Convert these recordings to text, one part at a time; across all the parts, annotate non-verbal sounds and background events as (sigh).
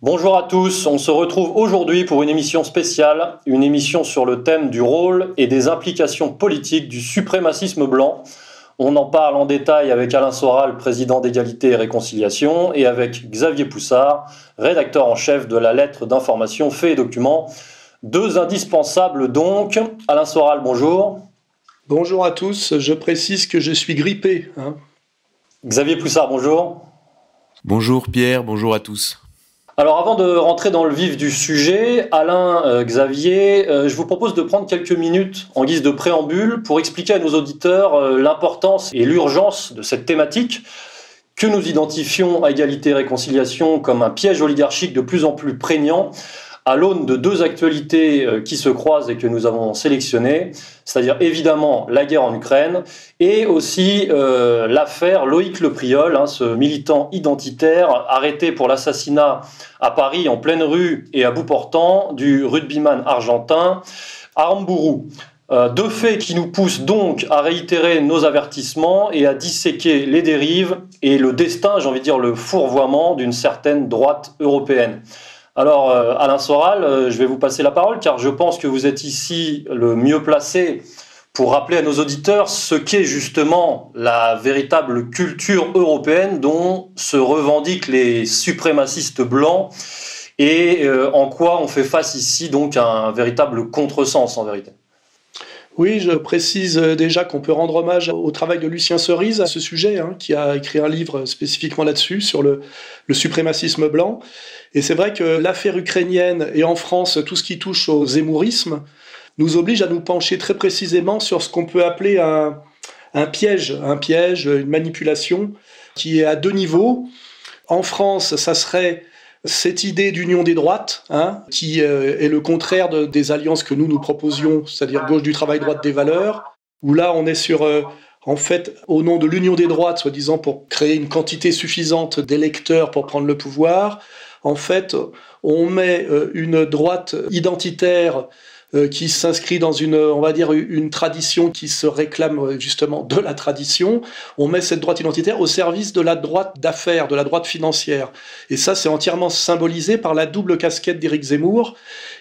Bonjour à tous, on se retrouve aujourd'hui pour une émission spéciale, une émission sur le thème du rôle et des implications politiques du suprémacisme blanc. On en parle en détail avec Alain Soral, président d'égalité et réconciliation, et avec Xavier Poussard, rédacteur en chef de la lettre d'information Faits et Documents. Deux indispensables donc. Alain Soral, bonjour. Bonjour à tous, je précise que je suis grippé. hein. Xavier Poussard, bonjour. Bonjour Pierre, bonjour à tous. Alors avant de rentrer dans le vif du sujet, Alain, euh, Xavier, euh, je vous propose de prendre quelques minutes en guise de préambule pour expliquer à nos auditeurs euh, l'importance et l'urgence de cette thématique que nous identifions à égalité et réconciliation comme un piège oligarchique de plus en plus prégnant à l'aune de deux actualités euh, qui se croisent et que nous avons sélectionnées, c'est-à-dire évidemment la guerre en Ukraine et aussi euh, l'affaire Loïc Le Priol, hein, ce militant identitaire arrêté pour l'assassinat à Paris en pleine rue et à bout portant du rugbyman argentin Aramburu. Euh, deux faits qui nous poussent donc à réitérer nos avertissements et à disséquer les dérives et le destin, j'ai envie de dire le fourvoiement d'une certaine droite européenne. Alors, euh, Alain Soral, euh, je vais vous passer la parole car je pense que vous êtes ici le mieux placé pour rappeler à nos auditeurs ce qu'est justement la véritable culture européenne dont se revendiquent les suprémacistes blancs et euh, en quoi on fait face ici donc à un véritable contresens en vérité. Oui, je précise euh, déjà qu'on peut rendre hommage au travail de Lucien Cerise à ce sujet, hein, qui a écrit un livre spécifiquement là-dessus, sur le, le suprémacisme blanc. Et c'est vrai que l'affaire ukrainienne et en France, tout ce qui touche au zémourisme, nous oblige à nous pencher très précisément sur ce qu'on peut appeler un, un piège, un piège, une manipulation qui est à deux niveaux. En France, ça serait cette idée d'union des droites, hein, qui euh, est le contraire de- des alliances que nous nous proposions, c'est-à-dire gauche du travail, droite des valeurs, où là on est sur, euh, en fait, au nom de l'union des droites, soi-disant pour créer une quantité suffisante d'électeurs pour prendre le pouvoir, en fait, on met euh, une droite identitaire qui s'inscrit dans une, on va dire, une tradition qui se réclame euh, justement de la tradition. On met cette droite identitaire au service de la droite d'affaires, de la droite financière. Et ça, c'est entièrement symbolisé par la double casquette d'Éric Zemmour,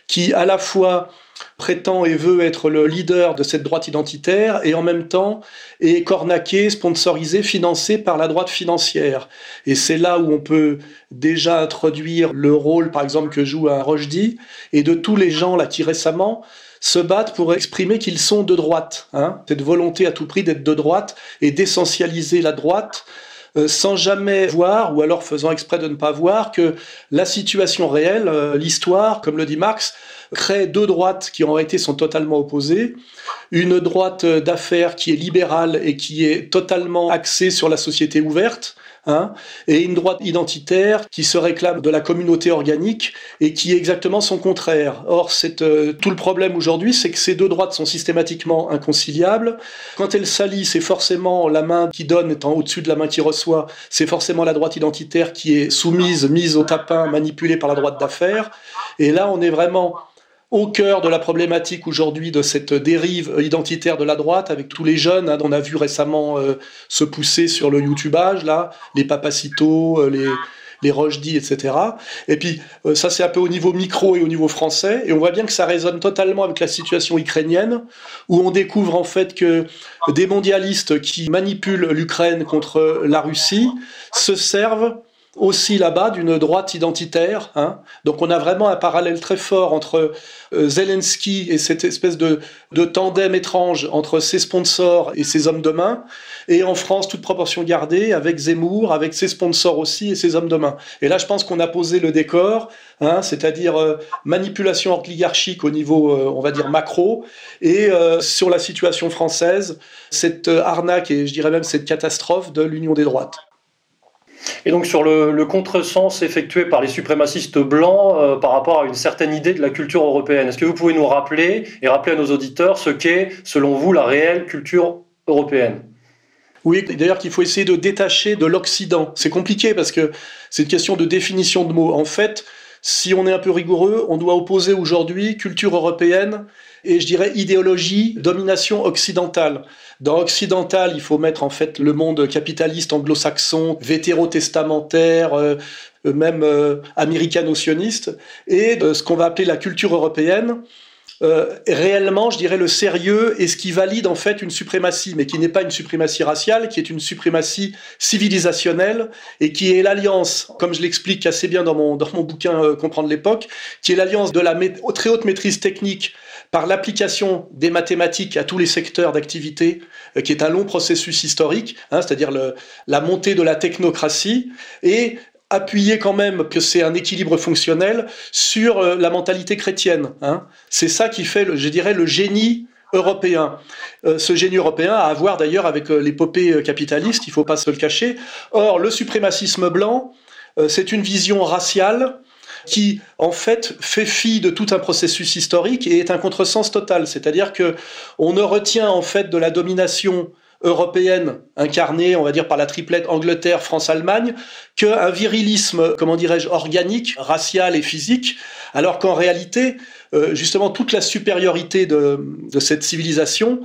qui à la fois prétend et veut être le leader de cette droite identitaire et en même temps est cornaqué, sponsorisé, financé par la droite financière. Et c'est là où on peut déjà introduire le rôle, par exemple, que joue un Rochdy et de tous les gens là qui récemment se battent pour exprimer qu'ils sont de droite. Hein, cette volonté à tout prix d'être de droite et d'essentialiser la droite euh, sans jamais voir, ou alors faisant exprès de ne pas voir, que la situation réelle, euh, l'histoire, comme le dit Marx, crée deux droites qui en réalité sont totalement opposées. Une droite d'affaires qui est libérale et qui est totalement axée sur la société ouverte, hein, et une droite identitaire qui se réclame de la communauté organique et qui est exactement son contraire. Or, c'est euh, tout le problème aujourd'hui, c'est que ces deux droites sont systématiquement inconciliables. Quand elles s'allient, c'est forcément la main qui donne étant au-dessus de la main qui reçoit, c'est forcément la droite identitaire qui est soumise, mise au tapin, manipulée par la droite d'affaires. Et là, on est vraiment au cœur de la problématique aujourd'hui de cette dérive identitaire de la droite, avec tous les jeunes, hein, on a vu récemment euh, se pousser sur le YouTubeage, là, les papacitos, euh, les, les Rochdy, etc. Et puis, euh, ça c'est un peu au niveau micro et au niveau français, et on voit bien que ça résonne totalement avec la situation ukrainienne, où on découvre en fait que des mondialistes qui manipulent l'Ukraine contre la Russie se servent aussi là-bas d'une droite identitaire. Hein. Donc on a vraiment un parallèle très fort entre euh, Zelensky et cette espèce de, de, tandem étrange entre ses sponsors et ses hommes de main, et en France, toute proportion gardée, avec Zemmour, avec ses sponsors aussi et ses hommes de main. Et là, je pense qu'on a posé le décor, hein, c'est-à-dire euh, manipulation oligarchique au niveau, euh, on va dire, macro, et sur la situation française, cette arnaque et je dirais même cette catastrophe de l'union des droites. Et donc sur le, contresens effectué par les suprémacistes blancs euh, par rapport à une certaine idée de la culture européenne, est-ce que vous pouvez nous rappeler et rappeler à nos auditeurs ce qu'est, selon vous, la réelle culture européenne? Oui, d'ailleurs qu'il faut essayer de détacher de l'Occident. C'est compliqué parce que c'est une question de définition de mots. En fait, si on est un peu rigoureux, on doit opposer aujourd'hui culture européenne et je dirais idéologie, domination occidentale. Dans occidental, il faut mettre en fait le monde capitaliste anglo-saxon, vétéro-testamentaire, euh, même euh, américano-sioniste, et ce qu'on va appeler la culture européenne. Euh, réellement, je dirais, le sérieux et ce qui valide en fait une suprématie, mais qui n'est pas une suprématie raciale, qui est une suprématie civilisationnelle et qui est l'alliance, comme je l'explique assez bien dans mon, dans mon bouquin Comprendre l'époque, qui est l'alliance de la très haute maîtrise technique par l'application des mathématiques à tous les secteurs d'activité, euh, qui est un long processus historique, hein, c'est-à-dire la montée de la technocratie, et appuyer quand même que c'est un équilibre fonctionnel sur euh, la mentalité chrétienne. Hein. C'est ça qui fait, je dirais, le génie européen. Euh, ce génie européen a à voir d'ailleurs avec l'épopée capitaliste, il ne faut pas se le cacher. Or, le suprémacisme blanc, c'est une vision raciale qui en fait fait fi de tout un processus historique et est un contresens total. C'est-à-dire que on ne retient en fait de la domination européenne incarnée, on va dire, par la triplette Angleterre, France, Allemagne, qu'un virilisme, comment dirais-je, organique, racial et physique, alors qu'en réalité, euh, justement, toute la supériorité de, cette civilisation,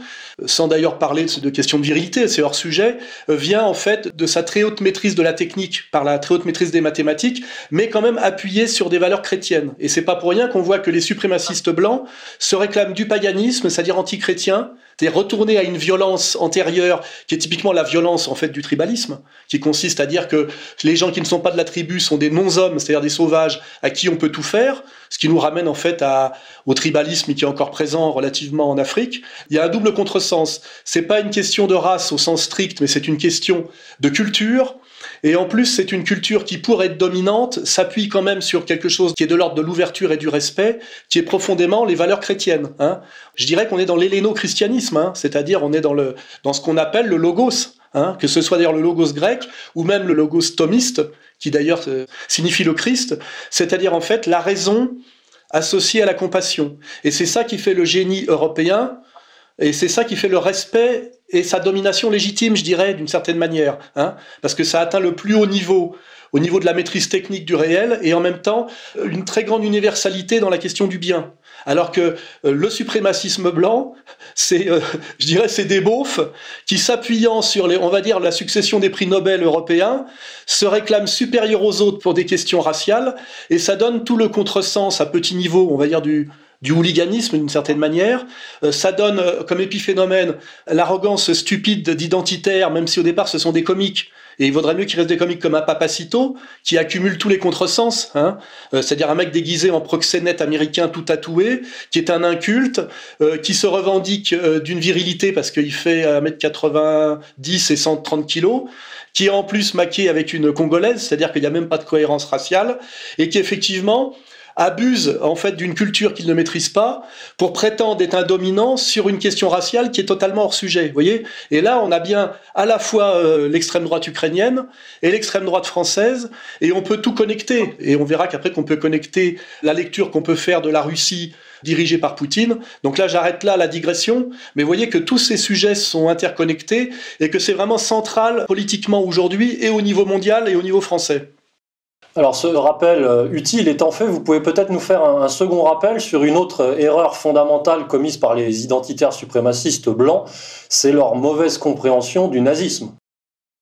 sans d'ailleurs parler de, questions de virilité, c'est hors sujet, euh, vient en fait de sa très haute maîtrise de la technique, par la très haute maîtrise des mathématiques, mais quand même appuyée sur des valeurs chrétiennes. Et c'est pas pour rien qu'on voit que les suprémacistes blancs se réclament du paganisme, c'est-à-dire anti-chrétien, c'est retourner à une violence antérieure qui est typiquement la violence en fait du tribalisme, qui consiste à dire que les gens qui ne sont pas de la tribu sont des non-hommes, c'est-à-dire des sauvages à qui on peut tout faire, ce qui nous ramène en fait à, au tribalisme qui est encore présent relativement en Afrique. Il y a un double contresens. C'est pas une question de race au sens strict, mais c'est une question de culture et en plus, c'est une culture qui, pour être dominante, s'appuie quand même sur quelque chose qui est de l'ordre de l'ouverture et du respect, qui est profondément les valeurs chrétiennes. Hein. Je dirais qu'on est dans l'héléno-christianisme, hein, c'est-à-dire on est dans, le, dans ce qu'on appelle le logos, hein, que ce soit d'ailleurs le logos grec ou même le logos thomiste, qui d'ailleurs euh, signifie le Christ, c'est-à-dire en fait la raison associée à la compassion. Et c'est ça qui fait le génie européen, et c'est ça qui fait le respect et sa domination légitime, je dirais, d'une certaine manière, hein, parce que ça atteint le plus haut niveau, au niveau de la maîtrise technique du réel, et en même temps une très grande universalité dans la question du bien. Alors que euh, le suprémacisme blanc, c'est, euh, je dirais, c'est des beaufs qui, s'appuyant sur les, on va dire, la succession des prix Nobel européens, se réclament supérieurs aux autres pour des questions raciales, et ça donne tout le contresens à petit niveau, on va dire, du, du hooliganisme d'une certaine manière. Euh, ça donne euh, comme épiphénomène l'arrogance stupide d'identitaire, même si au départ ce sont des comiques. Et il vaudrait mieux qu'il reste des comiques comme un Papacito, qui accumule tous les contresens, hein. Euh, c'est-à-dire un mec déguisé en proxénète américain tout tatoué, qui est un inculte, qui se revendique d'une virilité parce qu'il fait 1m90 et 130 kilos, qui est en plus maqué avec une congolaise, c'est-à-dire qu'il n'y a même pas de cohérence raciale, et qui effectivement abuse en fait d'une culture qu'il ne maîtrise pas pour prétendre être un dominant sur une question raciale qui est totalement hors sujet. voyez Et là, on a bien à la fois euh, l'extrême droite ukrainienne et l'extrême droite française, et on peut tout connecter. Et on verra qu'après qu'on peut connecter la lecture qu'on peut faire de la Russie dirigée par Poutine. Donc là, j'arrête là la digression, mais voyez que tous ces sujets sont interconnectés et que c'est vraiment central politiquement aujourd'hui et au niveau mondial et au niveau français. Alors ce rappel euh, utile étant fait, vous pouvez peut-être nous faire un, second rappel sur une autre erreur fondamentale commise par les identitaires suprémacistes blancs, c'est leur mauvaise compréhension du nazisme.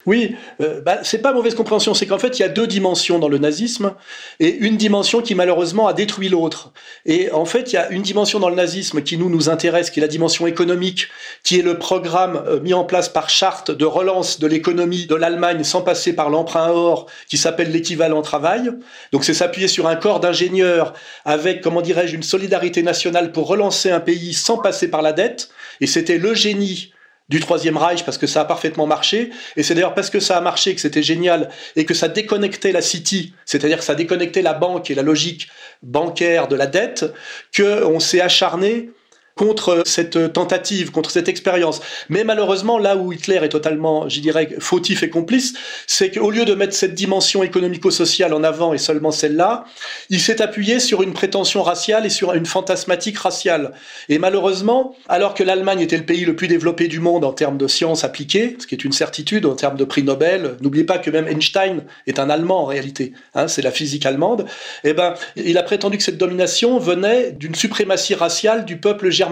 Oui, euh, bah, c'est pas mauvaise compréhension, c'est qu'en fait il y a deux dimensions dans le nazisme et une dimension qui malheureusement a détruit l'autre. Et en fait il y a une dimension dans le nazisme qui nous nous intéresse, qui est la dimension économique, qui est le programme euh, mis en place par charte de relance de l'économie de l'Allemagne sans passer par l'emprunt or, qui s'appelle l'équivalent travail. Donc c'est s'appuyer sur un corps d'ingénieurs avec, comment dirais-je, une solidarité nationale pour relancer un pays sans passer par la dette. Et c'était le génie du Troisième Reich parce que ça a parfaitement marché. Et c'est d'ailleurs parce que ça a marché que c'était génial et que ça déconnectait la City, c'est-à-dire que ça déconnectait la banque et la logique bancaire de la dette, qu'on s'est acharné contre cette tentative, contre cette expérience. Mais malheureusement, là où Hitler est totalement, je dirais, fautif et complice, c'est qu'au lieu de mettre cette dimension économico-sociale en avant et seulement celle-là, il s'est appuyé sur une prétention raciale et sur une fantasmatique raciale. Et malheureusement, alors que l'Allemagne était le pays le plus développé du monde en termes de sciences appliquées, ce qui est une certitude en termes de prix Nobel, n'oubliez pas que même Einstein est un Allemand en réalité, hein, c'est la physique allemande, eh ben, il a prétendu que cette domination venait d'une suprématie raciale du peuple germanique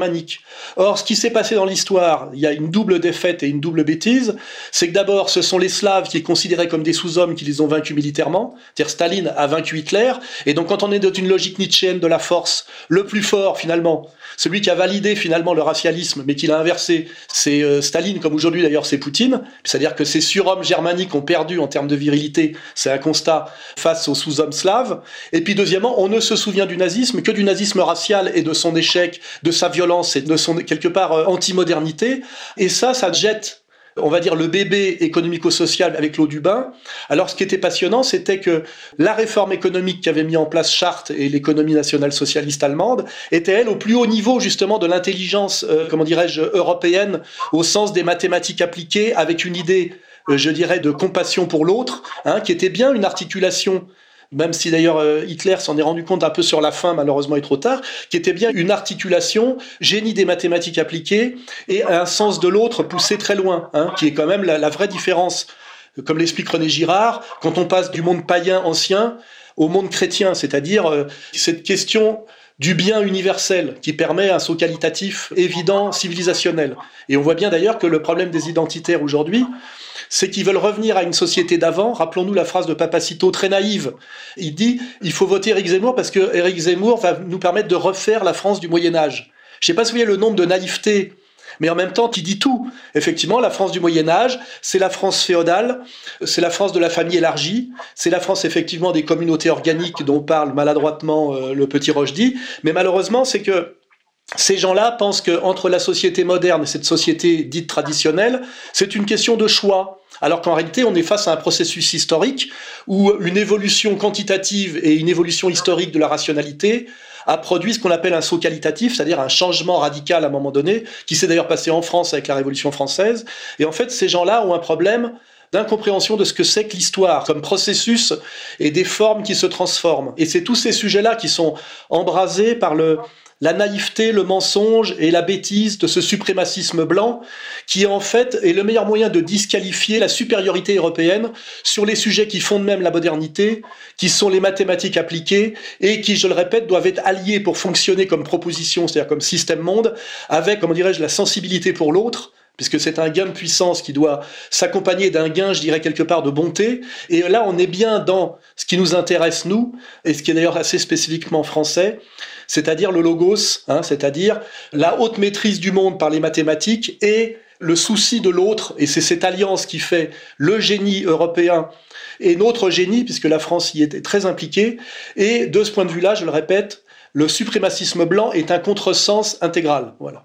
Or, ce qui s'est passé dans l'histoire, il y a une double défaite et une double bêtise, c'est que d'abord, ce sont les Slaves qui est considérés comme des sous-hommes qui les ont vaincus militairement, c'est-à-dire Staline a vaincu Hitler, et donc quand on est dans une logique nietzschéenne de la force, le plus fort finalement, celui qui a validé finalement le racialisme, mais qui l'a inversé, c'est euh, Staline, comme aujourd'hui d'ailleurs c'est Poutine. C'est-à-dire que ces surhommes germaniques ont perdu en termes de virilité, c'est un constat face aux sous-hommes slaves. Et puis deuxièmement, on ne se souvient du nazisme que du nazisme racial et de son échec, de sa violence et de son quelque part euh, anti-modernité. Et ça, ça jette on va dire, le bébé économico-social avec l'eau du bain. Alors, ce qui était passionnant, c'était que la réforme économique qu'avait mis en place Chartres et l'économie nationale socialiste allemande était, elle, au plus haut niveau, justement, de l'intelligence, euh, comment dirais-je, européenne, au sens des mathématiques appliquées, avec une idée, euh, je dirais, de compassion pour l'autre, hein, qui était bien une articulation même si d'ailleurs euh, Hitler s'en est rendu compte un peu sur la fin, malheureusement et trop tard, qui était bien une articulation, génie des mathématiques appliquées et un sens de l'autre poussé très loin, hein, qui est quand même la, vraie différence. Comme l'explique René Girard, quand on passe du monde païen ancien au monde chrétien, c'est-à-dire euh, cette question du bien universel qui permet un saut qualitatif évident, civilisationnel. Et on voit bien d'ailleurs que le problème des identitaires aujourd'hui, c'est qu'ils veulent revenir à une société d'avant. Rappelons-nous la phrase de Papacito très naïve. Il dit il faut voter Éric Zemmour parce que Éric Zemmour va nous permettre de refaire la France du Moyen Âge. Je sais pas si vous voyez le nombre de naïvetés mais en même temps qui dit tout. Effectivement, la France du Moyen Âge, c'est la France féodale, c'est la France de la famille élargie, c'est la France effectivement des communautés organiques dont parle maladroitement euh, le petit Rochdy, mais malheureusement, c'est que ces gens-là pensent qu'entre la société moderne et cette société dite traditionnelle, c'est une question de choix. Alors qu'en réalité, on est face à un processus historique où une évolution quantitative et une évolution historique de la rationalité a produit ce qu'on appelle un saut qualitatif, c'est-à-dire un changement radical à un moment donné, qui s'est d'ailleurs passé en France avec la Révolution française. Et en fait, ces gens-là ont un problème d'incompréhension de ce que c'est que l'histoire comme processus et des formes qui se transforment. Et c'est tous ces sujets-là qui sont embrasés par le, la naïveté, le mensonge et la bêtise de ce suprémacisme blanc qui en fait est le meilleur moyen de disqualifier la supériorité européenne sur les sujets qui fondent même la modernité, qui sont les mathématiques appliquées et qui, je le répète, doivent être alliés pour fonctionner comme proposition, c'est-à-dire comme système monde, avec, comment dirais-je, la sensibilité pour l'autre, puisque c'est un gain de puissance qui doit s'accompagner d'un gain, je dirais quelque part, de bonté. Et là, on est bien dans ce qui nous intéresse, nous, et ce qui est d'ailleurs assez spécifiquement français, c'est-à-dire le logos, hein, c'est-à-dire la haute maîtrise du monde par les mathématiques et le souci de l'autre, et c'est cette alliance qui fait le génie européen et notre génie, puisque la France y était très impliquée, et de ce point de vue-là, je le répète, le suprémacisme blanc est un contresens intégral. Voilà.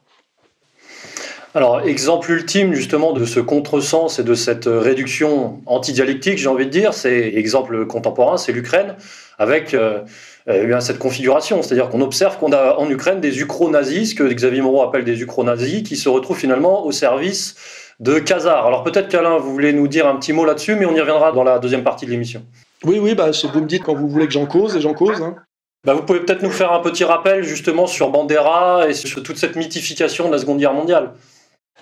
Alors, exemple ultime justement de ce contresens et de cette réduction antidialectique, j'ai envie de dire, c'est exemple contemporain, c'est l'Ukraine, avec euh, euh, cette configuration. C'est-à-dire qu'on observe qu'on a en Ukraine des ukro-nazis, ce que Xavier Moreau appelle des ukro-nazis, qui se retrouvent finalement au service de Khazar. Alors peut-être qu'Alain, vous voulez nous dire un petit mot là-dessus, mais on y reviendra dans la deuxième partie de l'émission. Oui, oui, bah, vous me dites quand vous voulez que j'en cause, et j'en cause. Hein. Bah, vous pouvez peut-être nous faire un petit rappel justement sur Bandera et sur toute cette mythification de la Seconde Guerre mondiale.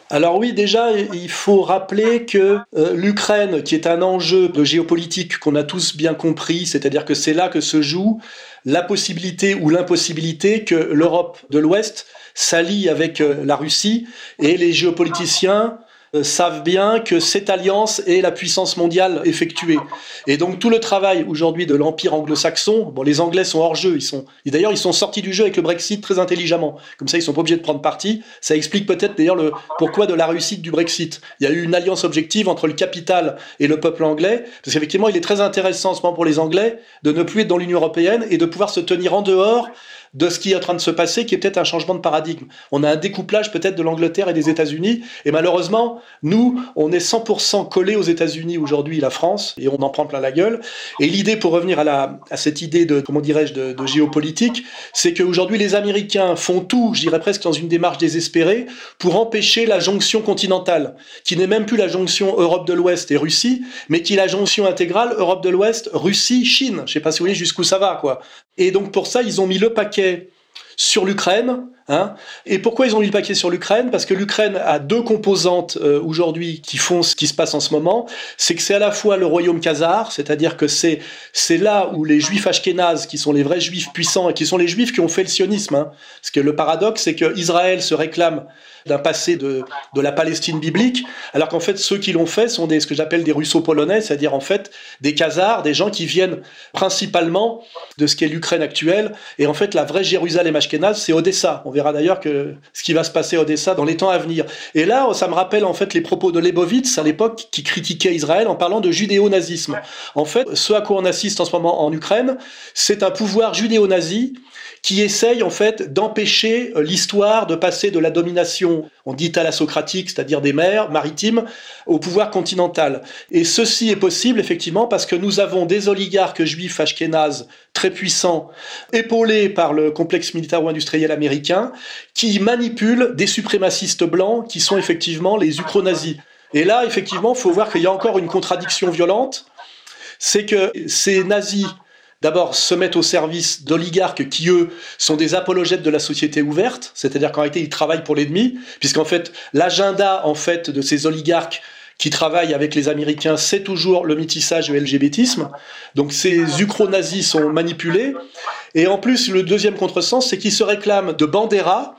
Alors oui, déjà, il faut rappeler que euh, l'Ukraine, qui est un enjeu de géopolitique qu'on a tous bien compris, c'est-à-dire que c'est là que se joue la possibilité ou l'impossibilité que l'Europe de l'Ouest s'allie avec euh, la Russie et les géopoliticiens savent bien que cette alliance est la puissance mondiale effectuée. Et donc tout le travail aujourd'hui de l'empire anglo-saxon, bon, les Anglais sont hors jeu, ils sont, et d'ailleurs ils sont sortis du jeu avec le Brexit très intelligemment. Comme ça, ils sont pas obligés de prendre parti. Ça explique peut-être d'ailleurs le pourquoi de la réussite du Brexit. Il y a eu une alliance objective entre le capital et le peuple anglais, parce qu'effectivement, il est très intéressant en ce moment pour les Anglais de ne plus être dans l'Union européenne et de pouvoir se tenir en dehors de ce qui est en train de se passer, qui est peut-être un changement de paradigme. On a un découplage peut-être de l'Angleterre et des États-Unis, et malheureusement, nous, on est 100% collés aux États-Unis aujourd'hui, la France, et on en prend plein la gueule. Et l'idée, pour revenir à, la, à cette idée de, comment dirais-je, de, géopolitique, c'est qu'aujourd'hui, les Américains font tout, je dirais presque dans une démarche désespérée, pour empêcher la jonction continentale, qui n'est même plus la jonction Europe de l'Ouest et Russie, mais qui est la jonction intégrale Europe de l'Ouest, Russie, Chine. Je sais pas si vous voyez jusqu'où ça va, quoi. Et donc pour ça, ils ont mis le paquet sur l'Ukraine. Hein. Et pourquoi ils ont mis le paquet sur l'Ukraine? Parce que l'Ukraine a deux composantes euh, aujourd'hui qui font ce qui se passe en ce moment. C'est que c'est à la fois le royaume khazar, c'est-à-dire que c'est c'est là où les juifs ashkénazes, qui sont les vrais juifs puissants et qui sont les juifs qui ont fait le sionisme. Hein. Parce que le paradoxe, c'est que Israël se réclame d'un passé de, de la Palestine biblique, alors qu'en fait ceux qui l'ont fait sont des ce que j'appelle des russo-polonais, c'est-à-dire en fait des khazars, des gens qui viennent principalement de ce qu'est l'Ukraine actuelle. Et en fait la vraie Jérusalem ashkénaze, c'est Odessa. On verra d'ailleurs que ce qui va se passer à Odessa dans les temps à venir. Et là, ça me rappelle en fait les propos de Lebovitz à l'époque qui critiquait Israël en parlant de judéo-nazisme. En fait, ce à quoi on assiste en ce moment en Ukraine, c'est un pouvoir judéo-nazi qui essaye en fait d'empêcher euh, l'histoire de passer de la domination, on dit thalassocratique, c'est-à-dire des mers maritimes, au pouvoir continental. Et ceci est possible effectivement parce que nous avons des oligarques juifs ashkénazes très puissants, épaulés par le complexe militaro-industriel américain, qui manipulent des suprémacistes blancs qui sont effectivement les ukro-nazis. Et là, effectivement, il faut voir qu'il y a encore une contradiction violente, c'est que ces nazis d'abord se mettent au service d'oligarques qui, eux, sont des apologètes de la société ouverte, c'est-à-dire qu'en réalité, ils travaillent pour l'ennemi, puisqu'en fait, l'agenda en fait, de ces oligarques qui travaillent avec les Américains, c'est toujours le métissage et le LGBTisme. Donc ces ukro-nazis sont manipulés. Et en plus, le deuxième contresens, c'est qu'ils se réclament de Bandera,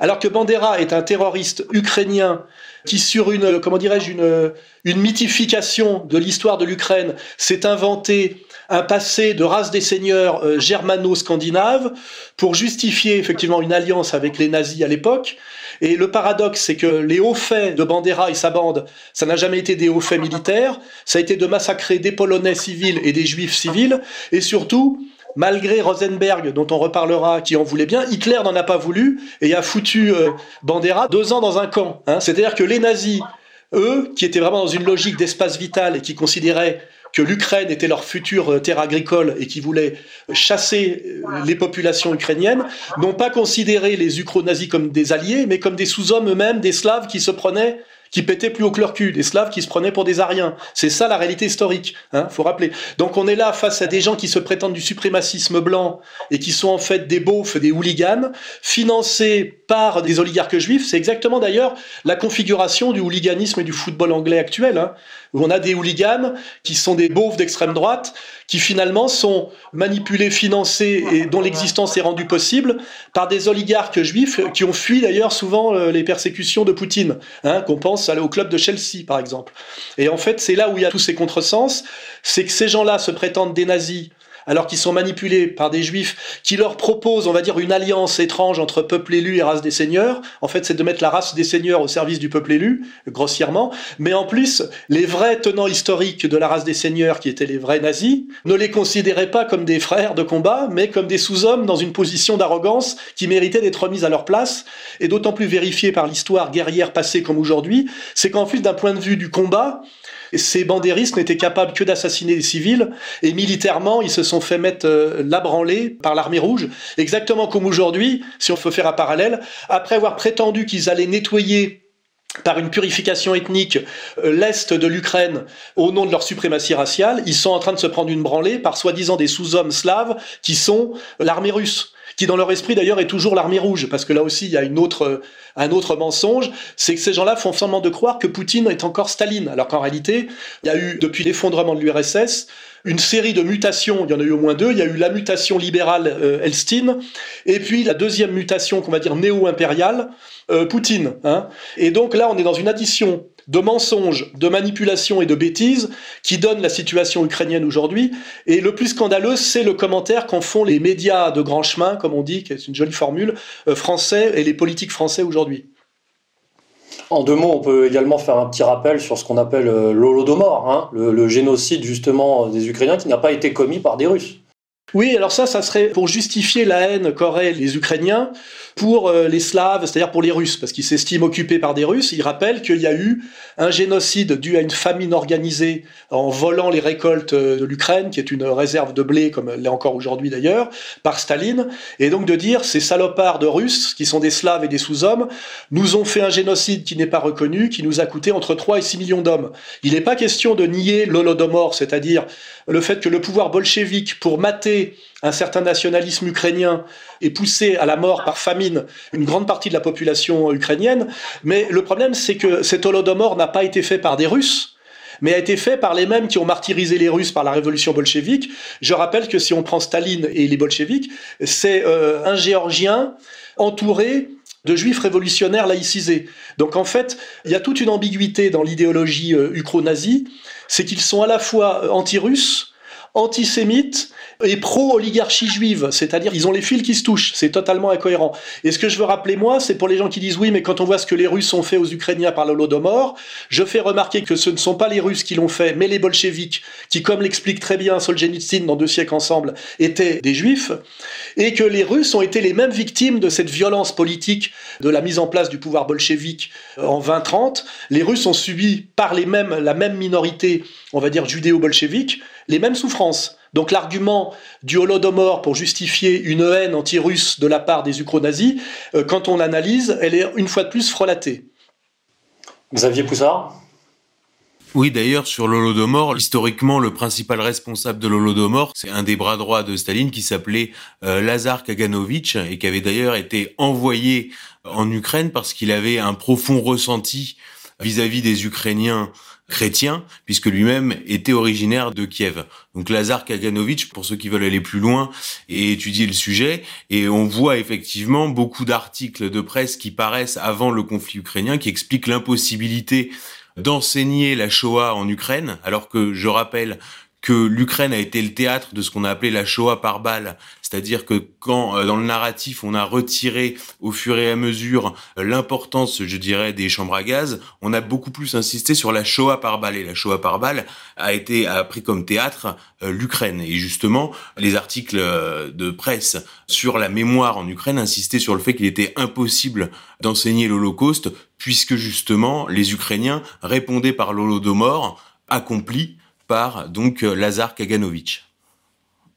alors que Bandera est un terroriste ukrainien qui, sur une, comment dirais-je, une, une mythification de l'histoire de l'Ukraine, s'est inventé un passé de race des seigneurs euh, germano-scandinaves pour justifier effectivement une alliance avec les nazis à l'époque. Et le paradoxe, c'est que les hauts faits de Bandera et sa bande, ça n'a jamais été des hauts faits militaires, ça a été de massacrer des Polonais civils et des Juifs civils, et surtout, malgré Rosenberg, dont on reparlera, qui en voulait bien, Hitler n'en a pas voulu et a foutu euh, Bandera deux ans dans un camp. Hein. C'est-à-dire que les nazis, eux, qui étaient vraiment dans une logique d'espace vital et qui considéraient que l'Ukraine était leur future euh, terre agricole et qui voulait chasser euh, les populations ukrainiennes, n'ont pas considéré les ukro-nazis comme des alliés, mais comme des sous-hommes eux-mêmes, des Slaves qui se prenaient qui pétaient plus haut que leur cul, des Slaves qui se prenaient pour des Ariens. C'est ça la réalité historique, hein, faut rappeler. Donc on est là face à des gens qui se prétendent du suprémacisme blanc et qui sont en fait des beaufs, des hooligans, financés par des oligarques juifs. C'est exactement d'ailleurs la configuration du hooliganisme et du football anglais actuel. Hein où on a des hooligans qui sont des beaufs d'extrême droite, qui finalement sont manipulés, financés et dont l'existence est rendue possible par des oligarques juifs qui ont fui d'ailleurs souvent euh, les persécutions de Poutine, hein, qu'on pense au club de Chelsea par exemple. Et en fait, c'est là où il y a tous ces contresens, c'est que ces gens-là se prétendent des nazis alors qu'ils sont manipulés par des juifs qui leur proposent, on va dire, une alliance étrange entre peuple élu et race des seigneurs. En fait, c'est de mettre la race des seigneurs au service du peuple élu, grossièrement. Mais en plus, les vrais tenants historiques de la race des seigneurs, qui étaient les vrais nazis, ne les considéraient pas comme des frères de combat, mais comme des sous-hommes dans une position d'arrogance qui méritaient d'être remise à leur place, et d'autant plus vérifiée par l'histoire guerrière passée comme aujourd'hui, c'est qu'en plus d'un point de vue du combat, ces bandéristes n'étaient capables que d'assassiner des civils. Et militairement ils se sont fait mettre euh, la branlée par l'armée rouge, exactement comme aujourd'hui, si on peut faire un parallèle, après avoir prétendu qu'ils allaient nettoyer par une purification ethnique euh, l'Est de l'Ukraine au nom de leur suprématie raciale, ils sont en train de se prendre une branlée par soi-disant des sous-hommes slaves qui sont l'armée russe qui dans leur esprit d'ailleurs est toujours l'armée rouge, parce que là aussi il y a une autre, un autre mensonge, c'est que ces gens-là font semblant de croire que Poutine est encore Staline, alors qu'en réalité, il y a eu, depuis l'effondrement de l'URSS, une série de mutations, il y en a eu au moins deux, il y a eu la mutation libérale euh, Elstine, et puis la deuxième mutation qu'on va dire néo-impériale, euh, Poutine. Hein. Et donc là, on est dans une addition de mensonges, de manipulations et de bêtises qui donnent la situation ukrainienne aujourd'hui. Et le plus scandaleux, c'est le commentaire qu'en font les médias de grand chemin, comme on dit, qui est une jolie formule, euh, français et les politiques français aujourd'hui. En deux mots, on peut également faire un petit rappel sur ce qu'on appelle euh, l'Holodomor, hein, le, le génocide justement des Ukrainiens qui n'a pas été commis par des Russes. Oui, alors ça, ça serait pour justifier la haine qu'auraient les Ukrainiens pour euh, les Slaves, c'est-à-dire pour les Russes, parce qu'ils s'estiment occupés par des Russes. Il rappelle qu'il y a eu un génocide dû à une famine organisée en volant les récoltes euh, de l'Ukraine, qui est une réserve de blé, comme l'est encore aujourd'hui d'ailleurs, par Staline. Et donc de dire, ces salopards de Russes, qui sont des Slaves et des sous-hommes, nous ont fait un génocide qui n'est pas reconnu, qui nous a coûté entre 3 et 6 millions d'hommes. Il n'est pas question de nier l'Holodomor, c'est-à-dire le fait que le pouvoir bolchevique, pour mater un certain nationalisme ukrainien et pousser à la mort par famine une grande partie de la population ukrainienne. Mais le problème, c'est que cet holodomor n'a pas été fait par des Russes, mais a été fait par les mêmes qui ont martyrisé les Russes par la révolution bolchevique. Je rappelle que si on prend Staline et les bolcheviks, c'est euh, un Géorgien entouré de juifs révolutionnaires laïcisés. Donc en fait, il y a toute une ambiguïté dans l'idéologie euh, c'est qu'ils sont à la fois euh, anti-russes, antisémites et pro-oligarchie juive, c'est-à-dire ils ont les fils qui se touchent, c'est totalement incohérent. Et ce que je veux rappeler moi, c'est pour les gens qui disent oui, mais quand on voit ce que les Russes ont fait aux Ukrainiens par l'Holodomor, je fais remarquer que ce ne sont pas les Russes qui l'ont fait, mais les bolcheviks, qui, comme l'explique très bien Solzhenitsyn dans Deux siècles ensemble, étaient des juifs, et que les Russes ont été les mêmes victimes de cette violence politique de la mise en place du pouvoir bolchevique euh, en 2030. Les Russes ont subi par les mêmes, la même minorité, on va dire judéo-bolchevique, les mêmes souffrances. Donc l'argument du Holodomor pour justifier une haine anti-russe de la part des ukro-nazis, euh, quand on l'analyse, elle est une fois de plus frelatée. Xavier Poussard? Oui, d'ailleurs, sur l'Holodomor, historiquement, le principal responsable de l'Holodomor, c'est un des bras droits de Staline qui s'appelait euh, Lazar Kaganovitch et qui avait d'ailleurs été envoyé en Ukraine parce qu'il avait un profond ressenti vis-à-vis des Ukrainiens chrétiens, puisque lui-même était originaire de Kiev. Donc Lazar Kaganovitch, pour ceux qui veulent aller plus loin et étudier le sujet, et on voit effectivement beaucoup d'articles de presse qui paraissent avant le conflit ukrainien, qui expliquent l'impossibilité d'enseigner la Shoah en Ukraine, alors que je rappelle que l'Ukraine a été le théâtre de ce qu'on a appelé la Shoah par balle, c'est-à-dire que quand euh, dans le narratif on a retiré au fur et à mesure euh, l'importance, je dirais, des chambres à gaz, on a beaucoup plus insisté sur la Shoah par balle. Et la Shoah par balle a été a pris comme théâtre euh, l'Ukraine. Et justement les articles de presse sur la mémoire en Ukraine insistaient sur le fait qu'il était impossible d'enseigner l'Holocauste puisque justement les Ukrainiens répondaient par l'Holodomor accompli par donc euh, Lazar Kaganovitch.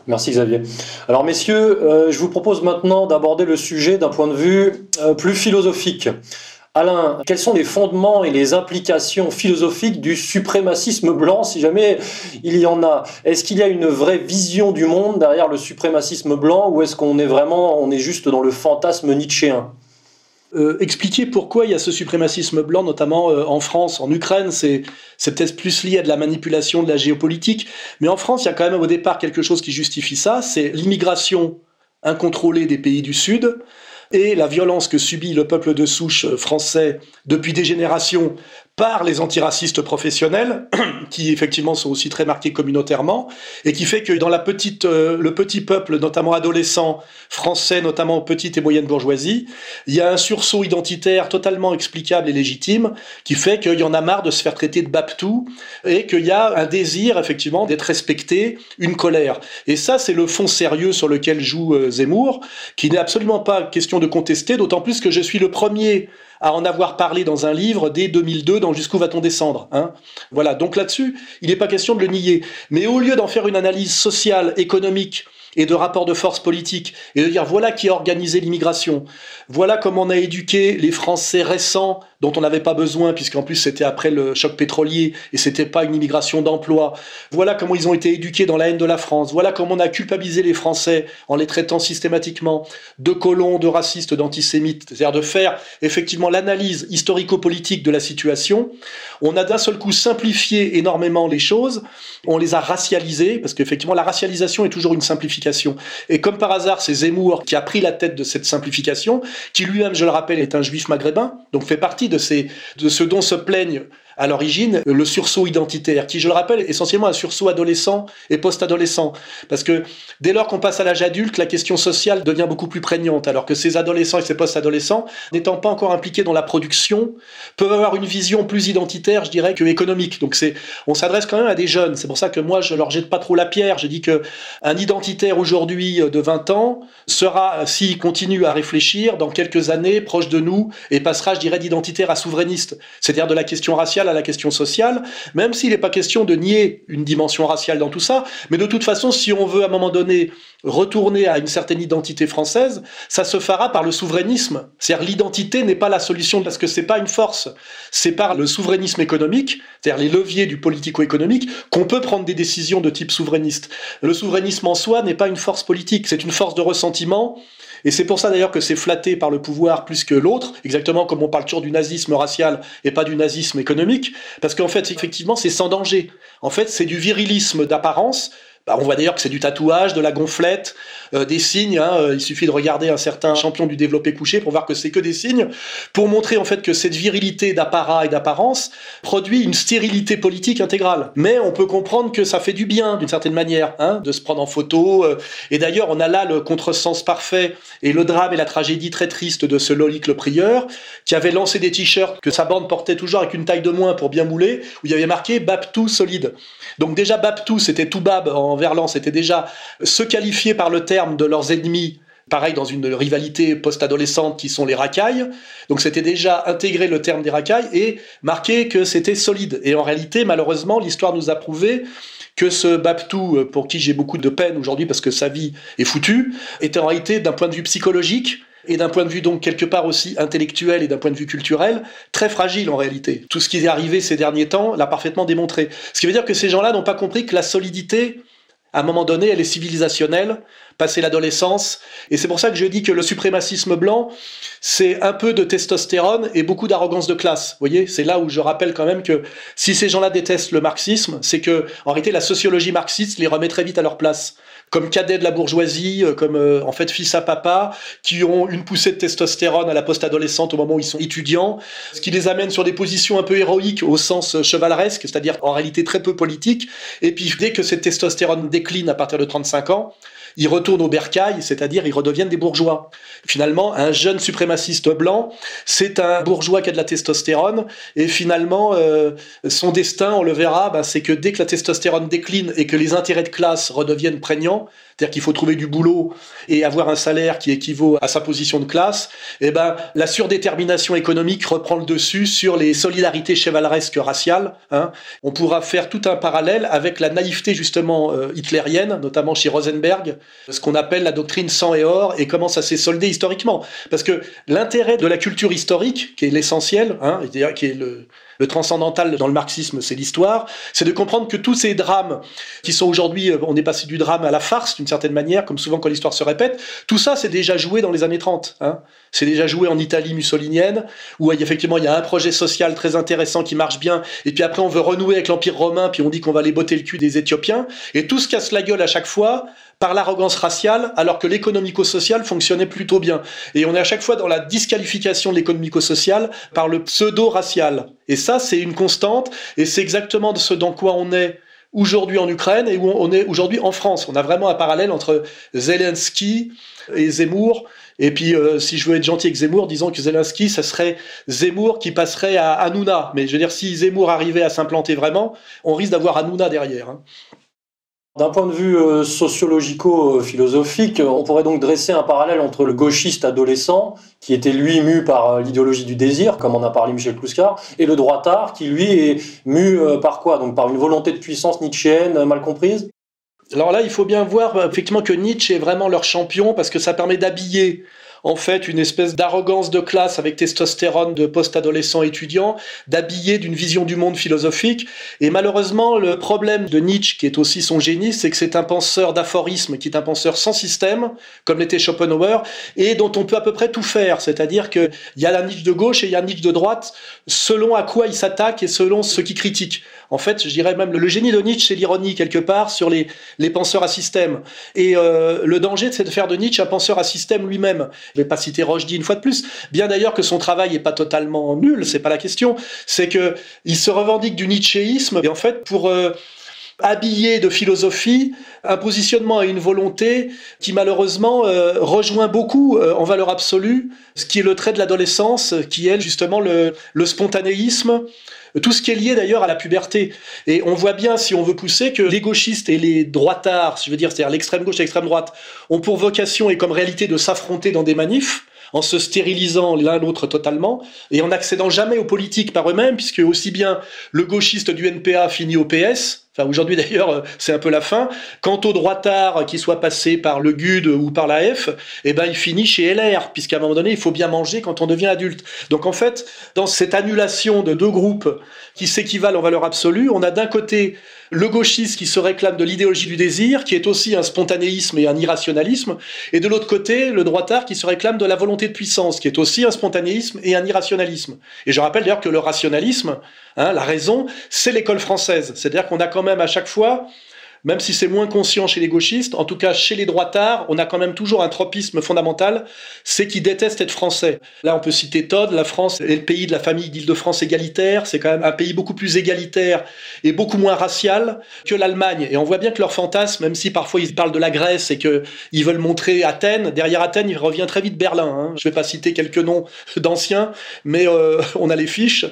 Merci Xavier. Alors messieurs, euh, je vous propose maintenant d'aborder le sujet d'un point de vue euh, plus philosophique. Alain, quels sont les fondements et les implications philosophiques du suprémacisme blanc, si jamais il y en a? Est-ce qu'il y a une vraie vision du monde derrière le suprémacisme blanc ou est-ce qu'on est vraiment, on est juste dans le fantasme nietzschéen? Euh, expliquer pourquoi il y a ce suprémacisme blanc, notamment euh, en France, en Ukraine, c'est peut-être plus lié à de la manipulation de la géopolitique, mais en France, il y a quand même au départ quelque chose qui justifie ça, c'est l'immigration incontrôlée des pays du Sud et la violence que subit le peuple de souche français depuis des générations par les antiracistes professionnels, (clears throat) qui effectivement sont aussi très marqués communautairement, et qui fait que dans la petite, euh, le petit peuple, notamment adolescent français, notamment petite et moyenne bourgeoisie, il y a un sursaut identitaire totalement explicable et légitime, qui fait qu'il y en a marre de se faire traiter de baptou, et qu'il y a un désir effectivement d'être respecté, une colère. Et ça, c'est le fond sérieux sur lequel joue euh, Zemmour, qui n'est absolument pas question de contester, d'autant plus que je suis le premier à en avoir parlé dans un livre dès 2002 dans Jusqu'où va-t-on descendre hein Voilà, donc là-dessus, il n'est pas question de le nier. Mais au lieu d'en faire une analyse sociale, économique, et de rapport de force politique, et de dire voilà qui a organisé l'immigration, voilà comment on a éduqué les Français récents dont on n'avait pas besoin, puisqu'en plus c'était après le choc pétrolier et c'était pas une immigration d'emploi. Voilà comment ils ont été éduqués dans la haine de la France. Voilà comment on a culpabilisé les Français en les traitant systématiquement de colons, de racistes, d'antisémites. C'est-à-dire de faire effectivement l'analyse historico-politique de la situation. On a d'un seul coup simplifié énormément les choses. On les a racialisées, parce qu'effectivement la racialisation est toujours une simplification. Et comme par hasard, c'est Zemmour qui a pris la tête de cette simplification, qui lui-même, je le rappelle, est un juif maghrébin, donc fait partie de, ces, de ce dont se plaignent à l'origine le sursaut identitaire, qui, je le rappelle, est essentiellement un sursaut adolescent et post-adolescent. Parce que dès lors qu'on passe à l'âge adulte, la question sociale devient beaucoup plus prégnante, alors que ces adolescents et ces post-adolescents, n'étant pas encore impliqués dans la production, peuvent avoir une vision plus identitaire, je dirais, que économique. Donc on s'adresse quand même à des jeunes. C'est pour ça que moi, je leur jette pas trop la pierre. Je dis que un identitaire aujourd'hui de 20 ans sera, s'il continue à réfléchir, dans quelques années, proche de nous, et passera, je dirais, d'identitaire à souverainiste. C'est-à-dire de la question raciale à la question sociale, même s'il n'est pas question de nier une dimension raciale dans tout ça. Mais de toute façon, si on veut à un moment donné retourner à une certaine identité française, ça se fera par le souverainisme. C'est-à-dire l'identité n'est pas la solution parce que c'est pas une force. C'est par le souverainisme économique, c'est-à-dire les leviers du politico-économique, qu'on peut prendre des décisions de type souverainiste. Le souverainisme en soi n'est pas une force politique, c'est une force de ressentiment et c'est pour ça d'ailleurs que c'est flatté par le pouvoir plus que l'autre, exactement comme on parle toujours du nazisme racial et pas du nazisme économique, parce qu'en fait, effectivement, c'est sans danger. En fait, c'est du virilisme d'apparence bah, on voit d'ailleurs que c'est du tatouage, de la gonflette, euh, des signes. Hein, euh, il suffit de regarder un certain champion du développé couché pour voir que c'est que des signes, pour montrer en fait que cette virilité d'apparat et d'apparence produit une stérilité politique intégrale. Mais on peut comprendre que ça fait du bien d'une certaine manière, hein, de se prendre en photo. Euh. et d'ailleurs, on a là le contresens parfait et le drame et la tragédie très triste de ce Lolique le prieur, qui avait lancé des t-shirts que sa bande portait toujours avec une taille de moins pour bien mouler, où il y avait marqué Baptou solide. Donc déjà Baptou, c'était tout bab verlan, c'était déjà se qualifier par le terme de leurs ennemis pareil dans une rivalité post-adolescente qui sont les racailles. Donc c'était déjà intégré le terme des racailles et marqué que c'était solide. Et en réalité, malheureusement, l'histoire nous a prouvé que ce Baptou, pour qui j'ai beaucoup de peine aujourd'hui parce que sa vie est foutue, était en réalité d'un point de vue psychologique et d'un point de vue donc quelque part aussi intellectuel et d'un point de vue culturel, très fragile en réalité. Tout ce qui est arrivé ces derniers temps l'a parfaitement démontré. Ce qui veut dire que ces gens-là n'ont pas compris que la solidité, à un moment donné, elle est civilisationnelle, passer l'adolescence. Et c'est pour ça que je dis que le suprémacisme blanc, c'est un peu de testostérone et beaucoup d'arrogance de classe. Voyez, c'est là où je rappelle quand même que si ces gens-là détestent le marxisme, c'est que en réalité la sociologie marxiste les remet très vite à leur place comme cadets de la bourgeoisie, euh, comme euh, en fait fils à papa, qui ont une poussée de testostérone à la post-adolescente au moment où ils sont étudiants, ce qui les amène sur des positions un peu héroïques au sens chevaleresque, c'est-à-dire en réalité très peu politique. Et puis dès que cette testostérone décline à partir de 35 ans, ils retournent au bercail, c'est-à-dire ils redeviennent des bourgeois. Finalement, un jeune suprémaciste blanc, c'est un bourgeois qui a de la testostérone, et finalement, euh, son destin, on le verra, ben, c'est que dès que la testostérone décline et que les intérêts de classe redeviennent prégnants, c'est-à-dire qu'il faut trouver du boulot et avoir un salaire qui équivaut à sa position de classe, eh ben, la surdétermination économique reprend le dessus sur les solidarités chevaleresques raciales. Hein. On pourra faire tout un parallèle avec la naïveté justement euh, hitlérienne, notamment chez Rosenberg, ce qu'on appelle la doctrine sang et or, et comment ça s'est soldé historiquement. Parce que l'intérêt de la culture historique, qui est l'essentiel, hein, qui est le, le transcendantal dans le marxisme, c'est l'histoire, c'est de comprendre que tous ces drames qui sont aujourd'hui, euh, on est passé du drame à la farce d'une certaine manière, comme souvent quand l'histoire se répète, tout ça c'est déjà joué dans les années 30. Hein. C'est déjà joué en Italie mussolinienne, où effectivement il y a un projet social très intéressant qui marche bien, et puis après on veut renouer avec l'Empire romain, puis on dit qu'on va aller botter le cul des Éthiopiens, et tout se casse la gueule à chaque fois par l'arrogance raciale, alors que l'économico-social fonctionnait plutôt bien. Et on est à chaque fois dans la disqualification de l'économico-social par le pseudo-racial. Et ça, c'est une constante, et c'est exactement ce dans quoi on est aujourd'hui en Ukraine et où on est aujourd'hui en France. On a vraiment un parallèle entre Zelensky et Zemmour. Et puis, euh, si je veux être gentil avec Zemmour, disons que Zelensky, ça serait Zemmour qui passerait à Hanouna. Mais je veux dire, si Zemmour arrivait à s'implanter vraiment, on risque d'avoir Hanouna derrière. Hein. D'un point de vue euh, sociologico-philosophique, on pourrait donc dresser un parallèle entre le gauchiste adolescent, qui était lui mu par euh, l'idéologie du désir, comme en a parlé Michel Kluskar, et le droitard, qui lui est mu euh, par quoi? Donc par une volonté de puissance nietzschéenne mal comprise? Alors là, il faut bien voir effectivement que Nietzsche est vraiment leur champion parce que ça permet d'habiller en fait une espèce d'arrogance de classe avec testostérone de post-adolescent étudiant, d'habiller d'une vision du monde philosophique. Et malheureusement, le problème de Nietzsche, qui est aussi son génie, c'est que c'est un penseur d'aphorisme, qui est un penseur sans système, comme l'était Schopenhauer, et dont on peut à peu près tout faire. C'est-à-dire qu'il y a la Nietzsche de gauche et il y a la Nietzsche de droite, selon à quoi il s'attaque et selon ce qu'il critique. En fait, je dirais même le génie de Nietzsche, c'est l'ironie quelque part sur les, penseurs à système. Et euh, le danger, c'est de faire de Nietzsche un penseur à système lui-même. Je vais pas citer Rochdy une fois de plus. Bien d'ailleurs que son travail est pas totalement nul, c'est pas la question. C'est que il se revendique du nietzschéisme et en fait pour euh, habillé de philosophie, un positionnement et une volonté qui malheureusement euh, rejoint beaucoup euh, en valeur absolue ce qui est le trait de l'adolescence, qui est justement le spontanéisme, tout ce qui est lié d'ailleurs à la puberté. Et on voit bien, si on veut pousser, que les gauchistes et les droitards, je veux dire, c'est-à-dire l'extrême gauche et l'extrême droite, ont pour vocation et comme réalité de s'affronter dans des manifs en se stérilisant l'un l'autre totalement et en n'accédant jamais aux politiques par eux-mêmes, puisque aussi bien le gauchiste du NPA finit au PS, Enfin, aujourd'hui d'ailleurs, euh, c'est un peu la fin. Quant au droitard qui soit passé par le GUD ou par la F, eh ben, il finit chez LR, puisqu'à un moment donné, il faut bien manger quand on devient adulte. Donc, en fait, dans cette annulation de deux groupes qui s'équivalent en valeur absolue, on a d'un côté le gauchiste qui se réclame de l'idéologie du désir, qui est aussi un spontanéisme et un irrationalisme, et de l'autre côté, le droitard qui se réclame de la volonté de puissance, qui est aussi un spontanéisme et un irrationalisme. Et je rappelle d'ailleurs que le rationalisme, hein, la raison, c'est l'école française. C'est-à-dire qu'on a quand même à chaque fois même si c'est moins conscient chez les gauchistes, en tout cas chez les droitards, on a quand même toujours un tropisme fondamental, c'est qu'ils détestent être français. Là, on peut citer Todd, la France est le pays de la famille d'Île-de-France égalitaire, c'est quand même un pays beaucoup plus égalitaire et beaucoup moins racial que l'Allemagne. Et on voit bien que leur fantasme, même si parfois ils parlent de la Grèce et qu'ils veulent montrer Athènes, derrière Athènes, il revient très vite Berlin. Hein. Je ne vais pas citer quelques noms d'anciens, mais euh, (laughs) on a les fiches.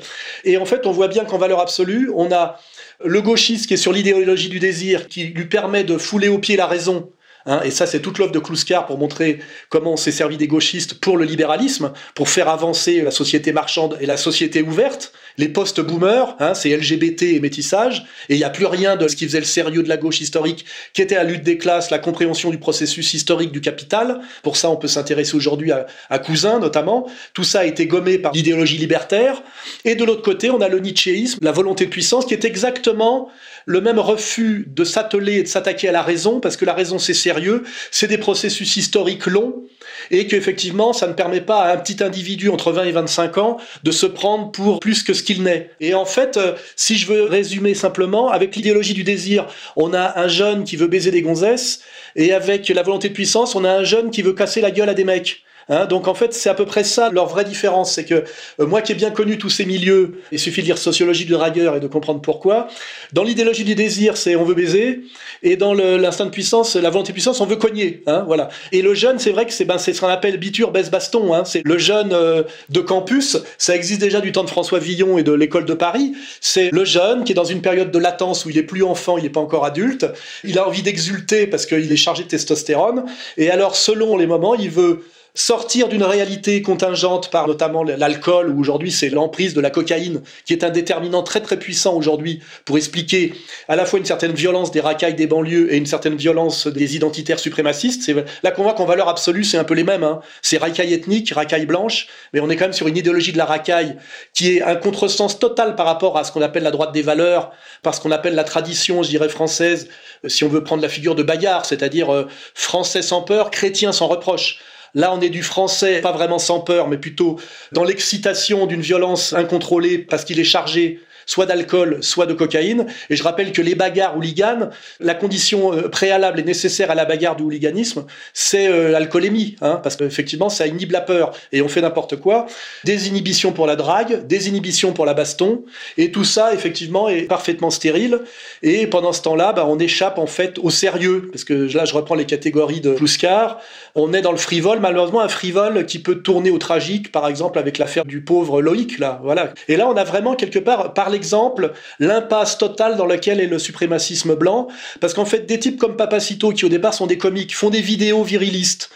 Et en fait, on voit bien qu'en valeur absolue, on a le gauchiste qui est sur l'idéologie du désir, qui lui permet de fouler au pied la raison Hein, et ça, c'est toute l'œuvre de Kluskar pour montrer comment on s'est servi des gauchistes pour le libéralisme, pour faire avancer la société marchande et la société ouverte. Les post-boomers, hein, c'est LGBT et métissage, et il n'y a plus rien de ce qui faisait le sérieux de la gauche historique, qui était la lutte des classes, la compréhension du processus historique du capital. Pour ça, on peut s'intéresser aujourd'hui à, à Cousin, notamment. Tout ça a été gommé par l'idéologie libertaire. Et de l'autre côté, on a le nietzschéisme, la volonté de puissance, qui est exactement le même refus de s'atteler et de s'attaquer à la raison, parce que la raison c'est sérieux, c'est des processus historiques longs, et qu'effectivement ça ne permet pas à un petit individu entre 20 et 25 ans de se prendre pour plus que ce qu'il n'est. Et en fait, euh, si je veux résumer simplement, avec l'idéologie du désir, on a un jeune qui veut baiser des gonzesses, et avec la volonté de puissance, on a un jeune qui veut casser la gueule à des mecs. Hein, donc en fait, c'est à peu près ça leur vraie différence. C'est que euh, moi qui ai bien connu tous ces milieux, il suffit de lire Sociologie de Ragueur et de comprendre pourquoi. Dans l'idéologie du désir, c'est on veut baiser, et dans l'instinct de puissance, la volonté de puissance, on veut cogner. Hein, voilà. Et le jeune, c'est vrai que c'est ben, ce qu'on appelle biture, baisse, baston. Hein, c'est le jeune euh, de campus. Ça existe déjà du temps de François Villon et de l'école de Paris. C'est le jeune qui est dans une période de latence où il est plus enfant, il n'est pas encore adulte. Il a envie d'exulter parce qu'il est chargé de testostérone. Et alors, selon les moments, il veut sortir d'une réalité contingente par notamment l'alcool, où aujourd'hui c'est l'emprise de la cocaïne, qui est un déterminant très très puissant aujourd'hui pour expliquer à la fois une certaine violence des racailles des banlieues et une certaine violence des identitaires suprémacistes. Là qu'on voit qu'en valeur absolue, c'est un peu les mêmes. Hein. C'est racaille ethnique, racaille blanche, mais on est quand même sur une idéologie de la racaille qui est un contresens total par rapport à ce qu'on appelle la droite des valeurs, parce qu'on appelle la tradition, je dirais, française, si on veut prendre la figure de Bayard, c'est-à-dire euh, français sans peur, chrétien sans reproche. Là, on est du français, pas vraiment sans peur, mais plutôt dans l'excitation d'une violence incontrôlée parce qu'il est chargé soit d'alcool, soit de cocaïne. Et je rappelle que les bagarres hooligans, la condition euh, préalable et nécessaire à la bagarre du hooliganisme, c'est euh, l'alcoolémie, hein, parce qu'effectivement, ça inhibe la peur et on fait n'importe quoi. Des inhibitions pour la drague, des inhibitions pour la baston, et tout ça, effectivement, est parfaitement stérile. Et pendant ce temps-là, bah, on échappe en fait au sérieux, parce que là, je reprends les catégories de Plouskar. On est dans le frivole, malheureusement, un frivole qui peut tourner au tragique, par exemple, avec l'affaire du pauvre Loïc, là, voilà. Et là, on a vraiment quelque part, par exemple l'impasse totale dans laquelle est le suprémacisme blanc, parce qu'en fait des types comme Papacito qui au départ sont des comiques font des vidéos virilistes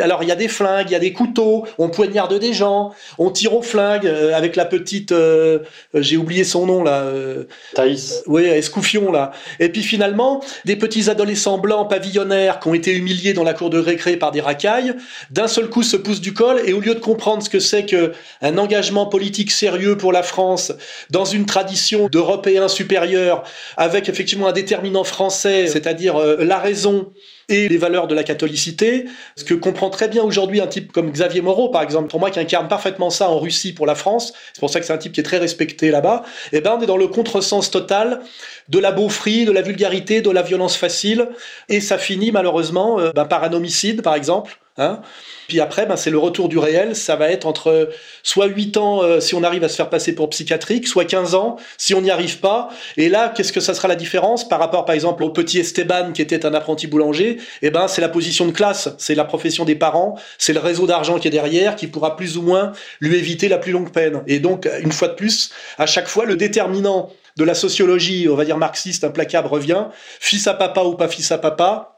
alors il y a des flingues, il y a des couteaux, on poignarde des gens, on tire au flingue euh, avec la petite, euh, euh, j'ai oublié son nom là. Thaïs. Oui, Escouffion là. Et puis finalement, des petits adolescents blancs pavillonnaires qui ont été humiliés dans la cour de récré par des racailles, d'un seul coup se poussent du col et au lieu de comprendre ce que c'est que un engagement politique sérieux pour la France dans une tradition d'Européens supérieurs avec effectivement un déterminant français, c'est-à-dire la raison et les valeurs de la catholicité, ce que comprend très bien aujourd'hui un type comme Xavier Moreau, par exemple, pour moi, qui incarne parfaitement ça en Russie pour la France, c'est pour ça que c'est un type qui est très respecté là-bas, eh ben on est dans le contresens total de la beaufrie, de la vulgarité, de la violence facile, et ça finit malheureusement euh, ben, par un homicide, par exemple, Hein puis après, ben, c'est le retour du réel. Ça va être entre soit 8 ans euh, si on arrive à se faire passer pour psychiatrique, soit 15 ans si on n'y arrive pas. Et là, qu'est-ce que ça sera la différence par rapport, par exemple, au petit Esteban qui était un apprenti boulanger? Eh ben, c'est la position de classe, c'est la profession des parents, c'est le réseau d'argent qui est derrière qui pourra plus ou moins lui éviter la plus longue peine. Et donc, une fois de plus, à chaque fois, le déterminant de la sociologie, on va dire marxiste, implacable, revient. Fils à papa ou pas fils à papa,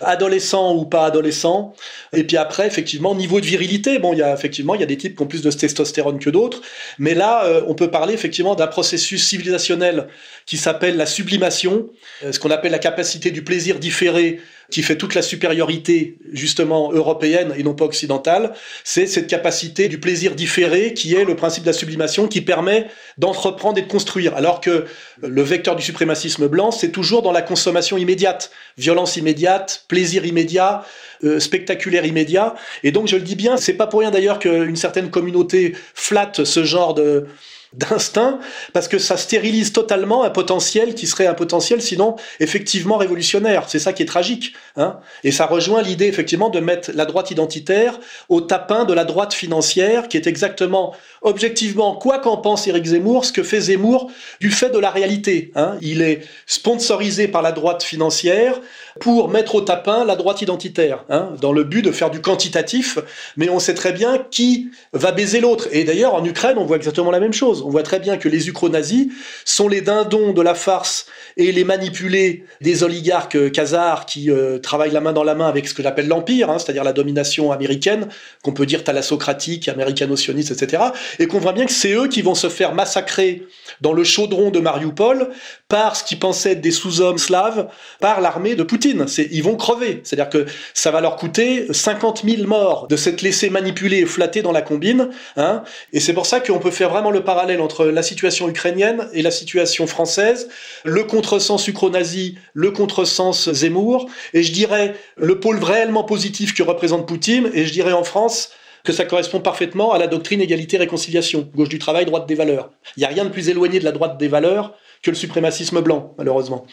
adolescent ou pas adolescent. Et puis après, effectivement, niveau de virilité, bon, il y a effectivement, il y a des types qui ont plus de testostérone que d'autres, mais là, euh, on peut parler effectivement d'un processus civilisationnel qui s'appelle la sublimation, euh, ce qu'on appelle la capacité du plaisir différé qui fait toute la supériorité justement européenne et non pas occidentale, c'est cette capacité du plaisir différé qui est le principe de la sublimation qui permet d'entreprendre et de construire. Alors que le vecteur du suprémacisme blanc, c'est toujours dans la consommation immédiate, violence immédiate, plaisir immédiat, euh, spectaculaire immédiat. Et donc je le dis bien, c'est pas pour rien d'ailleurs qu'une certaine communauté flatte ce genre de d'instinct, parce que ça stérilise totalement un potentiel qui serait un potentiel sinon effectivement révolutionnaire. C'est ça qui est tragique. Hein et ça rejoint l'idée effectivement de mettre la droite identitaire au tapin de la droite financière, qui est exactement, objectivement, quoi qu'en pense Éric Zemmour, ce que fait Zemmour du fait de la réalité. Hein Il est sponsorisé par la droite financière pour mettre au tapin la droite identitaire, hein, dans le but de faire du quantitatif, mais on sait très bien qui va baiser l'autre. Et d'ailleurs, en Ukraine, on voit exactement la même chose. On voit très bien que les ukro-nazis sont les dindons de la farce et les manipulés des oligarques khazars qui euh, travaillent la main dans la main avec ce que j'appelle l'empire, hein, c'est-à-dire la domination américaine, qu'on peut dire thalassocratique, américano-sioniste, etc. Et qu'on voit bien que c'est eux qui vont se faire massacrer dans le chaudron de Mariupol par ce qu'ils pensaient être des sous-hommes slaves, par l'armée de Poutine. Ils vont crever. C'est-à-dire que ça va leur coûter 50 000 morts de s'être laissé manipuler et flatter dans la combine. Hein. Et c'est pour ça qu'on peut faire vraiment le parallèle entre la situation ukrainienne et la situation française, le contresens ukro-nazi, le contresens Zemmour, et je dirais le pôle réellement positif que représente Poutine, et je dirais en France, que ça correspond parfaitement à la doctrine égalité-réconciliation, gauche du travail, droite des valeurs. Il n'y a rien de plus éloigné de la droite des valeurs que le suprémacisme blanc, malheureusement.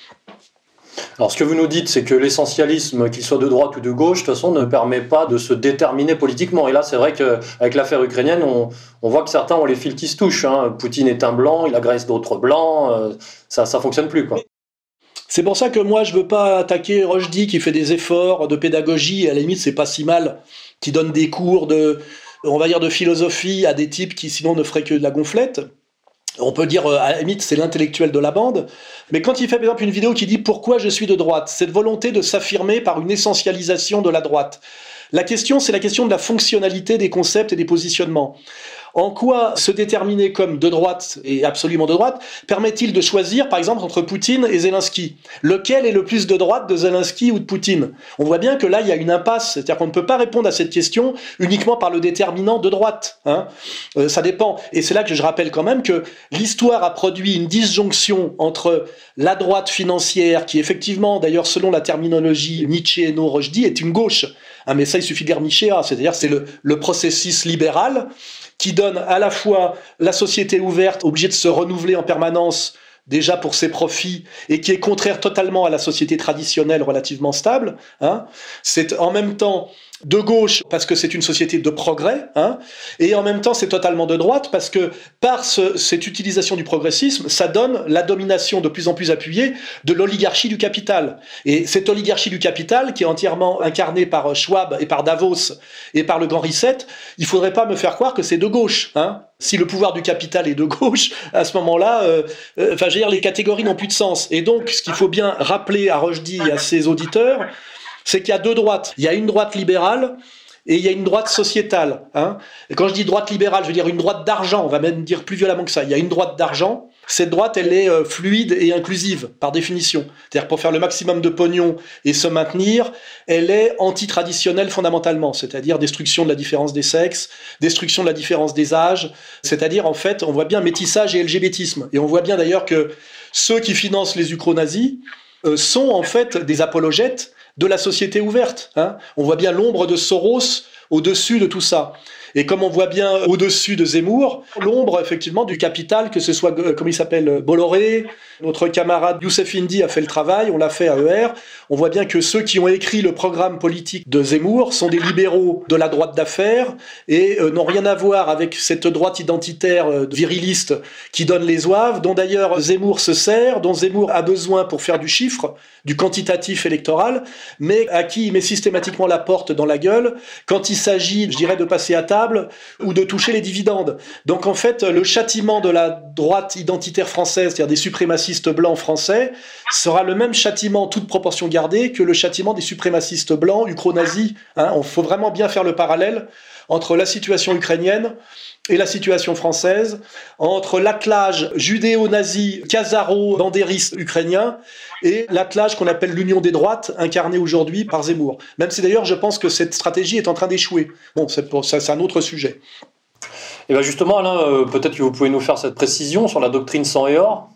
Alors, ce que vous nous dites, c'est que l'essentialisme, qu'il soit de droite ou de gauche, de toute façon, ne permet pas de se déterminer politiquement. Et là, c'est vrai qu'avec l'affaire ukrainienne, on, voit que certains ont les fils qui se touchent. Hein. Poutine est un blanc, il agresse d'autres blancs, euh, ça ne fonctionne plus. C'est pour ça que moi, je veux pas attaquer Rochdy qui fait des efforts de pédagogie, et à la limite, c'est pas si mal, qui donne des cours de, on de philosophie à des types qui sinon ne feraient que de la gonflette. On peut dire, euh, à la c'est l'intellectuel de la bande. Mais quand il fait, par exemple, une vidéo qui dit pourquoi je suis de droite, cette volonté de s'affirmer par une essentialisation de la droite. La question, c'est la question de la fonctionnalité des concepts et des positionnements. En quoi se déterminer comme de droite et absolument de droite permet-il de choisir, par exemple, entre Poutine et Zelensky? Lequel est le plus de droite de Zelensky ou de Poutine? On voit bien que là, il y a une impasse. C'est-à-dire qu'on ne peut pas répondre à cette question uniquement par le déterminant de droite. Hein euh, ça dépend. Et c'est là que je rappelle quand même que l'histoire a produit une disjonction entre la droite financière, qui effectivement, d'ailleurs, selon la terminologie Nietzschéeno-Rochdy, est une gauche. Mais ça, il suffit de lire Nietzsche, c'est-à-dire c'est le processus libéral qui donne à la fois la société ouverte, obligée de se renouveler en permanence, déjà pour ses profits, et qui est contraire totalement à la société traditionnelle relativement stable. Hein. C'est en même temps de gauche parce que c'est une société de progrès, hein, et en même temps c'est totalement de droite parce que par cette utilisation du progressisme, ça donne la domination de plus en plus appuyée de l'oligarchie du capital. Et cette oligarchie du capital, qui est entièrement incarnée par Schwab et par Davos et par le Grand Reset, il faudrait pas me faire croire que c'est de gauche. Hein. Si le pouvoir du capital est de gauche, (laughs) à ce moment-là, euh, euh, enfin, je veux dire, les catégories n'ont plus de sens. Et donc, ce qu'il faut bien rappeler à Rochdy et à ses auditeurs, c'est qu'il y a deux droites. Il y a une droite libérale et il y a une droite sociétale. Hein. Quand je dis droite libérale, je veux dire une droite d'argent, on va même dire plus violemment que ça. Il y a une droite d'argent. Cette droite, elle est euh, fluide et inclusive, par définition. C'est-à-dire pour faire le maximum de pognon et se maintenir, elle est anti-traditionnelle fondamentalement, c'est-à-dire destruction de la différence des sexes, destruction de la différence des âges, c'est-à-dire en fait, on voit bien métissage et LGBTisme. Et on voit bien d'ailleurs que ceux qui financent les ukro-nazis euh, sont en fait des apologètes de la société ouverte. Hein. On voit bien l'ombre de Soros au-dessus de tout ça. Et comme on voit bien au-dessus de Zemmour, l'ombre effectivement du capital, que ce soit, euh, comme il s'appelle, Bolloré, notre camarade Youssef Indy a fait le travail, on l'a fait à ER. On voit bien que ceux qui ont écrit le programme politique de Zemmour sont des libéraux de la droite d'affaires et euh, n'ont rien à voir avec cette droite identitaire euh, viriliste qui donne les oeuvres, dont d'ailleurs Zemmour se sert, dont Zemmour a besoin pour faire du chiffre, du quantitatif électoral, mais à qui il met systématiquement la porte dans la gueule quand il s'agit, je dirais, de passer à table ou de toucher les dividendes. Donc en fait, le châtiment de la droite identitaire française, c'est-à-dire des suprémacistes blancs français, sera le même châtiment, toute proportion gardée, que le châtiment des suprémacistes blancs ukro-nazis. Hein. Il faut vraiment bien faire le parallèle entre la situation ukrainienne et la situation française, entre l'attelage judéo-nazi, khazaro-bandériste ukrainien et l'attelage qu'on appelle l'union des droites, incarnée aujourd'hui par Zemmour. Même si d'ailleurs je pense que cette stratégie est en train d'échouer. Bon, c'est, un autre sujet. Et bien justement, Alain, euh, peut-être que vous pouvez nous faire cette précision sur la doctrine sang et or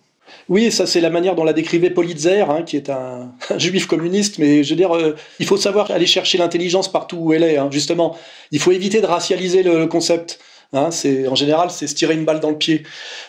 oui, ça c'est la manière dont la décrivait Politzer, hein, qui est (laughs) un, juif communiste, mais je veux dire, euh, il faut savoir aller chercher l'intelligence partout où elle est, hein, justement. Il faut éviter de racialiser le concept. Hein, c'est en général, c'est se tirer une balle dans le pied.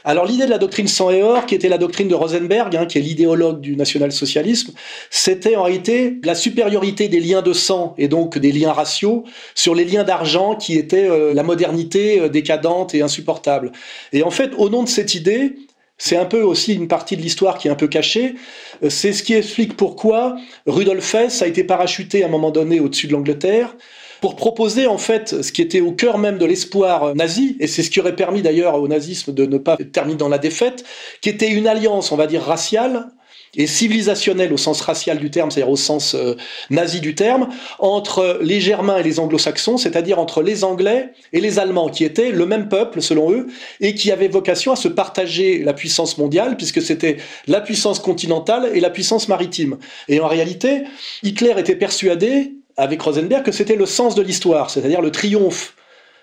Alors l'idée de la doctrine sang et or, qui était la doctrine de Rosenberg, hein, qui est l'idéologue du national-socialisme, c'était en réalité la supériorité des liens de sang et donc des liens raciaux sur les liens d'argent, qui étaient euh, la modernité euh, décadente et insupportable. Et en fait, au nom de cette idée, c'est un peu aussi une partie de l'histoire qui est un peu cachée. Euh, c'est ce qui explique pourquoi Rudolf Hess a été parachuté à un moment donné au-dessus de l'Angleterre pour proposer en fait ce qui était au cœur même de l'espoir nazi, et c'est ce qui aurait permis d'ailleurs au nazisme de ne pas terminer dans la défaite, qui était une alliance, on va dire, raciale, et civilisationnelle au sens racial du terme, c'est-à-dire au sens euh, nazi du terme, entre les Germains et les Anglo-Saxons, c'est-à-dire entre les Anglais et les Allemands, qui étaient le même peuple selon eux, et qui avaient vocation à se partager la puissance mondiale, puisque c'était la puissance continentale et la puissance maritime. Et en réalité, Hitler était persuadé avec Rosenberg que c'était le sens de l'histoire, c'est-à-dire le triomphe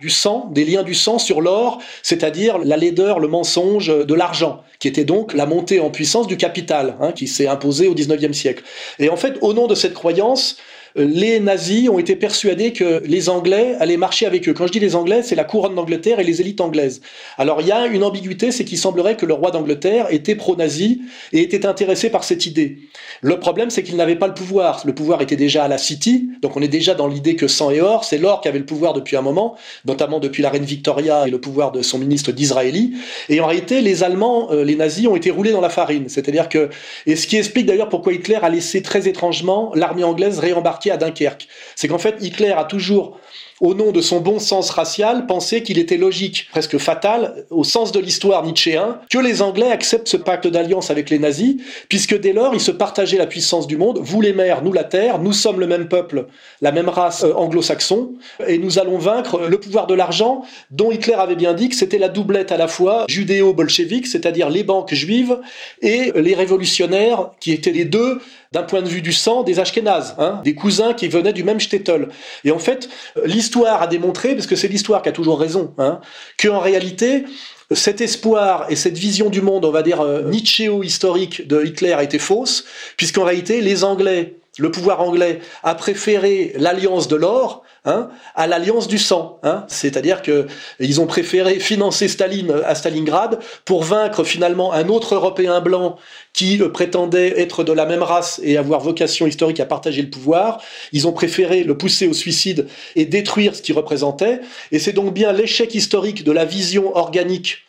du sang, des liens du sang sur l'or, c'est-à-dire la laideur, le mensonge de l'argent, qui était donc la montée en puissance du capital, hein, qui s'est imposé au XIXe siècle. Et en fait, au nom de cette croyance, les nazis ont été persuadés que les Anglais allaient marcher avec eux. Quand je dis les Anglais, c'est la couronne d'Angleterre et les élites anglaises. Alors il y a une ambiguïté, c'est qu'il semblerait que le roi d'Angleterre était pro-nazi et était intéressé par cette idée. Le problème, c'est qu'il n'avait pas le pouvoir. Le pouvoir était déjà à la City, donc on est déjà dans l'idée que sang et or, c'est l'or qui avait le pouvoir depuis un moment, notamment depuis la reine Victoria et le pouvoir de son ministre d'Israéli. Et en réalité, les Allemands, euh, les nazis, ont été roulés dans la farine. C'est-à-dire que, et ce qui explique d'ailleurs pourquoi Hitler a laissé très étrangement l'armée anglaise réembarquer à Dunkerque. C'est qu'en fait, Hitler a toujours au nom de son bon sens racial, pensait qu'il était logique, presque fatal, au sens de l'histoire nietzschéen, que les Anglais acceptent ce pacte d'alliance avec les nazis, puisque dès lors, ils se partageaient la puissance du monde, vous les mers, nous la terre, nous sommes le même peuple, la même race euh, anglo-saxon, et nous allons vaincre le pouvoir de l'argent, dont Hitler avait bien dit que c'était la doublette à la fois judéo-bolchevique, c'est-à-dire les banques juives, et les révolutionnaires, qui étaient les deux d'un point de vue du sang, des Ashkénazes, hein, des cousins qui venaient du même shtetl. Et en fait, l'histoire a démontré, parce que c'est l'histoire qui a toujours raison, hein, qu'en réalité, cet espoir et cette vision du monde, on va dire euh, Nietzschéo-historique de Hitler était fausse, puisqu'en réalité, les Anglais, le pouvoir anglais a préféré l'alliance de l'or hein, à l'alliance du sang. Hein. C'est-à-dire que ils ont préféré financer Staline à Stalingrad pour vaincre finalement un autre Européen blanc qui euh, prétendait être de la même race et avoir vocation historique à partager le pouvoir. Ils ont préféré le pousser au suicide et détruire ce qu'il représentait. Et c'est donc bien l'échec historique de la vision organique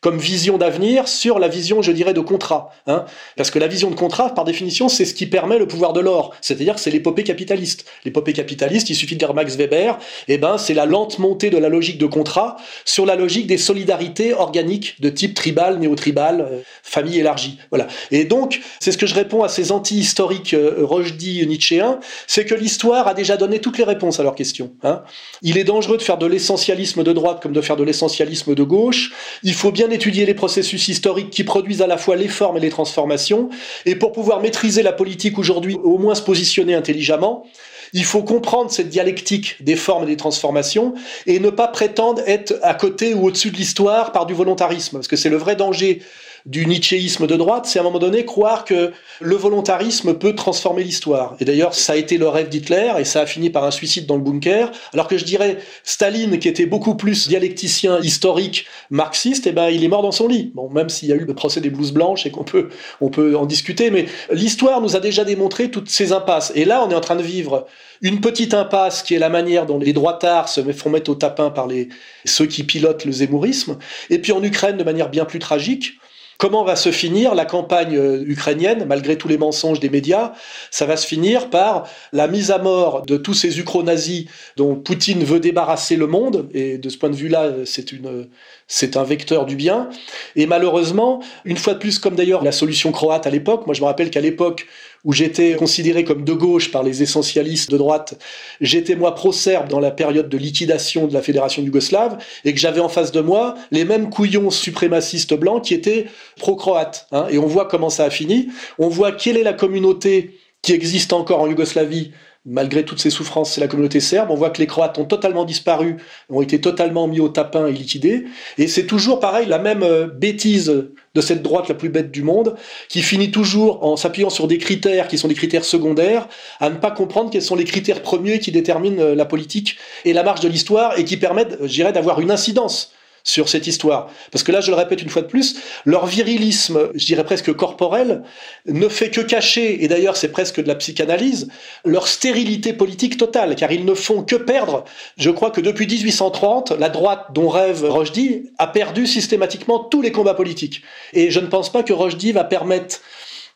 comme vision d'avenir sur la vision, je dirais, de contrat. Hein Parce que la vision de contrat, par définition, c'est ce qui permet le pouvoir de l'or. C'est-à-dire que c'est l'épopée capitaliste. L'épopée capitaliste, il suffit de dire Max Weber, eh ben, c'est la lente montée de la logique de contrat sur la logique des solidarités organiques de type tribal, néo-tribal, euh, famille élargie. Voilà. Et donc, c'est ce que je réponds à ces anti-historiques euh, Rojdi nietzschéens, c'est que l'histoire a déjà donné toutes les réponses à leurs questions. Hein il est dangereux de faire de l'essentialisme de droite comme de faire de l'essentialisme de gauche. Il faut bien étudier les processus historiques qui produisent à la fois les formes et les transformations. Et pour pouvoir maîtriser la politique aujourd'hui, au moins se positionner intelligemment, il faut comprendre cette dialectique des formes et des transformations et ne pas prétendre être à côté ou au-dessus de l'histoire par du volontarisme. Parce que c'est le vrai danger du nietzschéisme de droite, c'est à un moment donné croire que le volontarisme peut transformer l'histoire. Et d'ailleurs, ça a été le rêve d'Hitler et ça a fini par un suicide dans le bunker. Alors que je dirais, Staline, qui était beaucoup plus dialecticien, historique, marxiste, eh ben, il est mort dans son lit. Bon, même s'il y a eu le procès des blouses blanches et qu'on peut, on peut en discuter, mais l'histoire nous a déjà démontré toutes ces impasses. Et là, on est en train de vivre une petite impasse qui est la manière dont les droitards se font mettre au tapin par les, ceux qui pilotent le zémourisme. Et puis en Ukraine, de manière bien plus tragique, Comment va se finir la campagne euh, ukrainienne, malgré tous les mensonges des médias? Ça va se finir par la mise à mort de tous ces ukro-nazis dont Poutine veut débarrasser le monde, et de ce point de vue-là, c'est une, c'est un vecteur du bien. Et malheureusement, une fois de plus, comme d'ailleurs la solution croate à l'époque, moi je me rappelle qu'à l'époque où j'étais considéré comme de gauche par les essentialistes de droite, j'étais moi pro-serbe dans la période de liquidation de la fédération yougoslave, et que j'avais en face de moi les mêmes couillons suprémacistes blancs qui étaient pro-croates. Hein. et on voit comment ça a fini. On voit quelle est la communauté qui existe encore en Yougoslavie malgré toutes ces souffrances, c'est la communauté serbe. On voit que les Croates ont totalement disparu, ont été totalement mis au tapin et liquidés. Et c'est toujours pareil, la même euh, bêtise de cette droite la plus bête du monde, qui finit toujours en s'appuyant sur des critères qui sont des critères secondaires, à ne pas comprendre quels sont les critères premiers qui déterminent euh, la politique et la marche de l'histoire et qui permettent, je dirais, d'avoir une incidence sur cette histoire. Parce que là, je le répète une fois de plus, leur virilisme, je dirais presque corporel, ne fait que cacher, et d'ailleurs c'est presque de la psychanalyse, leur stérilité politique totale, car ils ne font que perdre. Je crois que depuis 1830, la droite dont rêve Rochdy a perdu systématiquement tous les combats politiques. Et je ne pense pas que Rochdy va permettre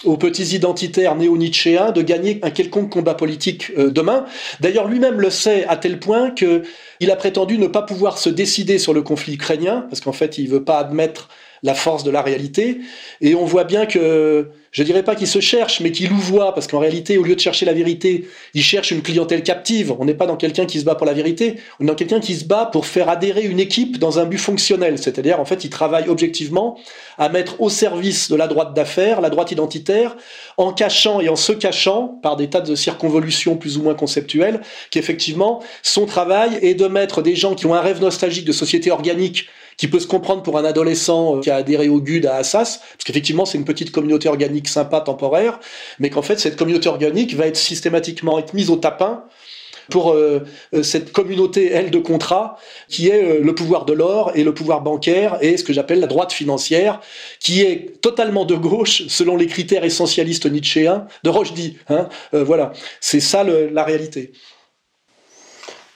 aux petits identitaires néo-nietzschéens de gagner un quelconque combat politique euh, demain. D'ailleurs, lui-même le sait à tel point que il a prétendu ne pas pouvoir se décider sur le conflit ukrainien, parce qu'en fait, il veut pas admettre la force de la réalité. Et on voit bien que, je dirais pas qu'il se cherche, mais qu'il voit, parce qu'en réalité, au lieu de chercher la vérité, il cherche une clientèle captive. On n'est pas dans quelqu'un qui se bat pour la vérité, on est dans quelqu'un qui se bat pour faire adhérer une équipe dans un but fonctionnel. C'est-à-dire, en fait, il travaille objectivement à mettre au service de la droite d'affaires, la droite identitaire, en cachant et en se cachant, par des tas de circonvolutions plus ou moins conceptuelles, qu'effectivement, son travail est de mettre des gens qui ont un rêve nostalgique de société organique qui peut se comprendre pour un adolescent euh, qui a adhéré au GUD à Assas, parce qu'effectivement c'est une petite communauté organique sympa, temporaire, mais qu'en fait cette communauté organique va être systématiquement être mise au tapin pour euh, euh, cette communauté, elle, de contrat, qui est le pouvoir de l'or et le pouvoir bancaire et ce que j'appelle la droite financière, qui est totalement de gauche selon les critères essentialistes nietzschéens de Rochdy. Hein, voilà, c'est ça la réalité.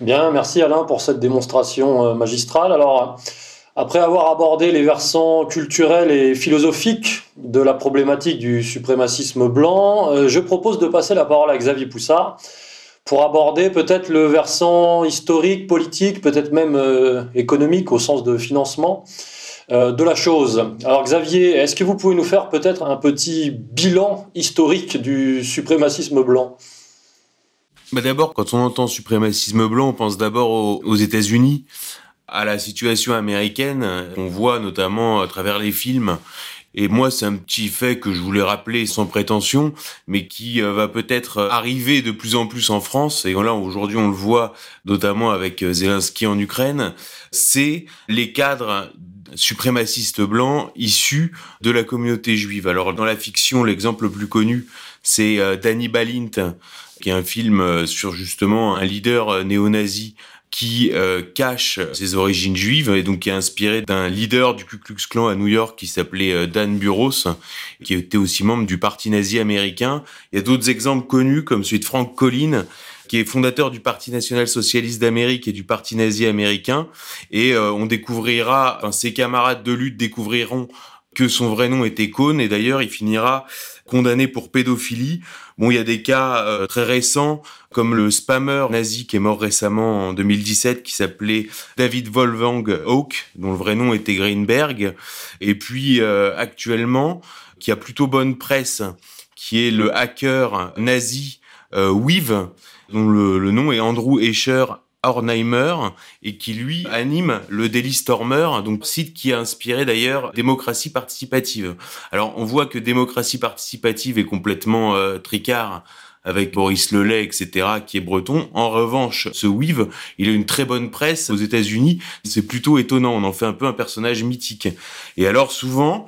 Bien, merci Alain pour cette démonstration magistrale. Alors, après avoir abordé les versants culturels et philosophiques de la problématique du suprémacisme blanc, euh, je propose de passer la parole à Xavier Poussard pour aborder peut-être le versant historique, politique, peut-être même euh, économique au sens de financement euh, de la chose. Alors Xavier, est-ce que vous pouvez nous faire peut-être un petit bilan historique du suprémacisme blanc? Bah D'abord, quand on entend suprémacisme blanc, on pense d'abord aux, aux États-Unis à la situation américaine qu'on voit notamment à travers les films. Et moi, c'est un petit fait que je voulais rappeler sans prétention, mais qui euh, va peut-être arriver de plus en plus en France. Et là, aujourd'hui, on le voit notamment avec euh, Zelensky en Ukraine. C'est les cadres suprémacistes blancs issus de la communauté juive. Alors, dans la fiction, l'exemple le plus connu, c'est euh, Danny Balint, qui est un film sur justement un leader néo-nazi qui euh, cache ses origines juives et donc qui est inspiré d'un leader du Ku Klux Klan à New York qui s'appelait euh, Dan Burroughs, qui était aussi membre du parti nazi américain. Il y a d'autres exemples connus comme celui de Frank Collin, qui est fondateur du Parti national socialiste d'Amérique et du Parti nazi américain. Et euh, on découvrira, enfin, ses camarades de lutte découvriront que son vrai nom était Cohn et d'ailleurs il finira condamné pour pédophilie. Bon, il y a des cas euh, très récents, comme le spammer nazi qui est mort récemment en 2017, qui s'appelait David Wolfgang Hawk, dont le vrai nom était Greenberg. Et puis, euh, actuellement, qui a plutôt bonne presse, qui est le hacker nazi euh, Weave, dont le, le nom est Andrew Escher Hornheimer et qui lui anime le Daily Stormer, donc site qui a inspiré d'ailleurs démocratie participative. Alors on voit que démocratie participative est complètement euh, tricard avec Boris Lelay, etc., qui est breton. En revanche, ce Weave, il a une très bonne presse aux États-Unis. C'est plutôt étonnant. On en fait un peu un personnage mythique. Et alors souvent,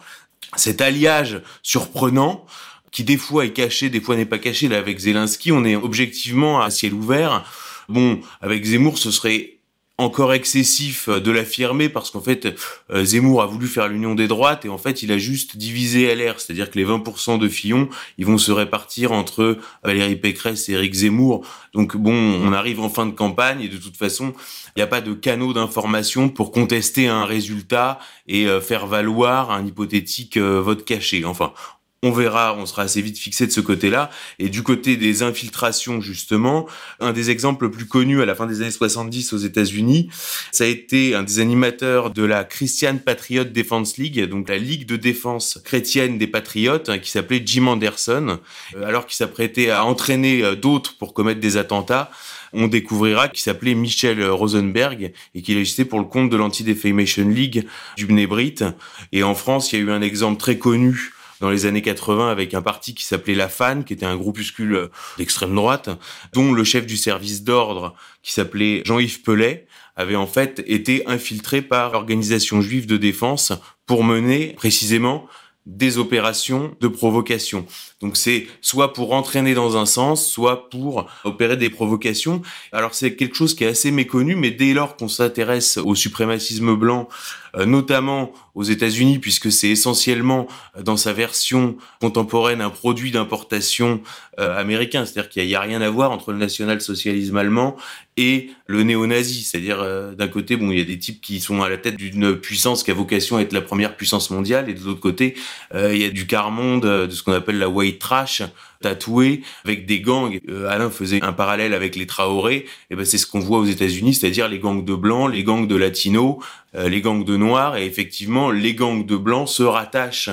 cet alliage surprenant qui des fois est caché, des fois n'est pas caché. Là, avec Zelensky, on est objectivement à ciel ouvert. Bon, avec Zemmour, ce serait encore excessif de l'affirmer parce qu'en fait euh, Zemmour a voulu faire l'union des droites et en fait il a juste divisé LR, c'est-à-dire que les 20% de Fillon, ils vont se répartir entre Valérie Pécresse et Éric Zemmour. Donc bon, on arrive en fin de campagne et de toute façon, il n'y a pas de canaux d'information pour contester un résultat et euh, faire valoir un hypothétique euh, vote caché. Enfin, on verra, on sera assez vite fixé de ce côté-là. Et du côté des infiltrations, justement, un des exemples plus connus à la fin des années 70 aux États-Unis, ça a été un des animateurs de la Christian Patriot Defense League, donc la Ligue de défense chrétienne des patriotes, hein, qui s'appelait Jim Anderson, euh, alors qu'il s'apprêtait à entraîner euh, d'autres pour commettre des attentats on découvrira qu'il s'appelait Michel Rosenberg et qu'il agissait pour le compte de l'Anti-Defamation League du Bnebrit. Et en France, il y a eu un exemple très connu dans les années 80 avec un parti qui s'appelait La FAN, qui était un groupuscule euh, d'extrême droite, dont le chef du service d'ordre, qui s'appelait Jean-Yves Pellet, avait en fait été infiltré par l'organisation juive de défense pour mener précisément des opérations de provocation. Donc c'est soit pour entraîner dans un sens, soit pour opérer des provocations. Alors c'est quelque chose qui est assez méconnu, mais dès lors qu'on s'intéresse au suprémacisme blanc, notamment aux États-Unis, puisque c'est essentiellement euh, dans sa version contemporaine un produit d'importation euh, américain, c'est-à-dire qu'il n'y a, rien à voir entre le national-socialisme allemand et le néo-nazi. C'est-à-dire d'un côté, bon, il y a des types qui sont à la tête d'une puissance qui a vocation à être la première puissance mondiale, et de l'autre côté, il y a du quart monde, de ce qu'on appelle la white trash tatoué avec des gangs. Euh, Alain faisait un parallèle avec les Traoré. Et ben c'est ce qu'on voit aux États-Unis, c'est-à-dire les gangs de blancs, les gangs de latinos, euh, les gangs de noirs. Et effectivement, les gangs de blancs se rattachent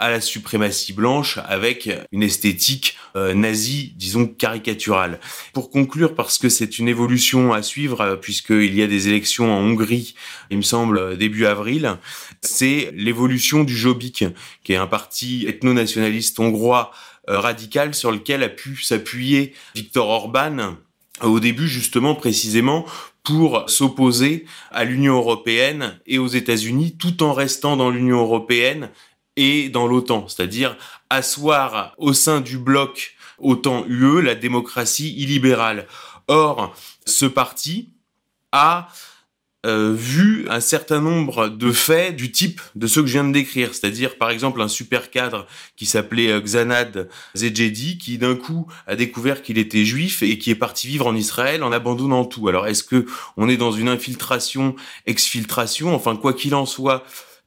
à la suprématie blanche avec une esthétique euh, nazie, disons caricaturale. Pour conclure, parce que c'est une évolution à suivre, puisqu'il y a des élections en Hongrie, il me semble début avril, c'est l'évolution du Jobbik, qui est un parti ethno-nationaliste hongrois euh, radical sur lequel a pu s'appuyer Viktor Orban au début justement précisément pour s'opposer à l'Union européenne et aux États-Unis tout en restant dans l'Union européenne et dans l'OTAN, c'est-à-dire asseoir au sein du bloc OTAN-UE la démocratie illibérale. Or, ce parti a euh, vu un certain nombre de faits du type de ceux que je viens de décrire, c'est-à-dire par exemple un super cadre qui s'appelait euh, Xanad Zedjedi, qui d'un coup a découvert qu'il était juif et qui est parti vivre en Israël en abandonnant tout. Alors est-ce que on est dans une infiltration, exfiltration, enfin quoi qu'il en soit,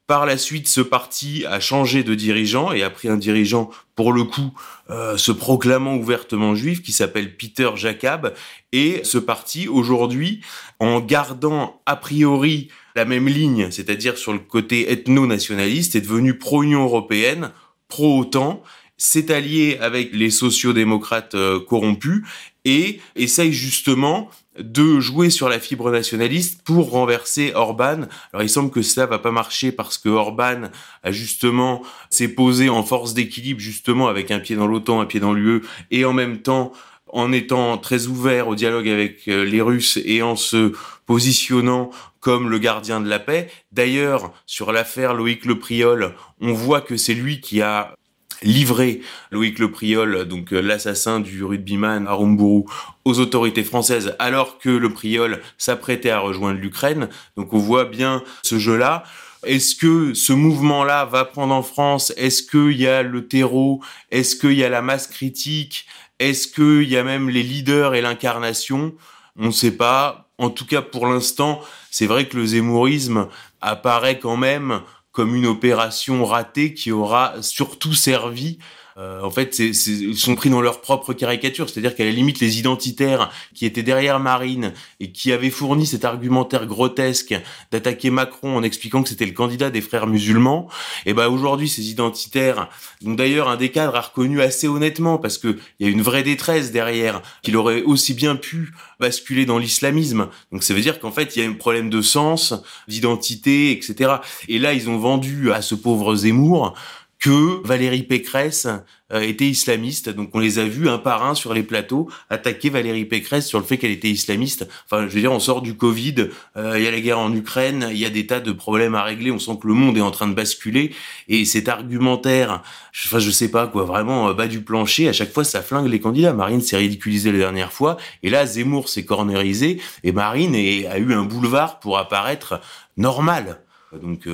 par la suite, ce parti a changé de dirigeant et a pris un dirigeant, pour le coup, euh, se proclamant ouvertement juif, qui s'appelle Peter Jacob. Et ce parti, aujourd'hui, en gardant a priori la même ligne, c'est-à-dire sur le côté ethno-nationaliste, est devenu pro-Union européenne, pro-OTAN, s'est allié avec les sociodémocrates euh, corrompus et essaye justement de jouer sur la fibre nationaliste pour renverser Orban. Alors il semble que cela va pas marcher parce que Orban a justement s'est posé en force d'équilibre justement avec un pied dans l'OTAN, un pied dans l'UE et en même temps en étant très ouvert au dialogue avec euh, les Russes et en se positionnant comme le gardien de la paix. D'ailleurs, sur l'affaire Loïc Le Priol, on voit que c'est lui qui a livré Loïc Le Priol, donc euh, l'assassin du rugbyman Arumbourou, aux autorités françaises alors que Le Priol s'apprêtait à rejoindre l'Ukraine. Donc on voit bien ce jeu-là. Est-ce que ce mouvement-là va prendre en France? Est-ce qu'il y a le terreau? Est-ce qu'il y a la masse critique? Est-ce qu'il y a même les leaders et l'incarnation? On ne sait pas. En tout cas, pour l'instant, c'est vrai que le zémourisme apparaît quand même comme une opération ratée qui aura surtout servi euh, en fait, ils sont pris dans leur propre caricature, c'est-à-dire qu'à la limite, les identitaires qui étaient derrière Marine et qui avaient fourni cet argumentaire grotesque d'attaquer Macron en expliquant que c'était le candidat des frères musulmans, et eh ben aujourd'hui, ces identitaires, dont d'ailleurs un des cadres a reconnu assez honnêtement, parce que il y a une vraie détresse derrière, qu'il aurait aussi bien pu basculer dans l'islamisme. Donc ça veut dire qu'en fait, il y a un problème de sens, d'identité, etc. Et là, ils ont vendu à ce pauvre Zemmour que Valérie Pécresse euh, était islamiste. Donc on les a vus un par un sur les plateaux attaquer Valérie Pécresse sur le fait qu'elle était islamiste. Enfin, je veux dire, on sort du Covid, euh, il y a la guerre en Ukraine, il y a des tas de problèmes à régler. On sent que le monde est en train de basculer et cet argumentaire, je, enfin je sais pas quoi, vraiment euh, bas du plancher. À chaque fois, ça flingue les candidats. Marine s'est ridiculisée la dernière fois et là Zemmour s'est cornerisé et Marine a eu un boulevard pour apparaître normal. Donc,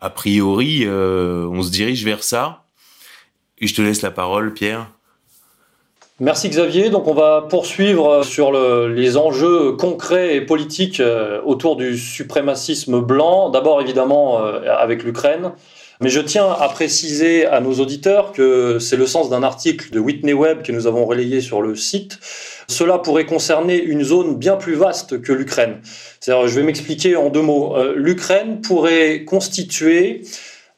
a priori, on se dirige vers ça. Et je te laisse la parole, Pierre. Merci Xavier. Donc on va poursuivre sur les enjeux concrets et politiques euh, autour du suprémacisme blanc. D'abord évidemment euh, avec l'Ukraine. Mais je tiens à préciser à nos auditeurs que c'est le sens d'un article de Whitney Webb que nous avons relayé sur le site. Cela pourrait concerner une zone bien plus vaste que l'Ukraine. Je vais m'expliquer en deux mots. Euh, L'Ukraine pourrait constituer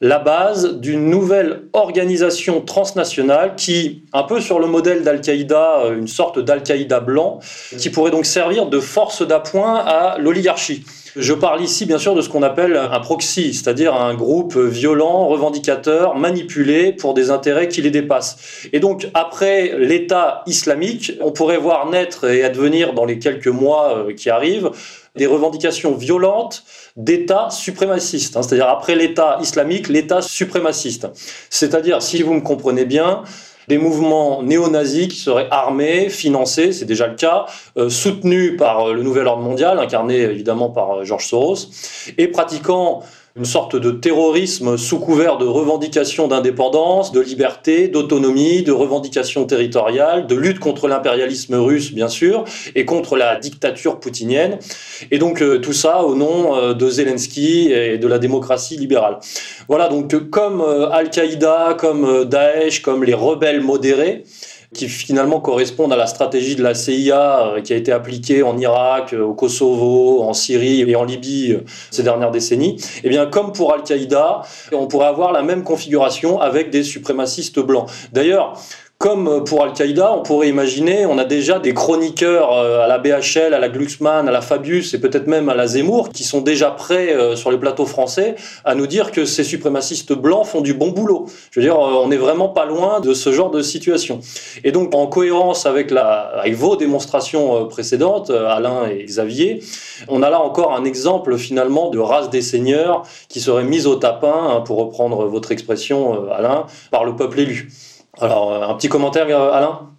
la base d'une nouvelle organisation transnationale qui, un peu sur le modèle d'Al-Qaïda, euh, une sorte d'Al-Qaïda blanc, qui pourrait donc servir de force d'appoint à l'oligarchie. Je parle ici bien sûr de ce qu'on appelle un proxy, c'est-à-dire un groupe violent, revendicateur, manipulé pour des intérêts qui les dépassent. Et donc après l'État islamique, on pourrait voir naître et advenir dans les quelques mois euh, qui arrivent des revendications violentes d'État suprémaciste, hein, c'est-à-dire après l'État islamique, l'État suprémaciste. C'est-à-dire, si vous me comprenez bien, des mouvements néo-nazis qui seraient armés, financés, c'est déjà le cas, euh, soutenus par euh, le nouvel ordre mondial, incarné évidemment par euh, George Soros, et pratiquant une sorte de terrorisme sous couvert de revendications d'indépendance, de liberté, d'autonomie, de revendications territoriales, de lutte contre l'impérialisme russe, bien sûr, et contre la dictature poutinienne. Et donc euh, tout ça au nom euh, de Zelensky et de la démocratie libérale. Voilà, donc comme euh, Al-Qaïda, comme Daesh, comme les rebelles modérés, qui finalement correspondent à la stratégie de la CIA euh, qui a été appliquée en Irak, euh, au Kosovo, en Syrie et en Libye euh, ces dernières décennies, eh bien comme pour Al-Qaïda, on pourrait avoir la même configuration avec des suprémacistes blancs. D'ailleurs, comme pour Al-Qaïda, on pourrait imaginer, on a déjà des chroniqueurs euh, à la BHL, à la Glucksmann, à la Fabius et peut-être même à la Zemmour qui sont déjà prêts euh, sur les plateaux français à nous dire que ces suprémacistes blancs font du bon boulot. Je veux dire, euh, on n'est vraiment pas loin de ce genre de situation. Et donc, en cohérence avec, la, avec vos démonstrations précédentes, Alain et Xavier, on a là encore un exemple finalement de race des seigneurs qui serait mise au tapin, hein, pour reprendre votre expression, Alain, par le peuple élu. Alors, euh, un petit commentaire, euh, Alain?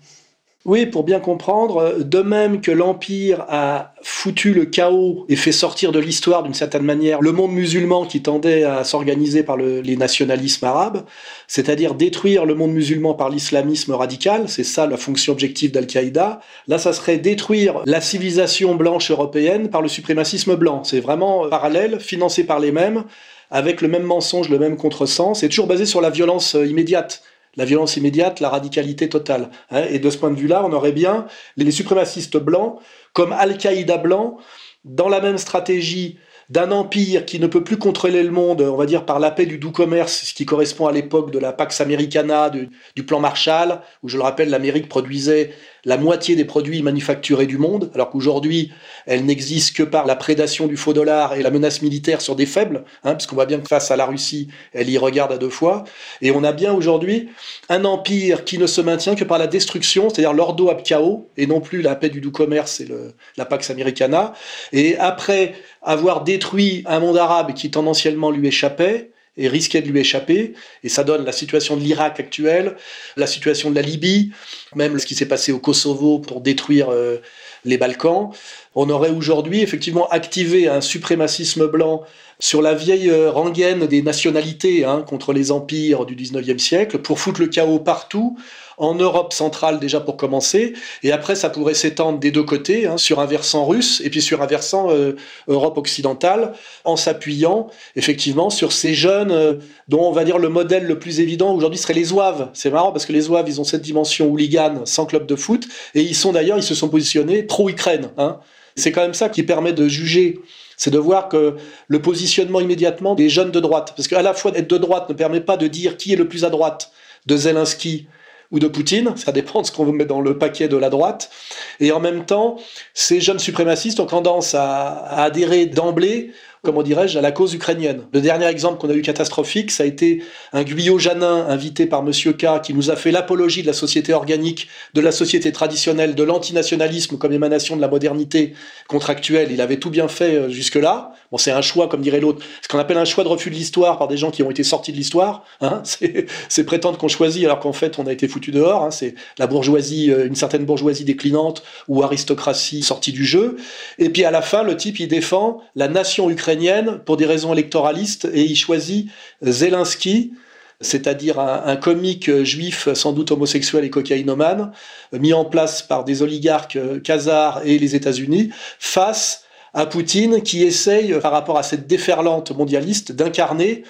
Oui, pour bien comprendre, de même que l'Empire a foutu le chaos et fait sortir de l'histoire d'une certaine manière le monde musulman qui tendait à s'organiser par les nationalismes arabes, c'est-à-dire détruire le monde musulman par l'islamisme radical, c'est ça la fonction objective d'Al-Qaïda, là ça serait détruire la civilisation blanche européenne par le suprémacisme blanc. C'est vraiment parallèle, financé par les mêmes, avec le même mensonge, le même contresens, c'est toujours basé sur la violence euh, immédiate la violence immédiate, la radicalité totale. Hein. Et de ce point de vue-là, on aurait bien les suprémacistes blancs comme Al-Qaïda blanc dans la même stratégie d'un empire qui ne peut plus contrôler le monde, on va dire par la paix du doux commerce, ce qui correspond à l'époque de la Pax Americana, du, du plan Marshall, où je le rappelle, l'Amérique produisait la moitié des produits manufacturés du monde, alors qu'aujourd'hui, elle n'existe que par la prédation du faux dollar et la menace militaire sur des faibles, hein, puisqu'on voit bien que face à la Russie, elle y regarde à deux fois. Et on a bien aujourd'hui un empire qui ne se maintient que par la destruction, c'est-à-dire l'ordo ab chaos, et non plus la paix du doux commerce et la Pax Americana. Et après avoir détruit un monde arabe qui tendanciellement lui échappait, et risquait de lui échapper. Et ça donne la situation de l'Irak actuelle, la situation de la Libye, même ce qui s'est passé au Kosovo pour détruire euh, les Balkans. On aurait aujourd'hui effectivement activé un suprémacisme blanc sur la vieille euh, rengaine des nationalités hein, contre les empires du 19e siècle pour foutre le chaos partout en Europe centrale déjà pour commencer, et après ça pourrait s'étendre des deux côtés, hein, sur un versant russe et puis sur un versant euh, Europe occidentale, en s'appuyant effectivement sur ces jeunes euh, dont on va dire le modèle le plus évident aujourd'hui serait les Zouaves. C'est marrant parce que les Zouaves, ils ont cette dimension hooligan sans club de foot, et ils sont d'ailleurs, ils se sont positionnés pro-Ukraine. Hein. C'est quand même ça qui permet de juger c'est de voir que le positionnement immédiatement des jeunes de droite, parce qu'à la fois être de droite ne permet pas de dire qui est le plus à droite de Zelensky ou de Poutine, ça dépend de ce qu'on met dans le paquet de la droite. Et en même temps, ces jeunes suprémacistes ont tendance à, adhérer d'emblée comment dirais-je, à la cause ukrainienne. Le dernier exemple qu'on a eu catastrophique, ça a été un Guyot-Janin invité par Monsieur K, qui nous a fait l'apologie de la société organique, de la société traditionnelle, de l'antinationalisme comme émanation de la modernité contractuelle. Il avait tout bien fait euh, jusque-là. Bon, c'est un choix, comme dirait l'autre, ce qu'on appelle un choix de refus de l'histoire par des gens qui ont été sortis de l'histoire. Hein (laughs) c'est prétendre qu'on choisit alors qu'en fait on a été foutu dehors. Hein c'est la bourgeoisie, euh, une certaine bourgeoisie déclinante ou aristocratie sortie du jeu. Et puis à la fin, le type il défend la nation ukrainienne pour des raisons électoralistes et il choisit Zelensky, c'est-à-dire un, comique juif sans doute homosexuel et cocaïnomane, mis en place par des oligarques khazars et les États-Unis, face à Poutine qui essaye, par rapport à cette déferlante mondialiste, d'incarner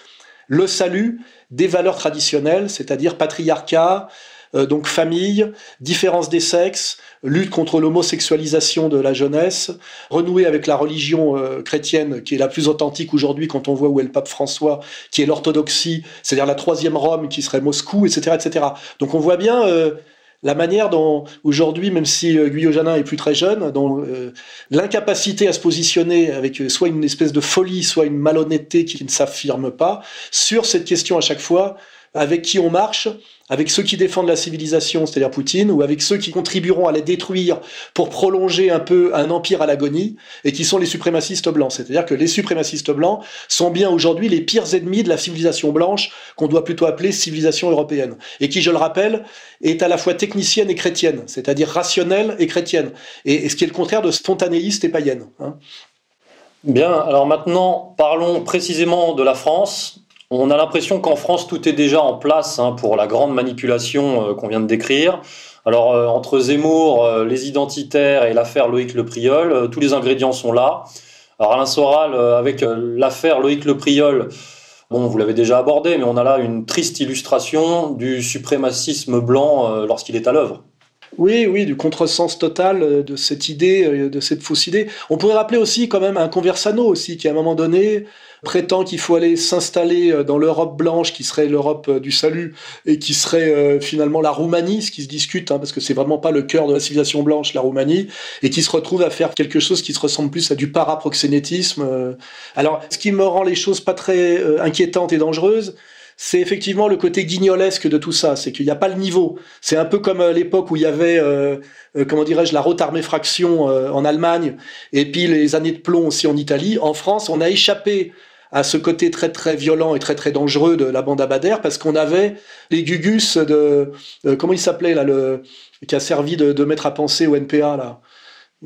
le salut des valeurs traditionnelles, c'est-à-dire patriarcat, euh, donc famille, différence des sexes, lutte contre l'homosexualisation de la jeunesse, renouer avec la religion euh, chrétienne qui est la plus authentique aujourd'hui quand on voit où est le pape François, qui est l'orthodoxie, c'est-à-dire la troisième Rome qui serait Moscou, etc., etc. Donc on voit bien euh, la manière dont aujourd'hui, même si euh, Guyot Janin est plus très jeune, dont l'incapacité à se positionner avec soit une espèce de folie, soit une malhonnêteté qui ne s'affirme pas sur cette question à chaque fois avec qui on marche, avec ceux qui défendent la civilisation, c'est-à-dire Poutine, ou avec ceux qui contribueront à la détruire pour prolonger un peu un empire à l'agonie, et qui sont les suprémacistes blancs. C'est-à-dire que les suprémacistes blancs sont bien aujourd'hui les pires ennemis de la civilisation blanche, qu'on doit plutôt appeler civilisation européenne, et qui, je le rappelle, est à la fois technicienne et chrétienne, c'est-à-dire rationnelle et chrétienne, et, ce qui est le contraire de spontanéiste et païenne. Hein. Bien, alors maintenant parlons précisément de la France. On a l'impression qu'en France, tout est déjà en place hein, pour la grande manipulation euh, qu'on vient de décrire. Alors, euh, entre Zemmour, euh, les identitaires et l'affaire Loïc Le Priol, tous les ingrédients sont là. Alors, Alain Soral, avec l'affaire Loïc Le Priol, bon, vous l'avez déjà abordé, mais on a là une triste illustration du suprémacisme blanc lorsqu'il est à l'œuvre. Oui, oui, du contresens total de cette idée, de cette fausse idée. On pourrait rappeler aussi quand même un conversano aussi, qui à un moment donné prétend qu'il faut aller s'installer euh, dans l'Europe blanche, qui serait l'Europe euh, du salut, et qui serait euh, finalement la Roumanie, ce qui se discute, hein, parce que c'est vraiment pas le cœur de la civilisation blanche, la Roumanie, et qui se retrouve à faire quelque chose qui se ressemble plus à du paraproxénétisme. Alors, ce qui me rend les choses pas très inquiétantes et dangereuses, c'est effectivement le côté guignolesque de tout ça, c'est qu'il n'y a pas le niveau. C'est un peu comme l'époque où il y avait, comment dirais-je, la armée fraction en Allemagne, et puis les années de plomb aussi en Italie. En France, on a échappé à ce côté très très violent et très très dangereux de la bande Abadère parce qu'on avait les gugus de euh, comment il s'appelait là le qui a servi de, de maître à penser au NPA là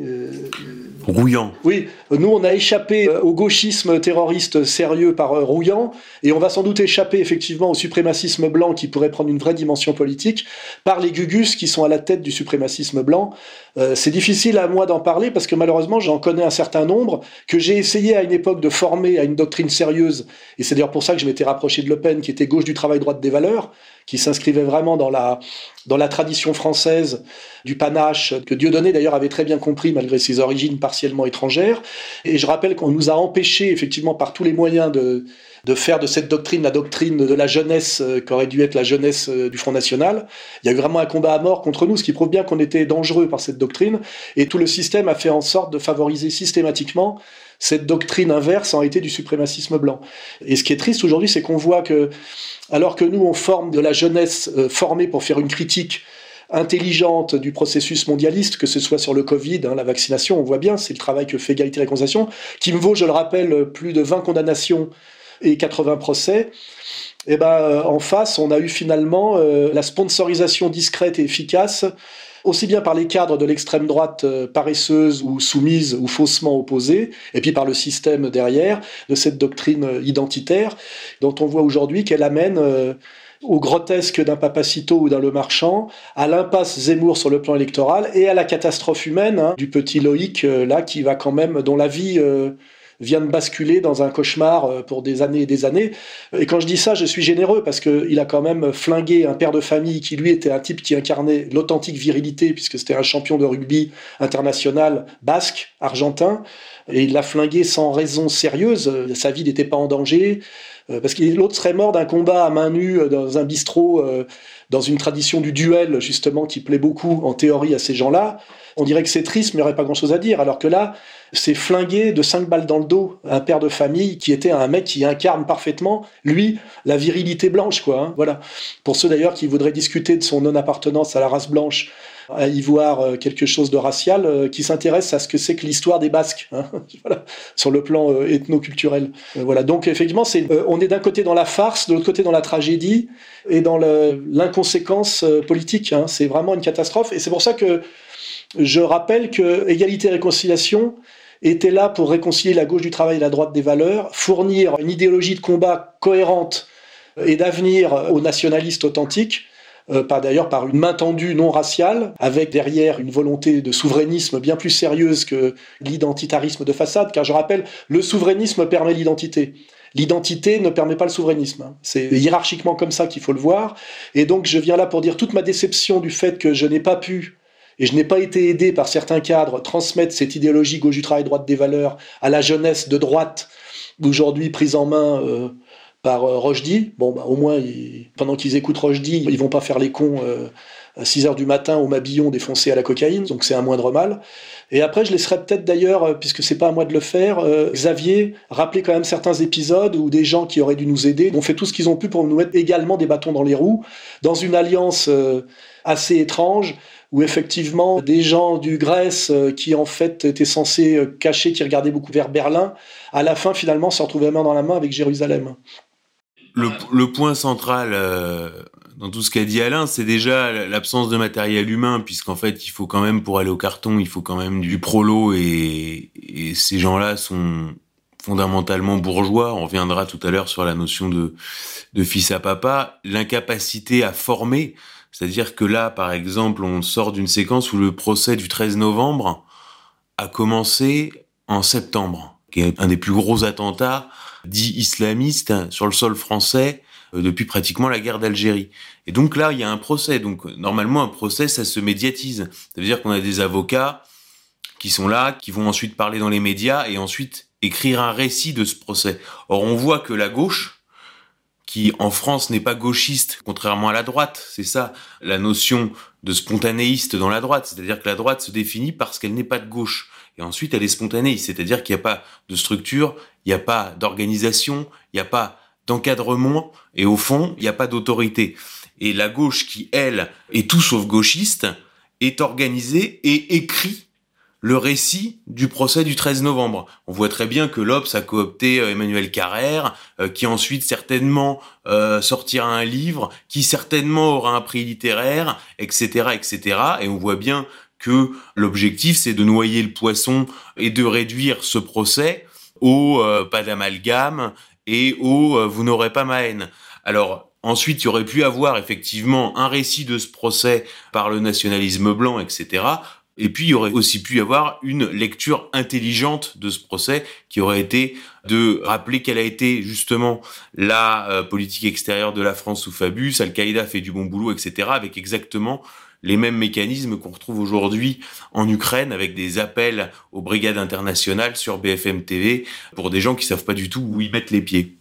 euh, Rouillant. Oui, nous on a échappé euh, au gauchisme terroriste sérieux par euh, Rouillant, et on va sans doute échapper effectivement au suprémacisme blanc qui pourrait prendre une vraie dimension politique par les Gugus qui sont à la tête du suprémacisme blanc. c'est difficile à moi d'en parler parce que malheureusement j'en connais un certain nombre que j'ai essayé à une époque de former à une doctrine sérieuse, et c'est d'ailleurs pour ça que je m'étais rapproché de Le Pen qui était gauche du travail, droite des valeurs, qui s'inscrivait vraiment dans la, dans la tradition française du panache, que Dieudonné d'ailleurs avait très bien compris malgré ses origines partiellement étrangères. Et je rappelle qu'on nous a empêchés effectivement par tous les moyens de, de faire de cette doctrine la doctrine de la jeunesse euh, qu'aurait dû être la jeunesse euh, du Front National. Il y a eu vraiment un combat à mort contre nous, ce qui prouve bien qu'on était dangereux par cette doctrine. Et tout le système a fait en sorte de favoriser systématiquement cette doctrine inverse en réalité du suprémacisme blanc. Et ce qui est triste aujourd'hui, c'est qu'on voit que, alors que nous, on forme de la jeunesse euh, formée pour faire une critique intelligente du processus mondialiste, que ce soit sur le Covid, hein, la vaccination, on voit bien, c'est le travail que fait Égalité et Réconciliation, qui me vaut, je le rappelle, plus de 20 condamnations et 80 procès. Et eh ben, en face, on a eu finalement euh, la sponsorisation discrète et efficace aussi bien par les cadres de l'extrême droite euh, paresseuse ou soumise ou faussement opposée, et puis par le système derrière de cette doctrine euh, identitaire dont on voit aujourd'hui qu'elle amène euh, au grotesque d'un Papacito ou d'un Le Marchand, à l'impasse Zemmour sur le plan électoral et à la catastrophe humaine hein, du petit Loïc là qui va quand même dont la vie vient de basculer dans un cauchemar euh, pour des années et des années. Et quand je dis ça, je suis généreux parce qu'il a quand même flingué un père de famille qui, lui, était un type qui incarnait l'authentique virilité, puisque c'était un champion de rugby international basque, argentin. Et il l'a flingué sans raison sérieuse. Sa vie n'était pas en danger. Euh, parce que l'autre serait mort d'un combat à main nue euh, dans un bistrot, dans une tradition du duel, justement, qui plaît beaucoup en théorie à ces gens-là. On dirait que c'est triste, mais il n'y aurait pas grand-chose à dire. Alors que là, c'est flingué de cinq balles dans le dos un père de famille qui était un mec qui incarne parfaitement, lui, la virilité blanche, quoi. Hein, voilà. Pour ceux d'ailleurs qui voudraient discuter de son non-appartenance à la race blanche, à y voir euh, quelque chose de racial, euh, qui s'intéresse à ce que c'est que l'histoire des Basques, hein, (laughs) voilà, sur le plan euh, ethno-culturel. voilà. Donc effectivement, c'est, on est d'un côté dans la farce, de l'autre côté dans la tragédie et dans l'inconséquence politique. Hein. C'est vraiment une catastrophe. Et c'est pour ça que je rappelle que égalité et réconciliation était là pour réconcilier la gauche du travail et la droite des valeurs, fournir une idéologie de combat cohérente et d'avenir aux nationalistes authentiques, euh, par d'ailleurs par une main tendue non raciale, avec derrière une volonté de souverainisme bien plus sérieuse que l'identitarisme de façade, car je rappelle, le souverainisme permet l'identité. L'identité ne permet pas le souverainisme. Hein. C'est hiérarchiquement comme ça qu'il faut le voir. Et donc je viens là pour dire toute ma déception du fait que je n'ai pas pu et je n'ai pas été aidé par certains cadres transmettre cette idéologie gauche du travail, droite des valeurs à la jeunesse de droite, aujourd'hui prise en main euh, par euh, Rochdy. Bon, bah, au moins, pendant qu'ils écoutent Rochdy, ils vont pas faire les cons euh, à 6 heures du matin au Mabillon défoncé à la cocaïne, donc c'est un moindre mal. Et après, je laisserai peut-être d'ailleurs, puisque c'est pas à moi de le faire, Xavier rappeler quand même certains épisodes où des gens qui auraient dû nous aider ont fait tout ce qu'ils ont pu pour nous mettre également des bâtons dans les roues, dans une alliance assez étrange où effectivement des gens du Grèce euh, qui en fait étaient censés euh, cacher, qui regardaient beaucoup vers Berlin, à la fin finalement se retrouvaient main dans la main avec Jérusalem. Le, point central euh, dans tout ce qu'a dit Alain, c'est déjà l'absence de matériel humain, puisqu'en fait, il faut quand même, pour aller au carton, il faut quand même du prolo, et, ces gens-là sont fondamentalement bourgeois. On reviendra tout à l'heure sur la notion de fils à papa. L'incapacité à former, c'est-à-dire que là, par exemple, on sort d'une séquence où le procès du 13 novembre a commencé en septembre, qui est un des plus gros attentats dits islamistes sur le sol français euh, depuis pratiquement la guerre d'Algérie. Et donc là, il y a un procès. Donc normalement, un procès, ça se médiatise. Ça veut dire qu'on a des avocats qui sont là, qui vont ensuite parler dans les médias et ensuite écrire un récit de ce procès. Or, on voit que la gauche, qui en France n'est pas gauchiste, contrairement à la droite. C'est ça la notion de spontanéiste dans la droite, c'est-à-dire que la droite se définit parce qu'elle n'est pas de gauche. Et ensuite, elle est spontanée, c'est-à-dire qu'il n'y a pas de structure, il n'y a pas d'organisation, il n'y a pas d'encadrement, et au fond, il n'y a pas d'autorité. Et la gauche qui, elle, est tout sauf gauchiste, est organisée et écrit le récit du procès du 13 novembre. On voit très bien que l'Obs a coopté euh, Emmanuel Carrère, euh, qui ensuite certainement euh, sortira un livre, qui certainement aura un prix littéraire, etc., etc. Et on voit bien que l'objectif, c'est de noyer le poisson et de réduire ce procès au pas d'amalgame et au vous n'aurez pas ma haine. Alors, Ensuite, il y aurait pu avoir effectivement un récit de ce procès par le nationalisme blanc, etc. Et puis, il y aurait aussi pu y avoir une lecture intelligente de ce procès qui aurait été de rappeler quelle a été justement la euh, politique extérieure de la France sous Fabius, Al-Qaïda fait du bon boulot, etc., avec exactement les mêmes mécanismes qu'on retrouve aujourd'hui en Ukraine avec des appels aux brigades internationales sur BFM TV pour des gens qui savent pas du tout où ils mettent les pieds.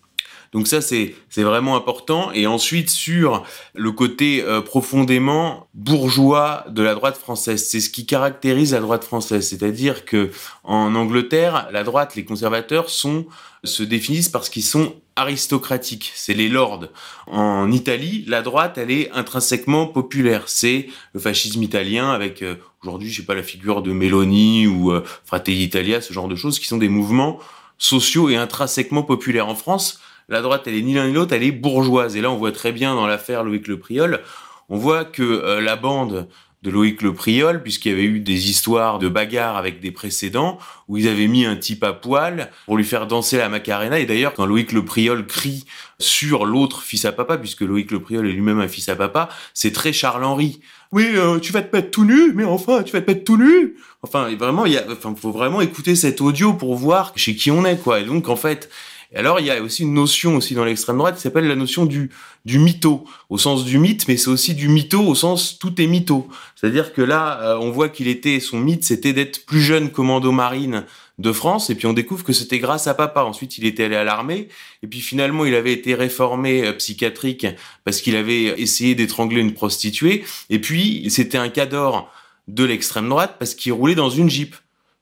Donc ça, c'est vraiment important. Et ensuite, sur le côté euh, profondément bourgeois de la droite française, c'est ce qui caractérise la droite française. C'est-à-dire que en Angleterre, la droite, les conservateurs sont se définissent parce qu'ils sont aristocratiques, c'est les lords. En Italie, la droite, elle est intrinsèquement populaire. C'est le fascisme italien avec euh, aujourd'hui, je sais pas, la figure de Meloni ou euh, Fratelli Italia, ce genre de choses qui sont des mouvements sociaux et intrinsèquement populaires. En France, la droite, elle est ni l'un ni l'autre, elle est bourgeoise. Et là, on voit très bien dans l'affaire Loïc Le Priol, on voit que euh, la bande de Loïc Le Priol, puisqu'il y avait eu des histoires de bagarres avec des précédents, où ils avaient mis un type à poil pour lui faire danser la Macarena. Et d'ailleurs, quand Loïc Le Priol crie sur l'autre fils à papa, puisque Loïc Le Priol est lui-même un fils à papa, c'est très Charles-Henri. Oui, euh, tu vas te mettre tout nu, mais enfin, tu vas te mettre tout nu. Enfin, vraiment, il enfin, faut vraiment écouter cet audio pour voir chez qui on est, quoi. Et donc, en fait, et alors, il y a aussi une notion aussi dans l'extrême droite qui s'appelle la notion du, du mytho, au sens du mythe, mais c'est aussi du mytho au sens tout est mytho. C'est-à-dire que là, euh, on voit qu'il était, son mythe, c'était d'être plus jeune commando marine de France, et puis on découvre que c'était grâce à papa. Ensuite, il était allé à l'armée, et puis finalement, il avait été réformé euh, psychiatrique parce qu'il avait essayé d'étrangler une prostituée, et puis c'était un cador de l'extrême droite parce qu'il roulait dans une Jeep,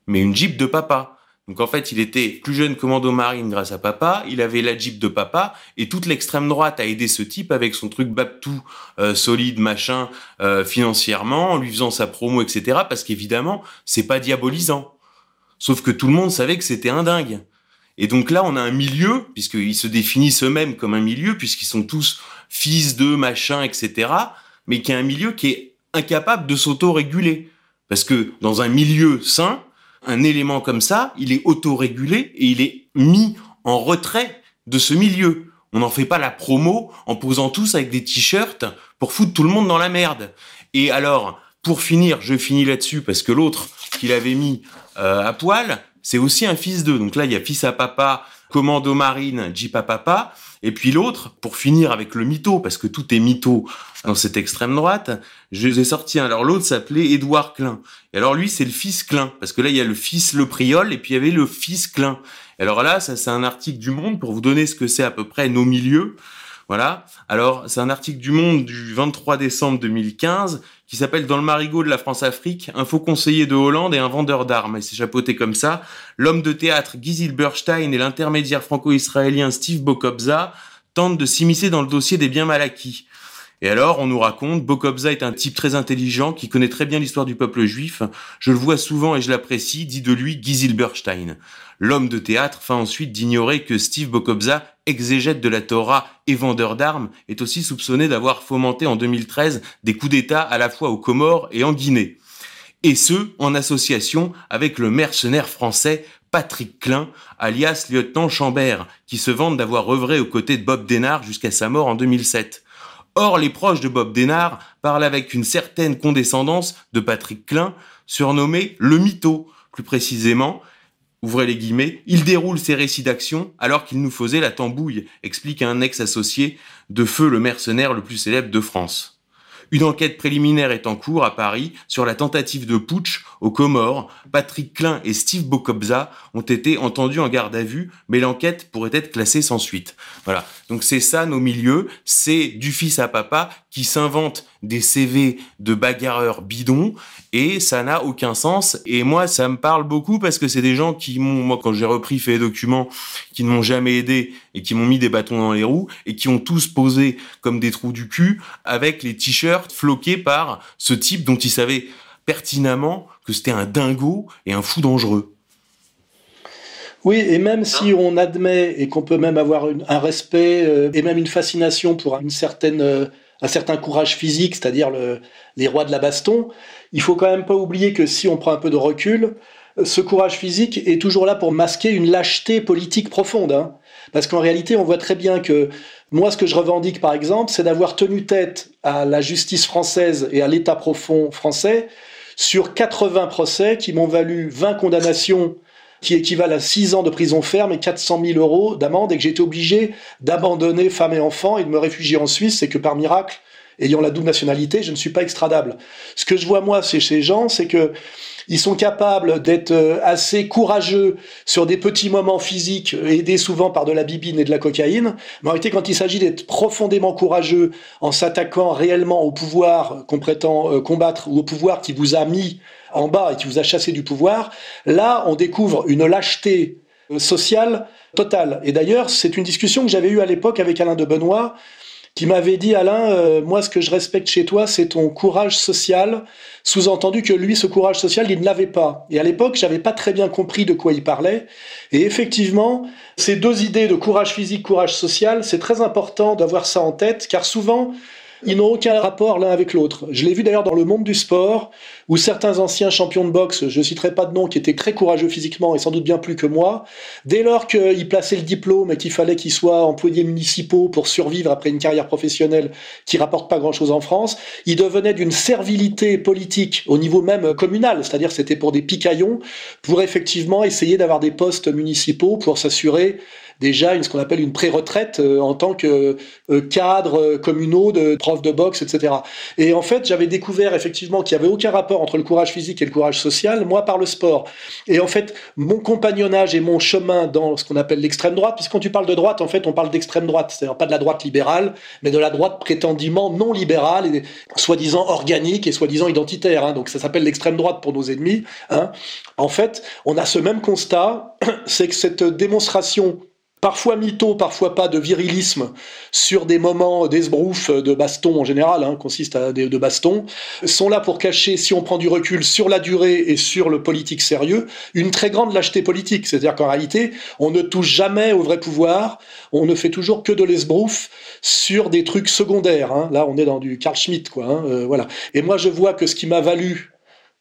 mais une Jeep de papa. Donc en fait, il était plus jeune commando marine grâce à papa, il avait la Jeep de papa, et toute l'extrême droite a aidé ce type avec son truc Babtou euh, solide, machin, euh, financièrement, en lui faisant sa promo, etc. Parce qu'évidemment, c'est pas diabolisant. Sauf que tout le monde savait que c'était un dingue. Et donc là, on a un milieu, puisqu'ils se définissent eux-mêmes comme un milieu, puisqu'ils sont tous fils de machin, etc. Mais qui est un milieu qui est incapable de s'auto-réguler. Parce que dans un milieu sain, un élément comme ça, il est autorégulé et il est mis en retrait de ce milieu. On n'en fait pas la promo en posant tous avec des t-shirts pour foutre tout le monde dans la merde. Et alors, pour finir, je finis là-dessus parce que l'autre qu'il avait mis euh, à poil, c'est aussi un fils d'eux. Donc là, il y a fils à papa, commando marine, jeep à papa. Et puis l'autre, pour finir avec le mytho, parce que tout est mytho dans cette extrême droite, je les ai sortis. Alors l'autre s'appelait Édouard Klein. Et alors lui, c'est le fils Klein, parce que là, il y a le fils Le Priol, et puis il y avait le fils Klein. Et alors là, ça c'est un article du Monde pour vous donner ce que c'est à peu près nos milieux. Voilà. Alors, c'est un article du Monde du 23 décembre 2015 qui s'appelle Dans le marigot de la France-Afrique, un faux conseiller de Hollande et un vendeur d'armes. Et c'est chapeauté comme ça. L'homme de théâtre Gizil Burstein et l'intermédiaire franco-israélien Steve Bokobza tentent de s'immiscer dans le dossier des biens mal acquis. Et alors, on nous raconte, Bokobza est un type très intelligent qui connaît très bien l'histoire du peuple juif. Je le vois souvent et je l'apprécie, dit de lui Gizil Burstein. L'homme de théâtre feint ensuite d'ignorer que Steve Bokobza, exégète de la Torah et vendeur d'armes, est aussi soupçonné d'avoir fomenté en 2013 des coups d'État à la fois aux Comores et en Guinée. Et ce, en association avec le mercenaire français Patrick Klein, alias lieutenant Chambert, qui se vante d'avoir œuvré aux côtés de Bob Denard jusqu'à sa mort en 2007. Or, les proches de Bob Denard parlent avec une certaine condescendance de Patrick Klein, surnommé le mytho. Plus précisément, ouvrez les guillemets, il déroule ses récits d'action alors qu'il nous faisait la tambouille, explique un ex-associé de Feu le mercenaire le plus célèbre de France. Une enquête préliminaire est en cours à Paris sur la tentative de putsch aux Comores. Patrick Klein et Steve Bokobza ont été entendus en garde à vue, mais l'enquête pourrait être classée sans suite. Voilà. Donc c'est ça nos milieux, c'est du fils à papa qui s'invente des CV de bagarreurs bidons et ça n'a aucun sens. Et moi, ça me parle beaucoup parce que c'est des gens qui m'ont, moi, quand j'ai repris fait documents, qui ne m'ont jamais aidé et qui m'ont mis des bâtons dans les roues et qui ont tous posé comme des trous du cul avec les t-shirts floqués par ce type dont ils savaient pertinemment que c'était un dingo et un fou dangereux. Oui, et même si on admet et qu'on peut même avoir un respect euh, et même une fascination pour une certaine euh, un certain courage physique, c'est-à-dire le, les rois de la baston, il faut quand même pas oublier que si on prend un peu de recul, ce courage physique est toujours là pour masquer une lâcheté politique profonde. Hein. Parce qu'en réalité, on voit très bien que moi, ce que je revendique, par exemple, c'est d'avoir tenu tête à la justice française et à l'État profond français sur 80 procès qui m'ont valu 20 condamnations qui équivalent à 6 ans de prison ferme et 400 000 euros d'amende et que été obligé d'abandonner femme et enfants et de me réfugier en Suisse et que par miracle, ayant la double nationalité, je ne suis pas extradable. Ce que je vois moi chez ces gens, c'est que ils sont capables d'être euh, assez courageux sur des petits moments physiques, aidés souvent par de la bibine et de la cocaïne. Mais en réalité, quand il s'agit d'être profondément courageux en s'attaquant réellement au pouvoir qu'on prétend euh, combattre ou au pouvoir qui vous a mis en bas et qui vous a chassé du pouvoir, là, on découvre une lâcheté euh, sociale totale. Et d'ailleurs, c'est une discussion que j'avais eue à l'époque avec Alain de Benoît, qui m'avait dit Alain, euh, moi ce que je respecte chez toi, c'est ton courage social. Sous-entendu que lui, ce courage social, il ne l'avait pas. Et à l'époque, j'avais pas très bien compris de quoi il parlait. Et effectivement, ces deux idées de courage physique, courage social, c'est très important d'avoir ça en tête, car souvent, ils n'ont aucun rapport l'un avec l'autre. Je l'ai vu d'ailleurs dans le monde du sport, où certains anciens champions de boxe, je citerai pas de nom, qui étaient très courageux physiquement et sans doute bien plus que moi, dès lors qu'ils plaçaient le diplôme et qu'il fallait qu'ils soient employés municipaux pour survivre après une carrière professionnelle qui rapporte pas grand-chose en France, ils devenaient d'une servilité politique au niveau même communal, c'est-à-dire c'était pour des picaillons, pour effectivement essayer d'avoir des postes municipaux pour s'assurer déjà une, ce qu'on appelle une pré-retraite euh, en tant que euh, cadre communaux de prof de boxe, etc. Et en fait, j'avais découvert effectivement qu'il n'y avait aucun rapport entre le courage physique et le courage social, moi par le sport. Et en fait, mon compagnonnage et mon chemin dans ce qu'on appelle l'extrême droite, puisqu'on tu parles de droite, en fait, on parle d'extrême droite, c'est-à-dire pas de la droite libérale, mais de la droite prétendument non libérale et soi-disant organique et soi-disant identitaire. Hein. Donc ça s'appelle l'extrême droite pour nos ennemis. Hein. En fait, on a ce même constat, (clears throat) c'est que cette démonstration parfois mytho, parfois pas, de virilisme sur des moments d'esbrouf, de baston en général, hein, consiste à des de baston, sont là pour cacher, si on prend du recul sur la durée et sur le politique sérieux, une très grande lâcheté politique. C'est-à-dire qu'en réalité, on ne touche jamais au vrai pouvoir, on ne fait toujours que de l'esbrouf sur des trucs secondaires. Hein. Là, on est dans du Carl Schmitt, quoi. Hein, euh, voilà. Et moi, je vois que ce qui m'a valu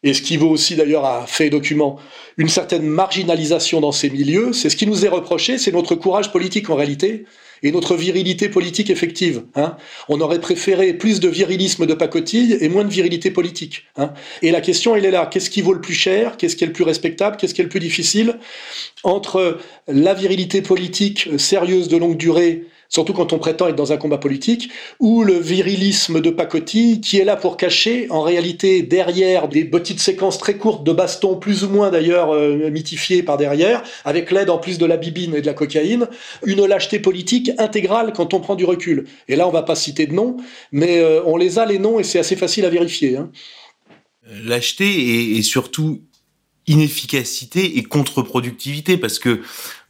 et ce qui vaut aussi d'ailleurs à fait document, une certaine marginalisation dans ces milieux, c'est ce qui nous est reproché, c'est notre courage politique en réalité, et notre virilité politique effective. Hein. On aurait préféré plus de virilisme de pacotille et moins de virilité politique. Hein. Et la question, elle est là. Qu'est-ce qui vaut le plus cher? Qu'est-ce qui est le plus respectable? Qu'est-ce qui est le plus difficile? Entre la virilité politique sérieuse de longue durée surtout quand on prétend être dans un combat politique, ou le virilisme de pacotille qui est là pour cacher, en réalité, derrière des petites séquences très courtes de baston, plus ou moins d'ailleurs euh, mythifiées par derrière, avec l'aide en plus de la bibine et de la cocaïne, une lâcheté politique intégrale quand on prend du recul. Et là, on va pas citer de noms, mais euh, on les a les noms et c'est assez facile à vérifier. Hein. Lâcheté et surtout inefficacité et contre-productivité parce que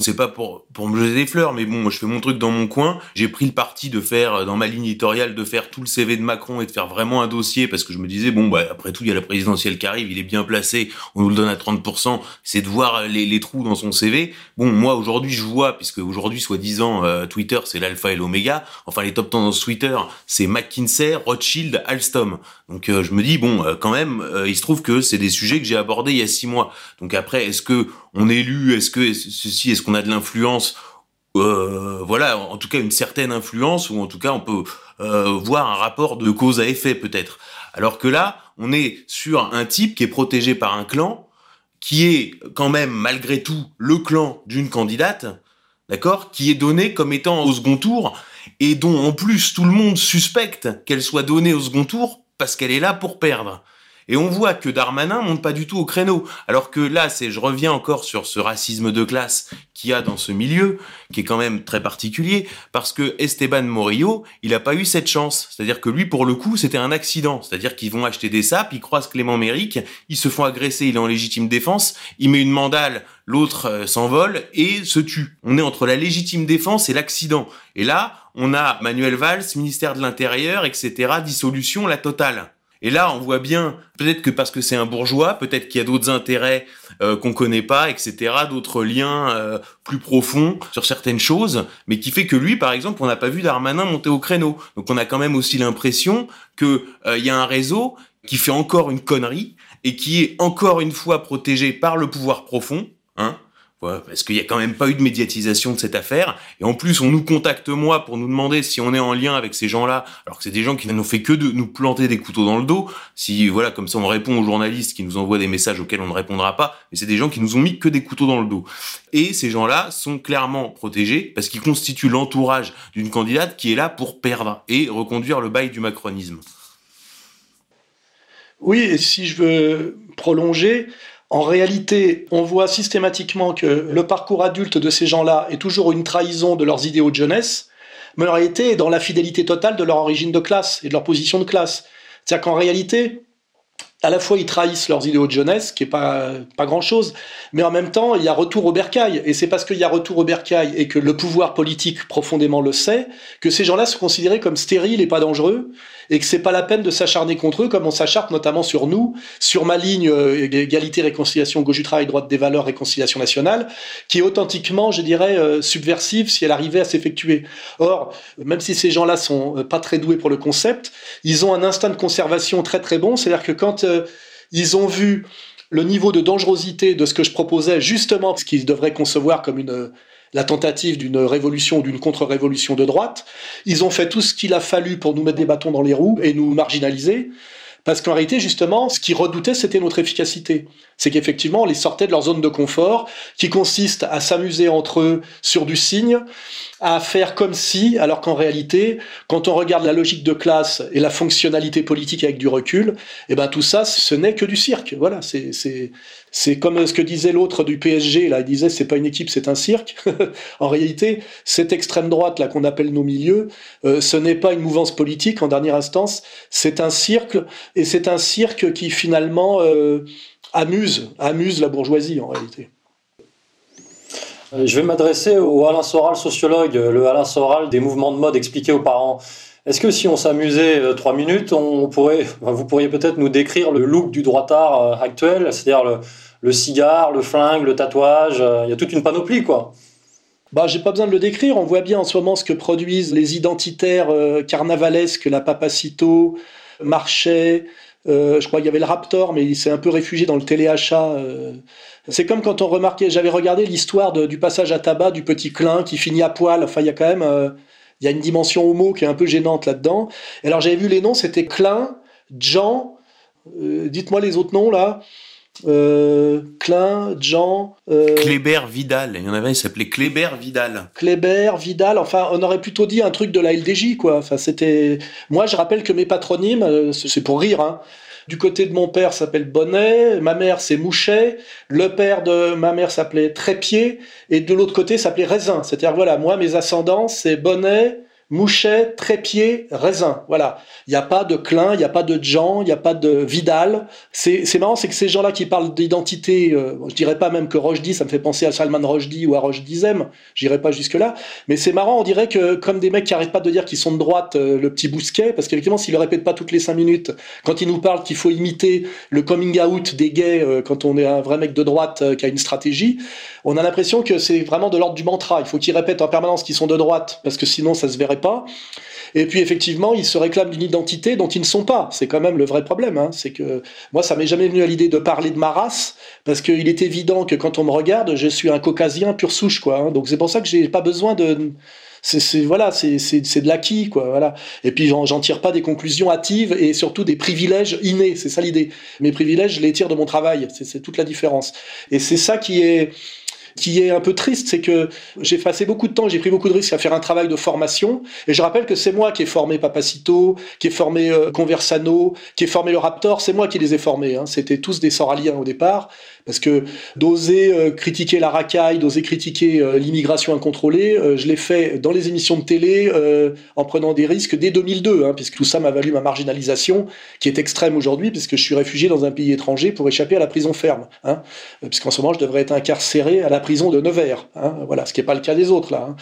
c'est pas pour pour me jeter des fleurs mais bon moi je fais mon truc dans mon coin. J'ai pris le parti de faire euh, dans ma ligne éditoriale de faire tout le CV de Macron et de faire vraiment un dossier parce que je me disais bon bah après tout il y a la présidentielle qui arrive il est bien placé on nous le donne à 30% c'est de voir les, les, trous dans son CV bon moi aujourd'hui je vois puisque aujourd'hui soi-disant euh, Twitter c'est l'alpha et l'oméga enfin les top tendances Twitter c'est McKinsey Rothschild Alstom. Donc euh, je me dis bon quand même il se trouve que c'est des sujets que j'ai abordés il y a six mois. Donc après, est-ce que on est élu Est-ce que ceci Est-ce qu'on a de l'influence euh, Voilà, en tout cas une certaine influence, ou en tout cas on peut euh, voir un rapport de cause à effet peut-être. Alors que là, on est sur un type qui est protégé par un clan, qui est quand même malgré tout le clan d'une candidate, d'accord, qui est donné comme étant au second tour et dont en plus tout le monde suspecte qu'elle soit donnée au second tour parce qu'elle est là pour perdre. Et on voit que Darmanin monte pas du tout au créneau. Alors que là, c'est, je reviens encore sur ce racisme de classe qu'il y a dans ce milieu, qui est quand même très particulier, parce que Esteban Morillo, il a pas eu cette chance. C'est-à-dire que lui, pour le coup, c'était un accident. C'est-à-dire qu'ils vont acheter des sapes, ils croisent Clément Méric, ils se font agresser, il est en légitime défense, il met une mandale, l'autre euh, s'envole et se tue. On est entre la légitime défense et l'accident. Et là, on a Manuel Valls, ministère de l'Intérieur, etc., dissolution, la totale. Et là, on voit bien, peut-être que parce que c'est un bourgeois, peut-être qu'il y a d'autres intérêts euh, qu'on connaît pas, etc., d'autres liens euh, plus profonds sur certaines choses, mais qui fait que lui, par exemple, on n'a pas vu Darmanin monter au créneau. Donc on a quand même aussi l'impression que euh, il y a un réseau qui fait encore une connerie et qui est encore une fois protégé par le pouvoir profond, hein, parce qu'il y a quand même pas eu de médiatisation de cette affaire. Et en plus, on nous contacte moi pour nous demander si on est en lien avec ces gens-là, alors que c'est des gens qui n'ont fait que de nous planter des couteaux dans le dos. Si voilà, comme ça, on répond aux journalistes qui nous envoient des messages auxquels on ne répondra pas. Mais c'est des gens qui nous ont mis que des couteaux dans le dos. Et ces gens-là sont clairement protégés parce qu'ils constituent l'entourage d'une candidate qui est là pour perdre et reconduire le bail du macronisme. Oui, et si je veux prolonger, en réalité, on voit systématiquement que le parcours adulte de ces gens-là est toujours une trahison de leurs idéaux de jeunesse, mais en réalité, dans la fidélité totale de leur origine de classe et de leur position de classe. C'est-à-dire qu'en réalité, à la fois ils trahissent leurs idéaux de jeunesse, qui est pas, pas grand-chose, mais en même temps, il y a retour au bercail. Et c'est parce qu'il y a retour au bercail et que le pouvoir politique profondément le sait, que ces gens-là sont considérés comme stériles et pas dangereux, et que c'est pas la peine de s'acharner contre eux comme on s'acharne notamment sur nous, sur ma ligne euh, égalité, réconciliation, gauche du travail, droite des valeurs, réconciliation nationale, qui est authentiquement, je dirais, euh, subversive si elle arrivait à s'effectuer. Or, même si ces gens-là sont euh, pas très doués pour le concept, ils ont un instinct de conservation très très bon, c'est-à-dire que quand ils ont vu le niveau de dangerosité de ce que je proposais, justement, ce qu'ils devraient concevoir comme une la tentative d'une révolution ou d'une contre-révolution de droite. Ils ont fait tout ce qu'il a fallu pour nous mettre des bâtons dans les roues et nous marginaliser. Parce qu'en réalité, justement, ce qu'ils redoutaient, c'était notre efficacité. C'est qu'effectivement, on les sortait de leur zone de confort, qui consiste à s'amuser entre eux sur du signe, à faire comme si, alors qu'en réalité, quand on regarde la logique de classe et la fonctionnalité politique avec du recul, eh ben tout ça, ce n'est que du cirque. Voilà, c'est c'est comme ce que disait l'autre du PSG. Là, il disait c'est pas une équipe, c'est un cirque. (laughs) en réalité, cette extrême droite là qu'on appelle nos milieux, euh, ce n'est pas une mouvance politique en dernière instance, c'est un cirque et c'est un cirque qui finalement euh, amuse, amuse la bourgeoisie en réalité. Euh, je vais m'adresser au Alain Soral, sociologue, le Alain Soral des mouvements de mode expliqués aux parents. Est-ce que si on s'amusait euh, trois minutes, on pourrait, (laughs) vous pourriez peut-être nous décrire le look du droitard actuel, c'est-à-dire le, cigare, le flingue, le tatouage, il y a toute une panoplie quoi. Bah, j'ai pas besoin de le décrire. On voit bien en ce moment ce que produisent les identitaires carnavalesques, la Papacito, Marchais, euh, je crois qu'il y avait le Raptor, mais il s'est un peu réfugié dans le téléachat. Euh. C'est comme quand on remarquait, j'avais regardé l'histoire du passage à tabac du petit Klein qui finit à poil. Enfin, il y a quand même, euh, il y a une dimension homo qui est un peu gênante là-dedans. Et alors j'avais vu les noms, c'était Klein, Jean. Dites-moi les autres noms là. Euh, Klein, Jean. Euh, Kléber Vidal. Il y en avait, il s'appelait Kléber Vidal. Kléber Vidal. Enfin, on aurait plutôt dit un truc de la LDJ, quoi. Enfin, c'était. Moi, je rappelle que mes patronymes, euh, c'est pour rire, hein. Du côté de mon père s'appelle Bonnet, ma mère c'est Mouchet, le père de ma mère s'appelait Trépied, et de l'autre côté s'appelait Raisin. C'est-à-dire, voilà, moi, mes ascendants, c'est Bonnet, Mouchet, Trépied, Raisin. Voilà. Il n'y a pas de Klein, il n'y a pas de Jean, il n'y a pas de Vidal. C'est marrant, c'est que ces gens-là qui parlent d'identité, euh, je dirais pas même que Rochdy, ça me fait penser à Salman Rochdy ou à Rochdy Zem, j'irai pas jusque-là. Mais c'est marrant, on dirait que comme des mecs qui arrêtent pas de dire qu'ils sont de droite, euh, le petit Bousquet, parce qu'effectivement, s'ils le répètent pas toutes les cinq minutes, quand ils nous parlent qu'il faut imiter le coming out des gays euh, quand on est un vrai mec de droite qui a une stratégie, on a l'impression que c'est vraiment de l'ordre du mantra. Il faut qu'ils répètent en permanence qu'ils sont de droite, parce que sinon ça se verrait pas. Et puis effectivement, ils se réclament d'une identité dont ils ne sont pas. C'est quand même le vrai problème. Hein. C'est que moi, ça m'est jamais venu à l'idée de parler de ma race, parce qu'il est évident que quand on me regarde, je suis un caucasien pur souche, quoi. Hein. Donc c'est pour ça que j'ai pas besoin de c'est voilà c'est de l'acquis quoi et puis j'en tire pas des conclusions hâtives et surtout des privilèges innés c'est ça l'idée mes privilèges je les tire de mon travail c'est toute la différence et c'est ça qui est qui est un peu triste, c'est que j'ai passé beaucoup de temps, j'ai pris beaucoup de risques à faire un travail de formation. Et je rappelle que c'est moi qui ai formé Papacito, qui ai formé euh, Conversano, qui ai formé le Raptor. C'est moi qui les ai formés. Hein. C'était tous des soraliens au départ. Parce que d'oser euh, critiquer la racaille, d'oser critiquer euh, l'immigration incontrôlée, je l'ai fait dans les émissions de télé en prenant des risques dès 2002, hein, puisque tout ça m'a valu ma marginalisation, qui est extrême aujourd'hui, puisque je suis réfugié dans un pays étranger pour échapper à la prison ferme. Hein, puisqu'en ce moment, je devrais être incarcéré à la prison de Nevers. Hein, voilà, ce qui n'est pas le cas des autres là.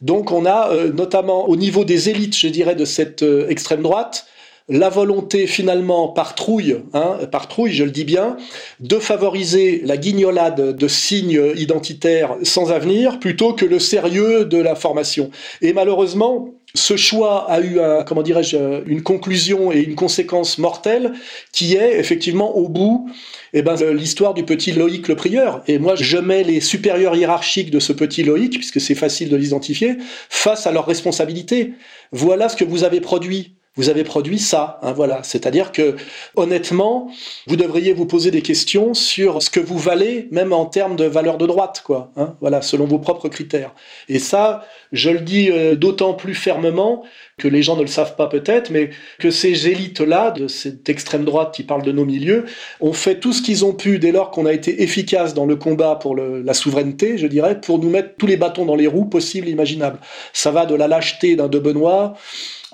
Donc on a euh, notamment au niveau des élites, je dirais, de cette euh, extrême droite, la volonté finalement par trouille, hein, par trouille, je le dis bien, de favoriser la guignolade de signes identitaires sans avenir plutôt que le sérieux de la formation. Et malheureusement, ce choix a eu comment dirais-je, une conclusion et une conséquence mortelle qui est effectivement au bout eh ben, l'histoire du petit Loïc le prieur. Et moi, je mets les supérieurs hiérarchiques de ce petit Loïc, puisque c'est facile de l'identifier, face à leurs responsabilités. Voilà ce que vous avez produit vous avez produit ça. Hein, voilà. C'est-à-dire que, honnêtement, vous devriez vous poser des questions sur ce que vous valez, même en termes de valeur de droite, quoi. Hein, voilà, selon vos propres critères. Et ça, je le dis euh, d'autant plus fermement que les gens ne le savent pas peut-être, mais que ces élites-là, de cette extrême droite qui parle de nos milieux, ont fait tout ce qu'ils ont pu dès lors qu'on a été efficace dans le combat pour la souveraineté, je dirais, pour nous mettre tous les bâtons dans les roues possibles imaginables. Ça va de la lâcheté d'un De Benoît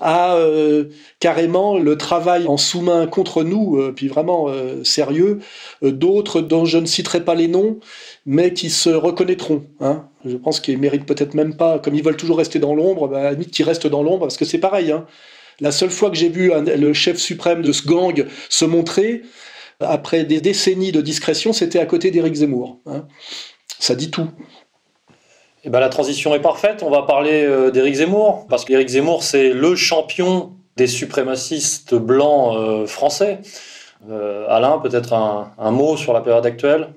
à euh, carrément le travail en sous-main contre nous, euh, puis vraiment euh, sérieux, d'autres dont je ne citerai pas les noms, mais qui se reconnaîtront. Hein. Je pense qu'ils méritent peut-être même pas, comme ils veulent toujours rester dans l'ombre, bah, à la limite qu'ils restent dans l'ombre, parce que c'est pareil. Hein. La seule fois que j'ai vu le chef suprême de ce gang se montrer, après des décennies de discrétion, c'était à côté d'Éric Zemmour. Hein. Ça dit tout. Eh ben, la transition est parfaite. On va parler euh, d'Éric Zemmour, parce qu'Éric Zemmour, c'est le champion des suprémacistes blancs euh, français. Euh, Alain, peut-être un, mot sur la période actuelle?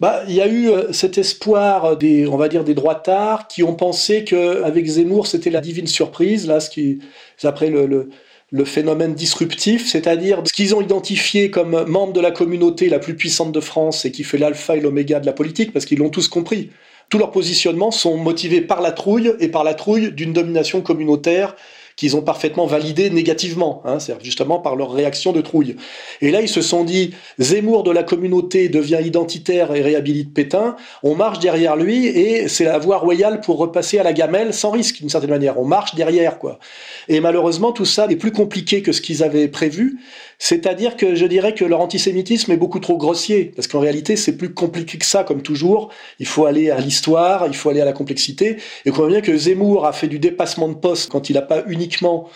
Bah, il y a eu cet espoir des, on va dire, des droitards qui ont pensé qu'avec Zemmour, c'était la divine surprise, là, ce qui, après le, le phénomène disruptif, c'est-à-dire ce qu'ils ont identifié comme membre de la communauté la plus puissante de France et qui fait l'alpha et l'oméga de la politique, parce qu'ils l'ont tous compris. Tous leurs positionnements sont motivés par la trouille et par la trouille d'une domination communautaire qu'ils ont parfaitement validé négativement, hein, c'est justement par leur réaction de trouille. Et là, ils se sont dit, Zemmour de la communauté devient identitaire et réhabilite Pétain, on marche derrière lui et c'est la voie royale pour repasser à la gamelle sans risque, d'une certaine manière. On marche derrière, quoi. Et malheureusement, tout ça est plus compliqué que ce qu'ils avaient prévu. C'est-à-dire que je dirais que leur antisémitisme est beaucoup trop grossier, parce qu'en réalité, c'est plus compliqué que ça, comme toujours. Il faut aller à l'histoire, il faut aller à la complexité. Et on voit bien que Zemmour a fait du dépassement de poste quand il n'a pas uniquement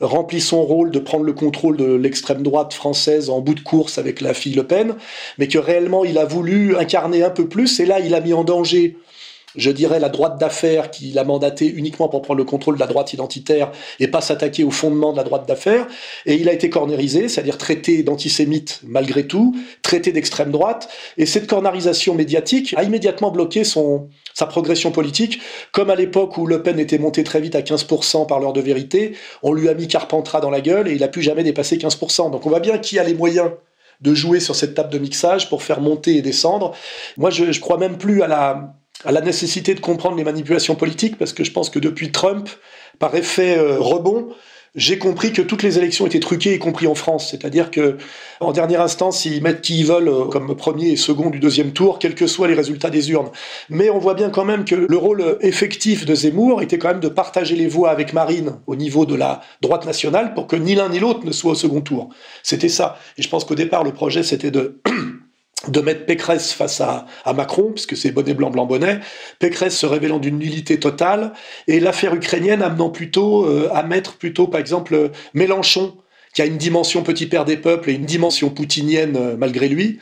rempli son rôle de prendre le contrôle de l'extrême droite française en bout de course avec la fille Le Pen, mais que réellement il a voulu incarner un peu plus, et là il a mis en danger je dirais, la droite d'affaires qui l'a mandaté uniquement pour prendre le contrôle de la droite identitaire et pas s'attaquer au fondement de la droite d'affaires. Et il a été cornérisé, c'est-à-dire traité d'antisémite malgré tout, traité d'extrême droite. Et cette cornarisation médiatique a immédiatement bloqué son, sa progression politique. Comme à l'époque où Le Pen était monté très vite à 15% par l'heure de vérité, on lui a mis Carpentras dans la gueule et il a plus jamais dépassé 15%. Donc on voit bien qui a les moyens de jouer sur cette table de mixage pour faire monter et descendre. Moi, je, je crois même plus à la, à la nécessité de comprendre les manipulations politiques, parce que je pense que depuis Trump, par effet euh, rebond, j'ai compris que toutes les élections étaient truquées, y compris en France. C'est-à-dire que, en dernière instance, ils mettent qui ils veulent euh, comme premier et second du deuxième tour, quels que soient les résultats des urnes. Mais on voit bien quand même que le rôle effectif de Zemmour était quand même de partager les voix avec Marine au niveau de la droite nationale pour que ni l'un ni l'autre ne soit au second tour. C'était ça. Et je pense qu'au départ, le projet, c'était de (clears throat) de mettre Pécresse face à, Macron, puisque c'est bonnet blanc, blanc bonnet, Pécresse se révélant d'une nullité totale, et l'affaire ukrainienne amenant plutôt euh, à mettre plutôt, par exemple, Mélenchon, qui a une dimension petit père des peuples et une dimension poutinienne euh, malgré lui,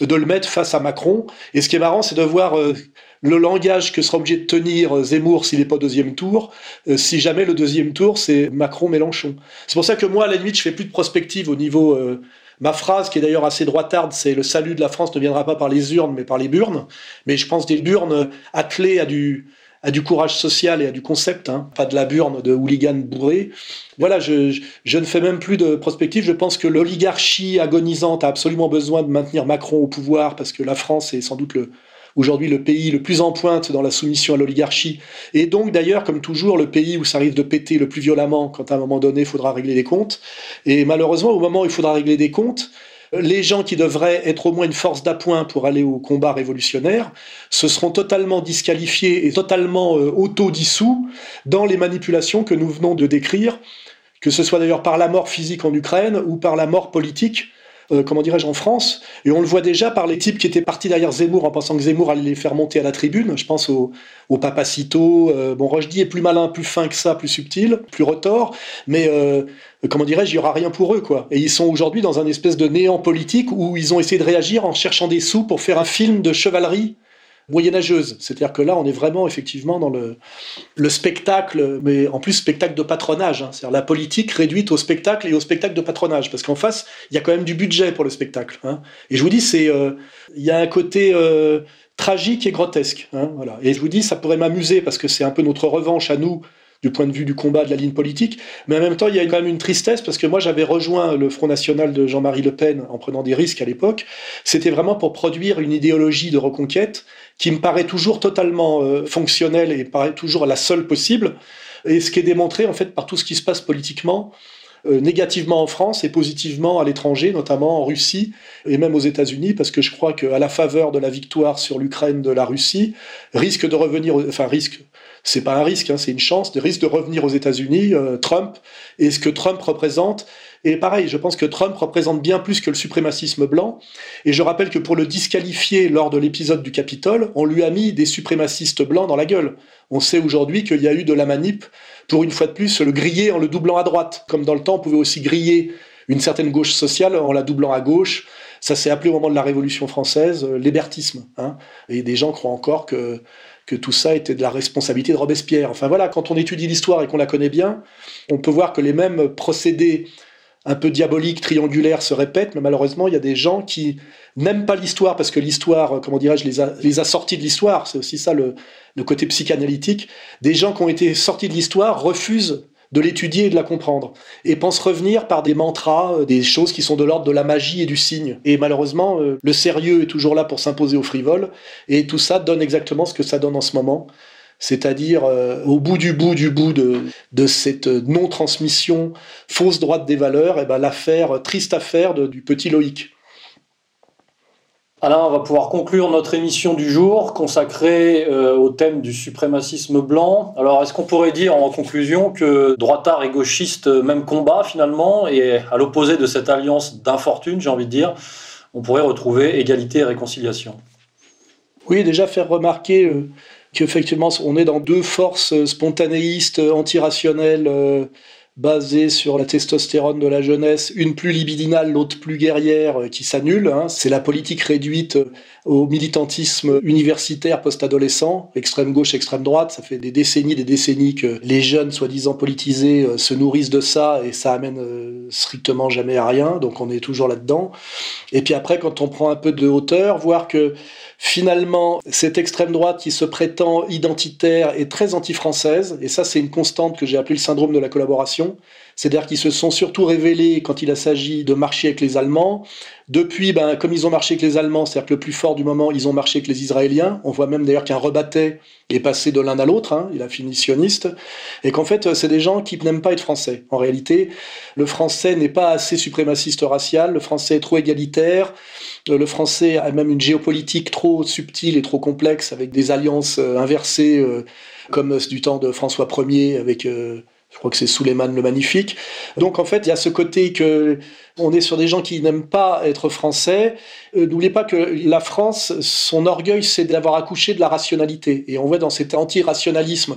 de le mettre face à Macron. Et ce qui est marrant, c'est de voir euh, le langage que sera obligé de tenir Zemmour s'il n'est pas deuxième tour, si jamais le deuxième tour, c'est Macron-Mélenchon. C'est pour ça que moi, à la limite, je fais plus de prospective au niveau Ma phrase, qui est d'ailleurs assez droitarde, c'est le salut de la France ne viendra pas par les urnes, mais par les burnes. Mais je pense des burnes attelées à du, courage social et à du concept, hein, pas de la burne de hooligan bourré. Voilà, je, je, ne fais même plus de prospective. Je pense que l'oligarchie agonisante a absolument besoin de maintenir Macron au pouvoir parce que la France est sans doute le, aujourd'hui le pays le plus en pointe dans la soumission à l'oligarchie, et donc d'ailleurs, comme toujours, le pays où ça arrive de péter le plus violemment quand à un moment donné il faudra régler des comptes. Et malheureusement, au moment où il faudra régler des comptes, les gens qui devraient être au moins une force d'appoint pour aller au combat révolutionnaire se seront totalement disqualifiés et totalement euh, auto-dissous dans les manipulations que nous venons de décrire, que ce soit d'ailleurs par la mort physique en Ukraine ou par la mort politique euh, comment dirais-je, en France. Et on le voit déjà par les types qui étaient partis derrière Zemmour en pensant que Zemmour allait les faire monter à la tribune. Je pense au, au Papacito. Euh, bon, Rochdy est plus malin, plus fin que ça, plus subtil, plus retors. Mais euh, comment dirais-je, il n'y aura rien pour eux, quoi. Et ils sont aujourd'hui dans un espèce de néant politique où ils ont essayé de réagir en cherchant des sous pour faire un film de chevalerie moyenâgeuse. C'est-à-dire que là, on est vraiment effectivement dans le, le spectacle, mais en plus spectacle de patronage. Hein. C'est-à-dire la politique réduite au spectacle et au spectacle de patronage. Parce qu'en face, il y a quand même du budget pour le spectacle. Hein. Et je vous dis, c'est, euh, il y a un côté euh, tragique et grotesque. Hein, voilà. Et je vous dis, ça pourrait m'amuser parce que c'est un peu notre revanche à nous du point de vue du combat de la ligne politique. Mais en même temps, il y a quand même une tristesse parce que moi, j'avais rejoint le Front National de Jean-Marie Le Pen en prenant des risques à l'époque. C'était vraiment pour produire une idéologie de reconquête qui me paraît toujours totalement euh, fonctionnelle et paraît toujours la seule possible. Et ce qui est démontré, en fait, par tout ce qui se passe politiquement, euh, négativement en France et positivement à l'étranger, notamment en Russie et même aux États-Unis, parce que je crois qu'à la faveur de la victoire sur l'Ukraine de la Russie, risque de revenir, enfin risque, c'est pas un risque, hein, c'est une chance, de risque de revenir aux États-Unis, euh, Trump, et ce que Trump représente. Et pareil, je pense que Trump représente bien plus que le suprémacisme blanc. Et je rappelle que pour le disqualifier lors de l'épisode du Capitole, on lui a mis des suprémacistes blancs dans la gueule. On sait aujourd'hui qu'il y a eu de la manip pour une fois de plus le griller en le doublant à droite. Comme dans le temps, on pouvait aussi griller une certaine gauche sociale en la doublant à gauche. Ça s'est appelé au moment de la Révolution française euh, l'hébertisme. Hein. Et des gens croient encore que que tout ça était de la responsabilité de Robespierre. Enfin voilà, quand on étudie l'histoire et qu'on la connaît bien, on peut voir que les mêmes procédés un peu diaboliques, triangulaires se répètent, mais malheureusement, il y a des gens qui n'aiment pas l'histoire parce que l'histoire, comment dirais-je, les a, sortis de l'histoire. C'est aussi ça le côté psychanalytique. Des gens qui ont été sortis de l'histoire refusent de l'étudier et de la comprendre. Et pense revenir par des mantras, euh, des choses qui sont de l'ordre de la magie et du signe. Et malheureusement, euh, le sérieux est toujours là pour s'imposer au frivole. Et tout ça donne exactement ce que ça donne en ce moment. C'est-à-dire, euh, au bout du bout du bout de, de cette non-transmission fausse droite des valeurs, et ben l'affaire, triste affaire du petit Loïc. Alain, on va pouvoir conclure notre émission du jour consacrée euh, au thème du suprémacisme blanc. Alors, est-ce qu'on pourrait dire en conclusion que droitard et gauchiste, même combat finalement, et à l'opposé de cette alliance d'infortune, j'ai envie de dire, on pourrait retrouver égalité et réconciliation? Oui, déjà faire remarquer euh, qu'effectivement, on est dans deux forces spontanéistes, antirationnelles. Euh, basée sur la testostérone de la jeunesse, une plus libidinale, l'autre plus guerrière, euh, qui s'annule. Hein. C'est la politique réduite euh, au militantisme universitaire post-adolescent, extrême gauche, extrême droite. Ça fait des décennies, des décennies que les jeunes soi-disant politisés euh, se nourrissent de ça et ça amène strictement jamais à rien. Donc on est toujours là-dedans. Et puis après, quand on prend un peu de hauteur, voir que Finalement, cette extrême droite qui se prétend identitaire est très anti-française, et ça c'est une constante que j'ai appelée le syndrome de la collaboration, c'est-à-dire qu'ils se sont surtout révélés quand il s'agit de marcher avec les Allemands. Depuis, ben, comme ils ont marché avec les Allemands, c'est-à-dire que le plus fort du moment, ils ont marché avec les Israéliens. On voit même d'ailleurs qu'un rebattait est passé de l'un à l'autre, hein, il a fini sioniste, et qu'en fait, c'est des gens qui n'aiment pas être français. En réalité, le français n'est pas assez suprémaciste racial, le français est trop égalitaire, le français a même une géopolitique trop subtile et trop complexe, avec des alliances euh, inversées, euh, comme du temps de François Ier avec... Euh, je crois que c'est Suleiman le Magnifique. Donc en fait, il y a ce côté que on est sur des gens qui n'aiment pas être français. Euh, n'oubliez pas que la France, son orgueil, c'est d'avoir accouché de la rationalité. Et on voit dans cet anti-rationalisme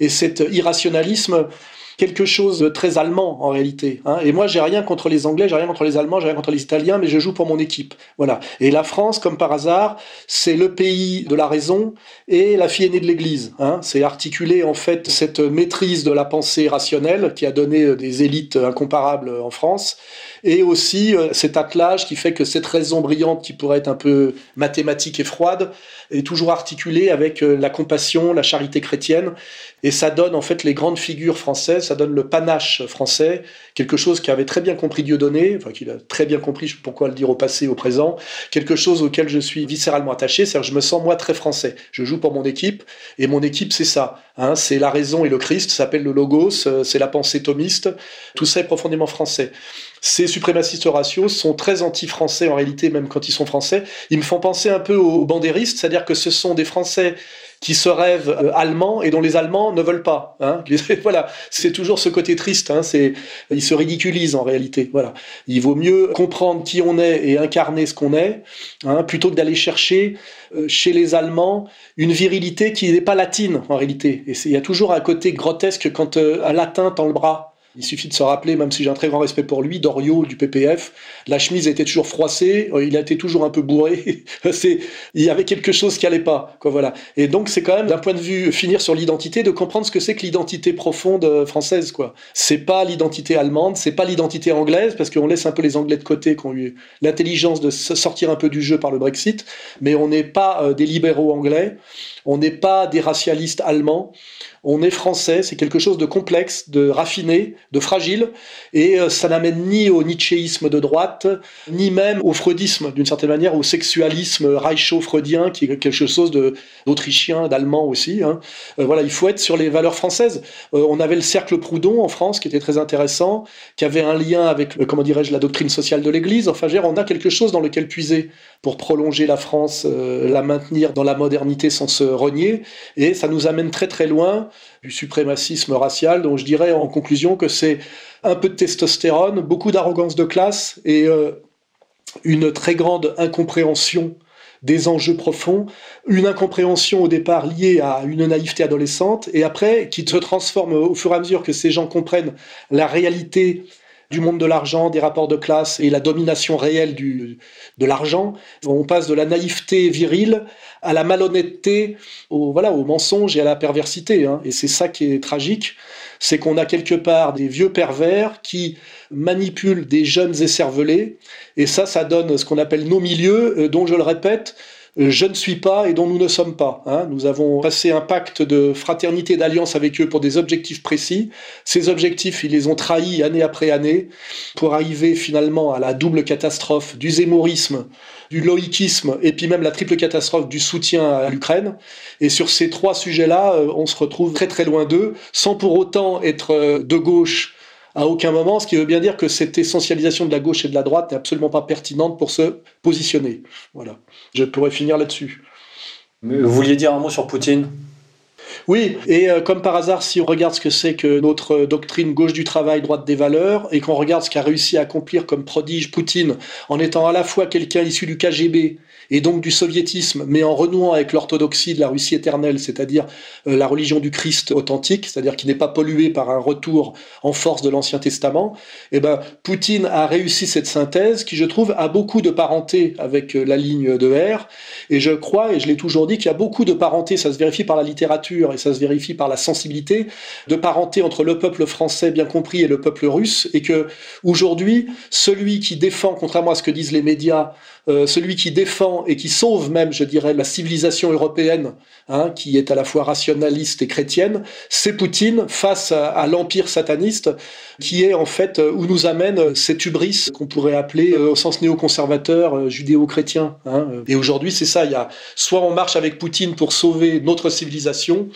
et cet irrationalisme quelque chose de très allemand en réalité. Hein. Et moi, j'ai rien contre les Anglais, j'ai rien contre les Allemands, j'ai rien contre les Italiens, mais je joue pour mon équipe. Voilà. Et la France, comme par hasard, c'est le pays de la raison et la fille aînée de l'Église. Hein. C'est articuler en fait cette maîtrise de la pensée rationnelle qui a donné des élites incomparables en France et aussi euh, cet attelage qui fait que cette raison brillante qui pourrait être un peu mathématique et froide est toujours articulée avec euh, la compassion, la charité chrétienne, et ça donne en fait les grandes figures françaises, ça donne le panache français, quelque chose qui avait très bien compris Dieudonné, enfin qu'il a très bien compris, pourquoi le dire au passé, au présent, quelque chose auquel je suis viscéralement attaché, c'est-à-dire je me sens moi très français. Je joue pour mon équipe, et mon équipe c'est ça, hein, c'est la raison et le Christ, ça s'appelle le logos, euh, c'est la pensée thomiste, tout ça est profondément français. Ces suprémacistes raciaux sont très anti-français en réalité, même quand ils sont français. Ils me font penser un peu aux bandéristes, c'est-à-dire que ce sont des Français qui se rêvent euh, allemands et dont les Allemands ne veulent pas. Hein. (laughs) voilà, c'est toujours ce côté triste. Hein. Ils se ridiculisent en réalité. Voilà, il vaut mieux comprendre qui on est et incarner ce qu'on est, hein, plutôt que d'aller chercher euh, chez les Allemands une virilité qui n'est pas latine en réalité. Et il y a toujours un côté grotesque quand euh, un latin tend le bras. Il suffit de se rappeler, même si j'ai un très grand respect pour lui, Dorio du PPF, la chemise était toujours froissée, euh, il été toujours un peu bourré. (laughs) c'est, il y avait quelque chose qui allait pas, quoi, voilà. Et donc c'est quand même d'un point de vue finir sur l'identité, de comprendre ce que c'est que l'identité profonde euh, française, quoi. C'est pas l'identité allemande, c'est pas l'identité anglaise, parce qu'on laisse un peu les Anglais de côté, qui ont eu l'intelligence de sortir un peu du jeu par le Brexit, mais on n'est pas euh, des libéraux anglais, on n'est pas des racialistes allemands on est français, c'est quelque chose de complexe, de raffiné, de fragile, et euh, ça n'amène ni au nietzschéisme de droite, ni même au freudisme, d'une certaine manière, au sexualisme reicho-freudien, qui est quelque chose d'autrichien, d'allemand aussi. Hein. Euh, voilà, il faut être sur les valeurs françaises. Euh, on avait le cercle Proudhon en France, qui était très intéressant, qui avait un lien avec, comment dirais-je, la doctrine sociale de l'Église. Enfin, on a quelque chose dans lequel puiser pour prolonger la France, la maintenir dans la modernité sans se renier, et ça nous amène très très loin du suprémacisme racial. Donc je dirais en conclusion que c'est un peu de testostérone, beaucoup d'arrogance de classe et euh, une très grande incompréhension des enjeux profonds, une incompréhension au départ liée à une naïveté adolescente, et après qui se transforme au fur et à mesure que ces gens comprennent la réalité du monde de l'argent, des rapports de classe et la domination réelle du, de l'argent. On passe de la naïveté virile à la malhonnêteté, au, voilà, au mensonge et à la perversité. Hein. Et c'est ça qui est tragique, c'est qu'on a quelque part des vieux pervers qui manipulent des jeunes écervelés, et ça, ça donne ce qu'on appelle nos milieux, euh, dont je le répète, je ne suis pas et dont nous ne sommes pas. Hein. Nous avons passé un pacte de fraternité d'alliance avec eux pour des objectifs précis. Ces objectifs, ils les ont trahis année après année pour arriver finalement à la double catastrophe du zémorisme, du loïcisme et puis même la triple catastrophe du soutien à l'Ukraine. Et sur ces trois sujets-là, euh, on se retrouve très très loin d'eux, sans pour autant être euh, de gauche à aucun moment, ce qui veut bien dire que cette essentialisation de la gauche et de la droite n'est absolument pas pertinente pour se positionner. Voilà. Je pourrais finir là-dessus. Vous vouliez dire un mot sur Poutine? Oui, et euh, comme par hasard, si on regarde ce que c'est que notre doctrine gauche du travail, droite des valeurs, et qu'on regarde ce qu'a réussi à accomplir comme prodige Poutine, en étant à la fois quelqu'un issu du KGB et donc du soviétisme, mais en renouant avec l'orthodoxie de la Russie éternelle, c'est-à-dire euh, la religion du Christ authentique, c'est-à-dire qui n'est pas polluée par un retour en force de l'Ancien Testament, eh ben, Poutine a réussi cette synthèse qui, je trouve, a beaucoup de parenté avec euh, la ligne de R, et je crois, et je l'ai toujours dit, qu'il y a beaucoup de parenté, ça se vérifie par la littérature et ça se vérifie par la sensibilité, de parenté entre le peuple français bien compris et le peuple russe, et que aujourd'hui, celui qui défend, contrairement à ce que disent les médias, euh, celui qui défend et qui sauve même, je dirais, la civilisation européenne, hein, qui est à la fois rationaliste et chrétienne, c'est Poutine face à, l'empire sataniste, qui est en fait euh, où nous amène cette hubris qu'on pourrait appeler euh, au sens néoconservateur judéo-chrétien. Hein. Et aujourd'hui, c'est ça. Il y a soit on marche avec Poutine pour sauver notre civilisation,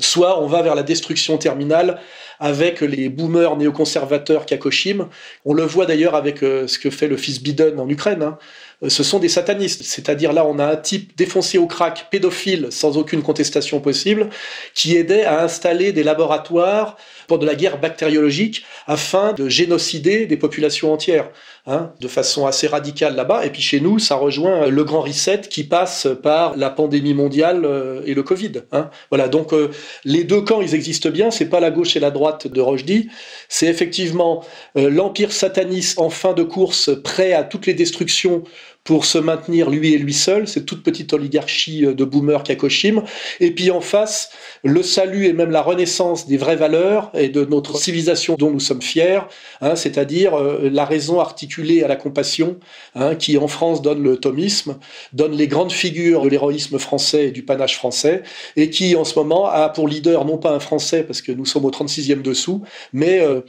soit on va vers la destruction terminale avec les boomers néoconservateurs Kakoshim. On le voit d'ailleurs avec euh, ce que fait le fils Biden en Ukraine. Hein. Euh, ce sont des satanistes, c'est-à-dire là on a un type défoncé au crack, pédophile, sans aucune contestation possible, qui aidait à installer des laboratoires pour de la guerre bactériologique afin de génocider des populations entières, hein, de façon assez radicale là-bas. Et puis chez nous, ça rejoint le grand reset qui passe par la pandémie mondiale euh, et le Covid. Hein. Voilà, donc euh, les deux camps, ils existent bien. C'est pas la gauche et la droite de Rochdy. C'est effectivement euh, l'empire sataniste en fin de course, prêt à toutes les destructions pour se maintenir lui et lui seul, cette toute petite oligarchie de boomers Kakoshim. Et puis en face, le salut et même la renaissance des vraies valeurs et de notre civilisation dont nous sommes fiers, hein, c'est-à-dire euh, la raison articulée à la compassion, hein, qui en France donne le thomisme, donne les grandes figures de l'héroïsme français et du panache français, et qui en ce moment a pour leader non pas un Français, parce que nous sommes au 36e dessous, mais euh,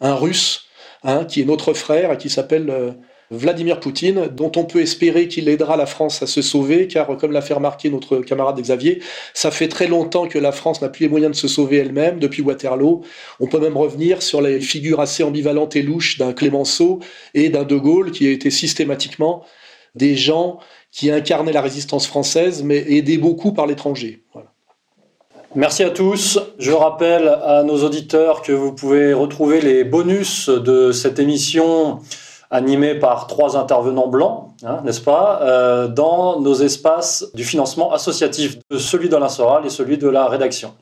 un Russe, hein, qui est notre frère et qui s'appelle... Euh, Vladimir Poutine, dont on peut espérer qu'il aidera la France à se sauver, car comme l'a fait remarquer notre camarade Xavier, ça fait très longtemps que la France n'a plus les moyens de se sauver elle-même depuis Waterloo. On peut même revenir sur les figures assez ambivalentes et louches d'un Clémenceau et d'un De Gaulle, qui été systématiquement des gens qui incarnaient la résistance française, mais aidés beaucoup par l'étranger. Merci à tous. Je rappelle à nos auditeurs que vous pouvez retrouver les bonus de cette émission animé par trois intervenants blancs, hein, n'est-ce pas, euh, dans nos espaces du financement associatif, celui d'Alain Soral et celui de la rédaction.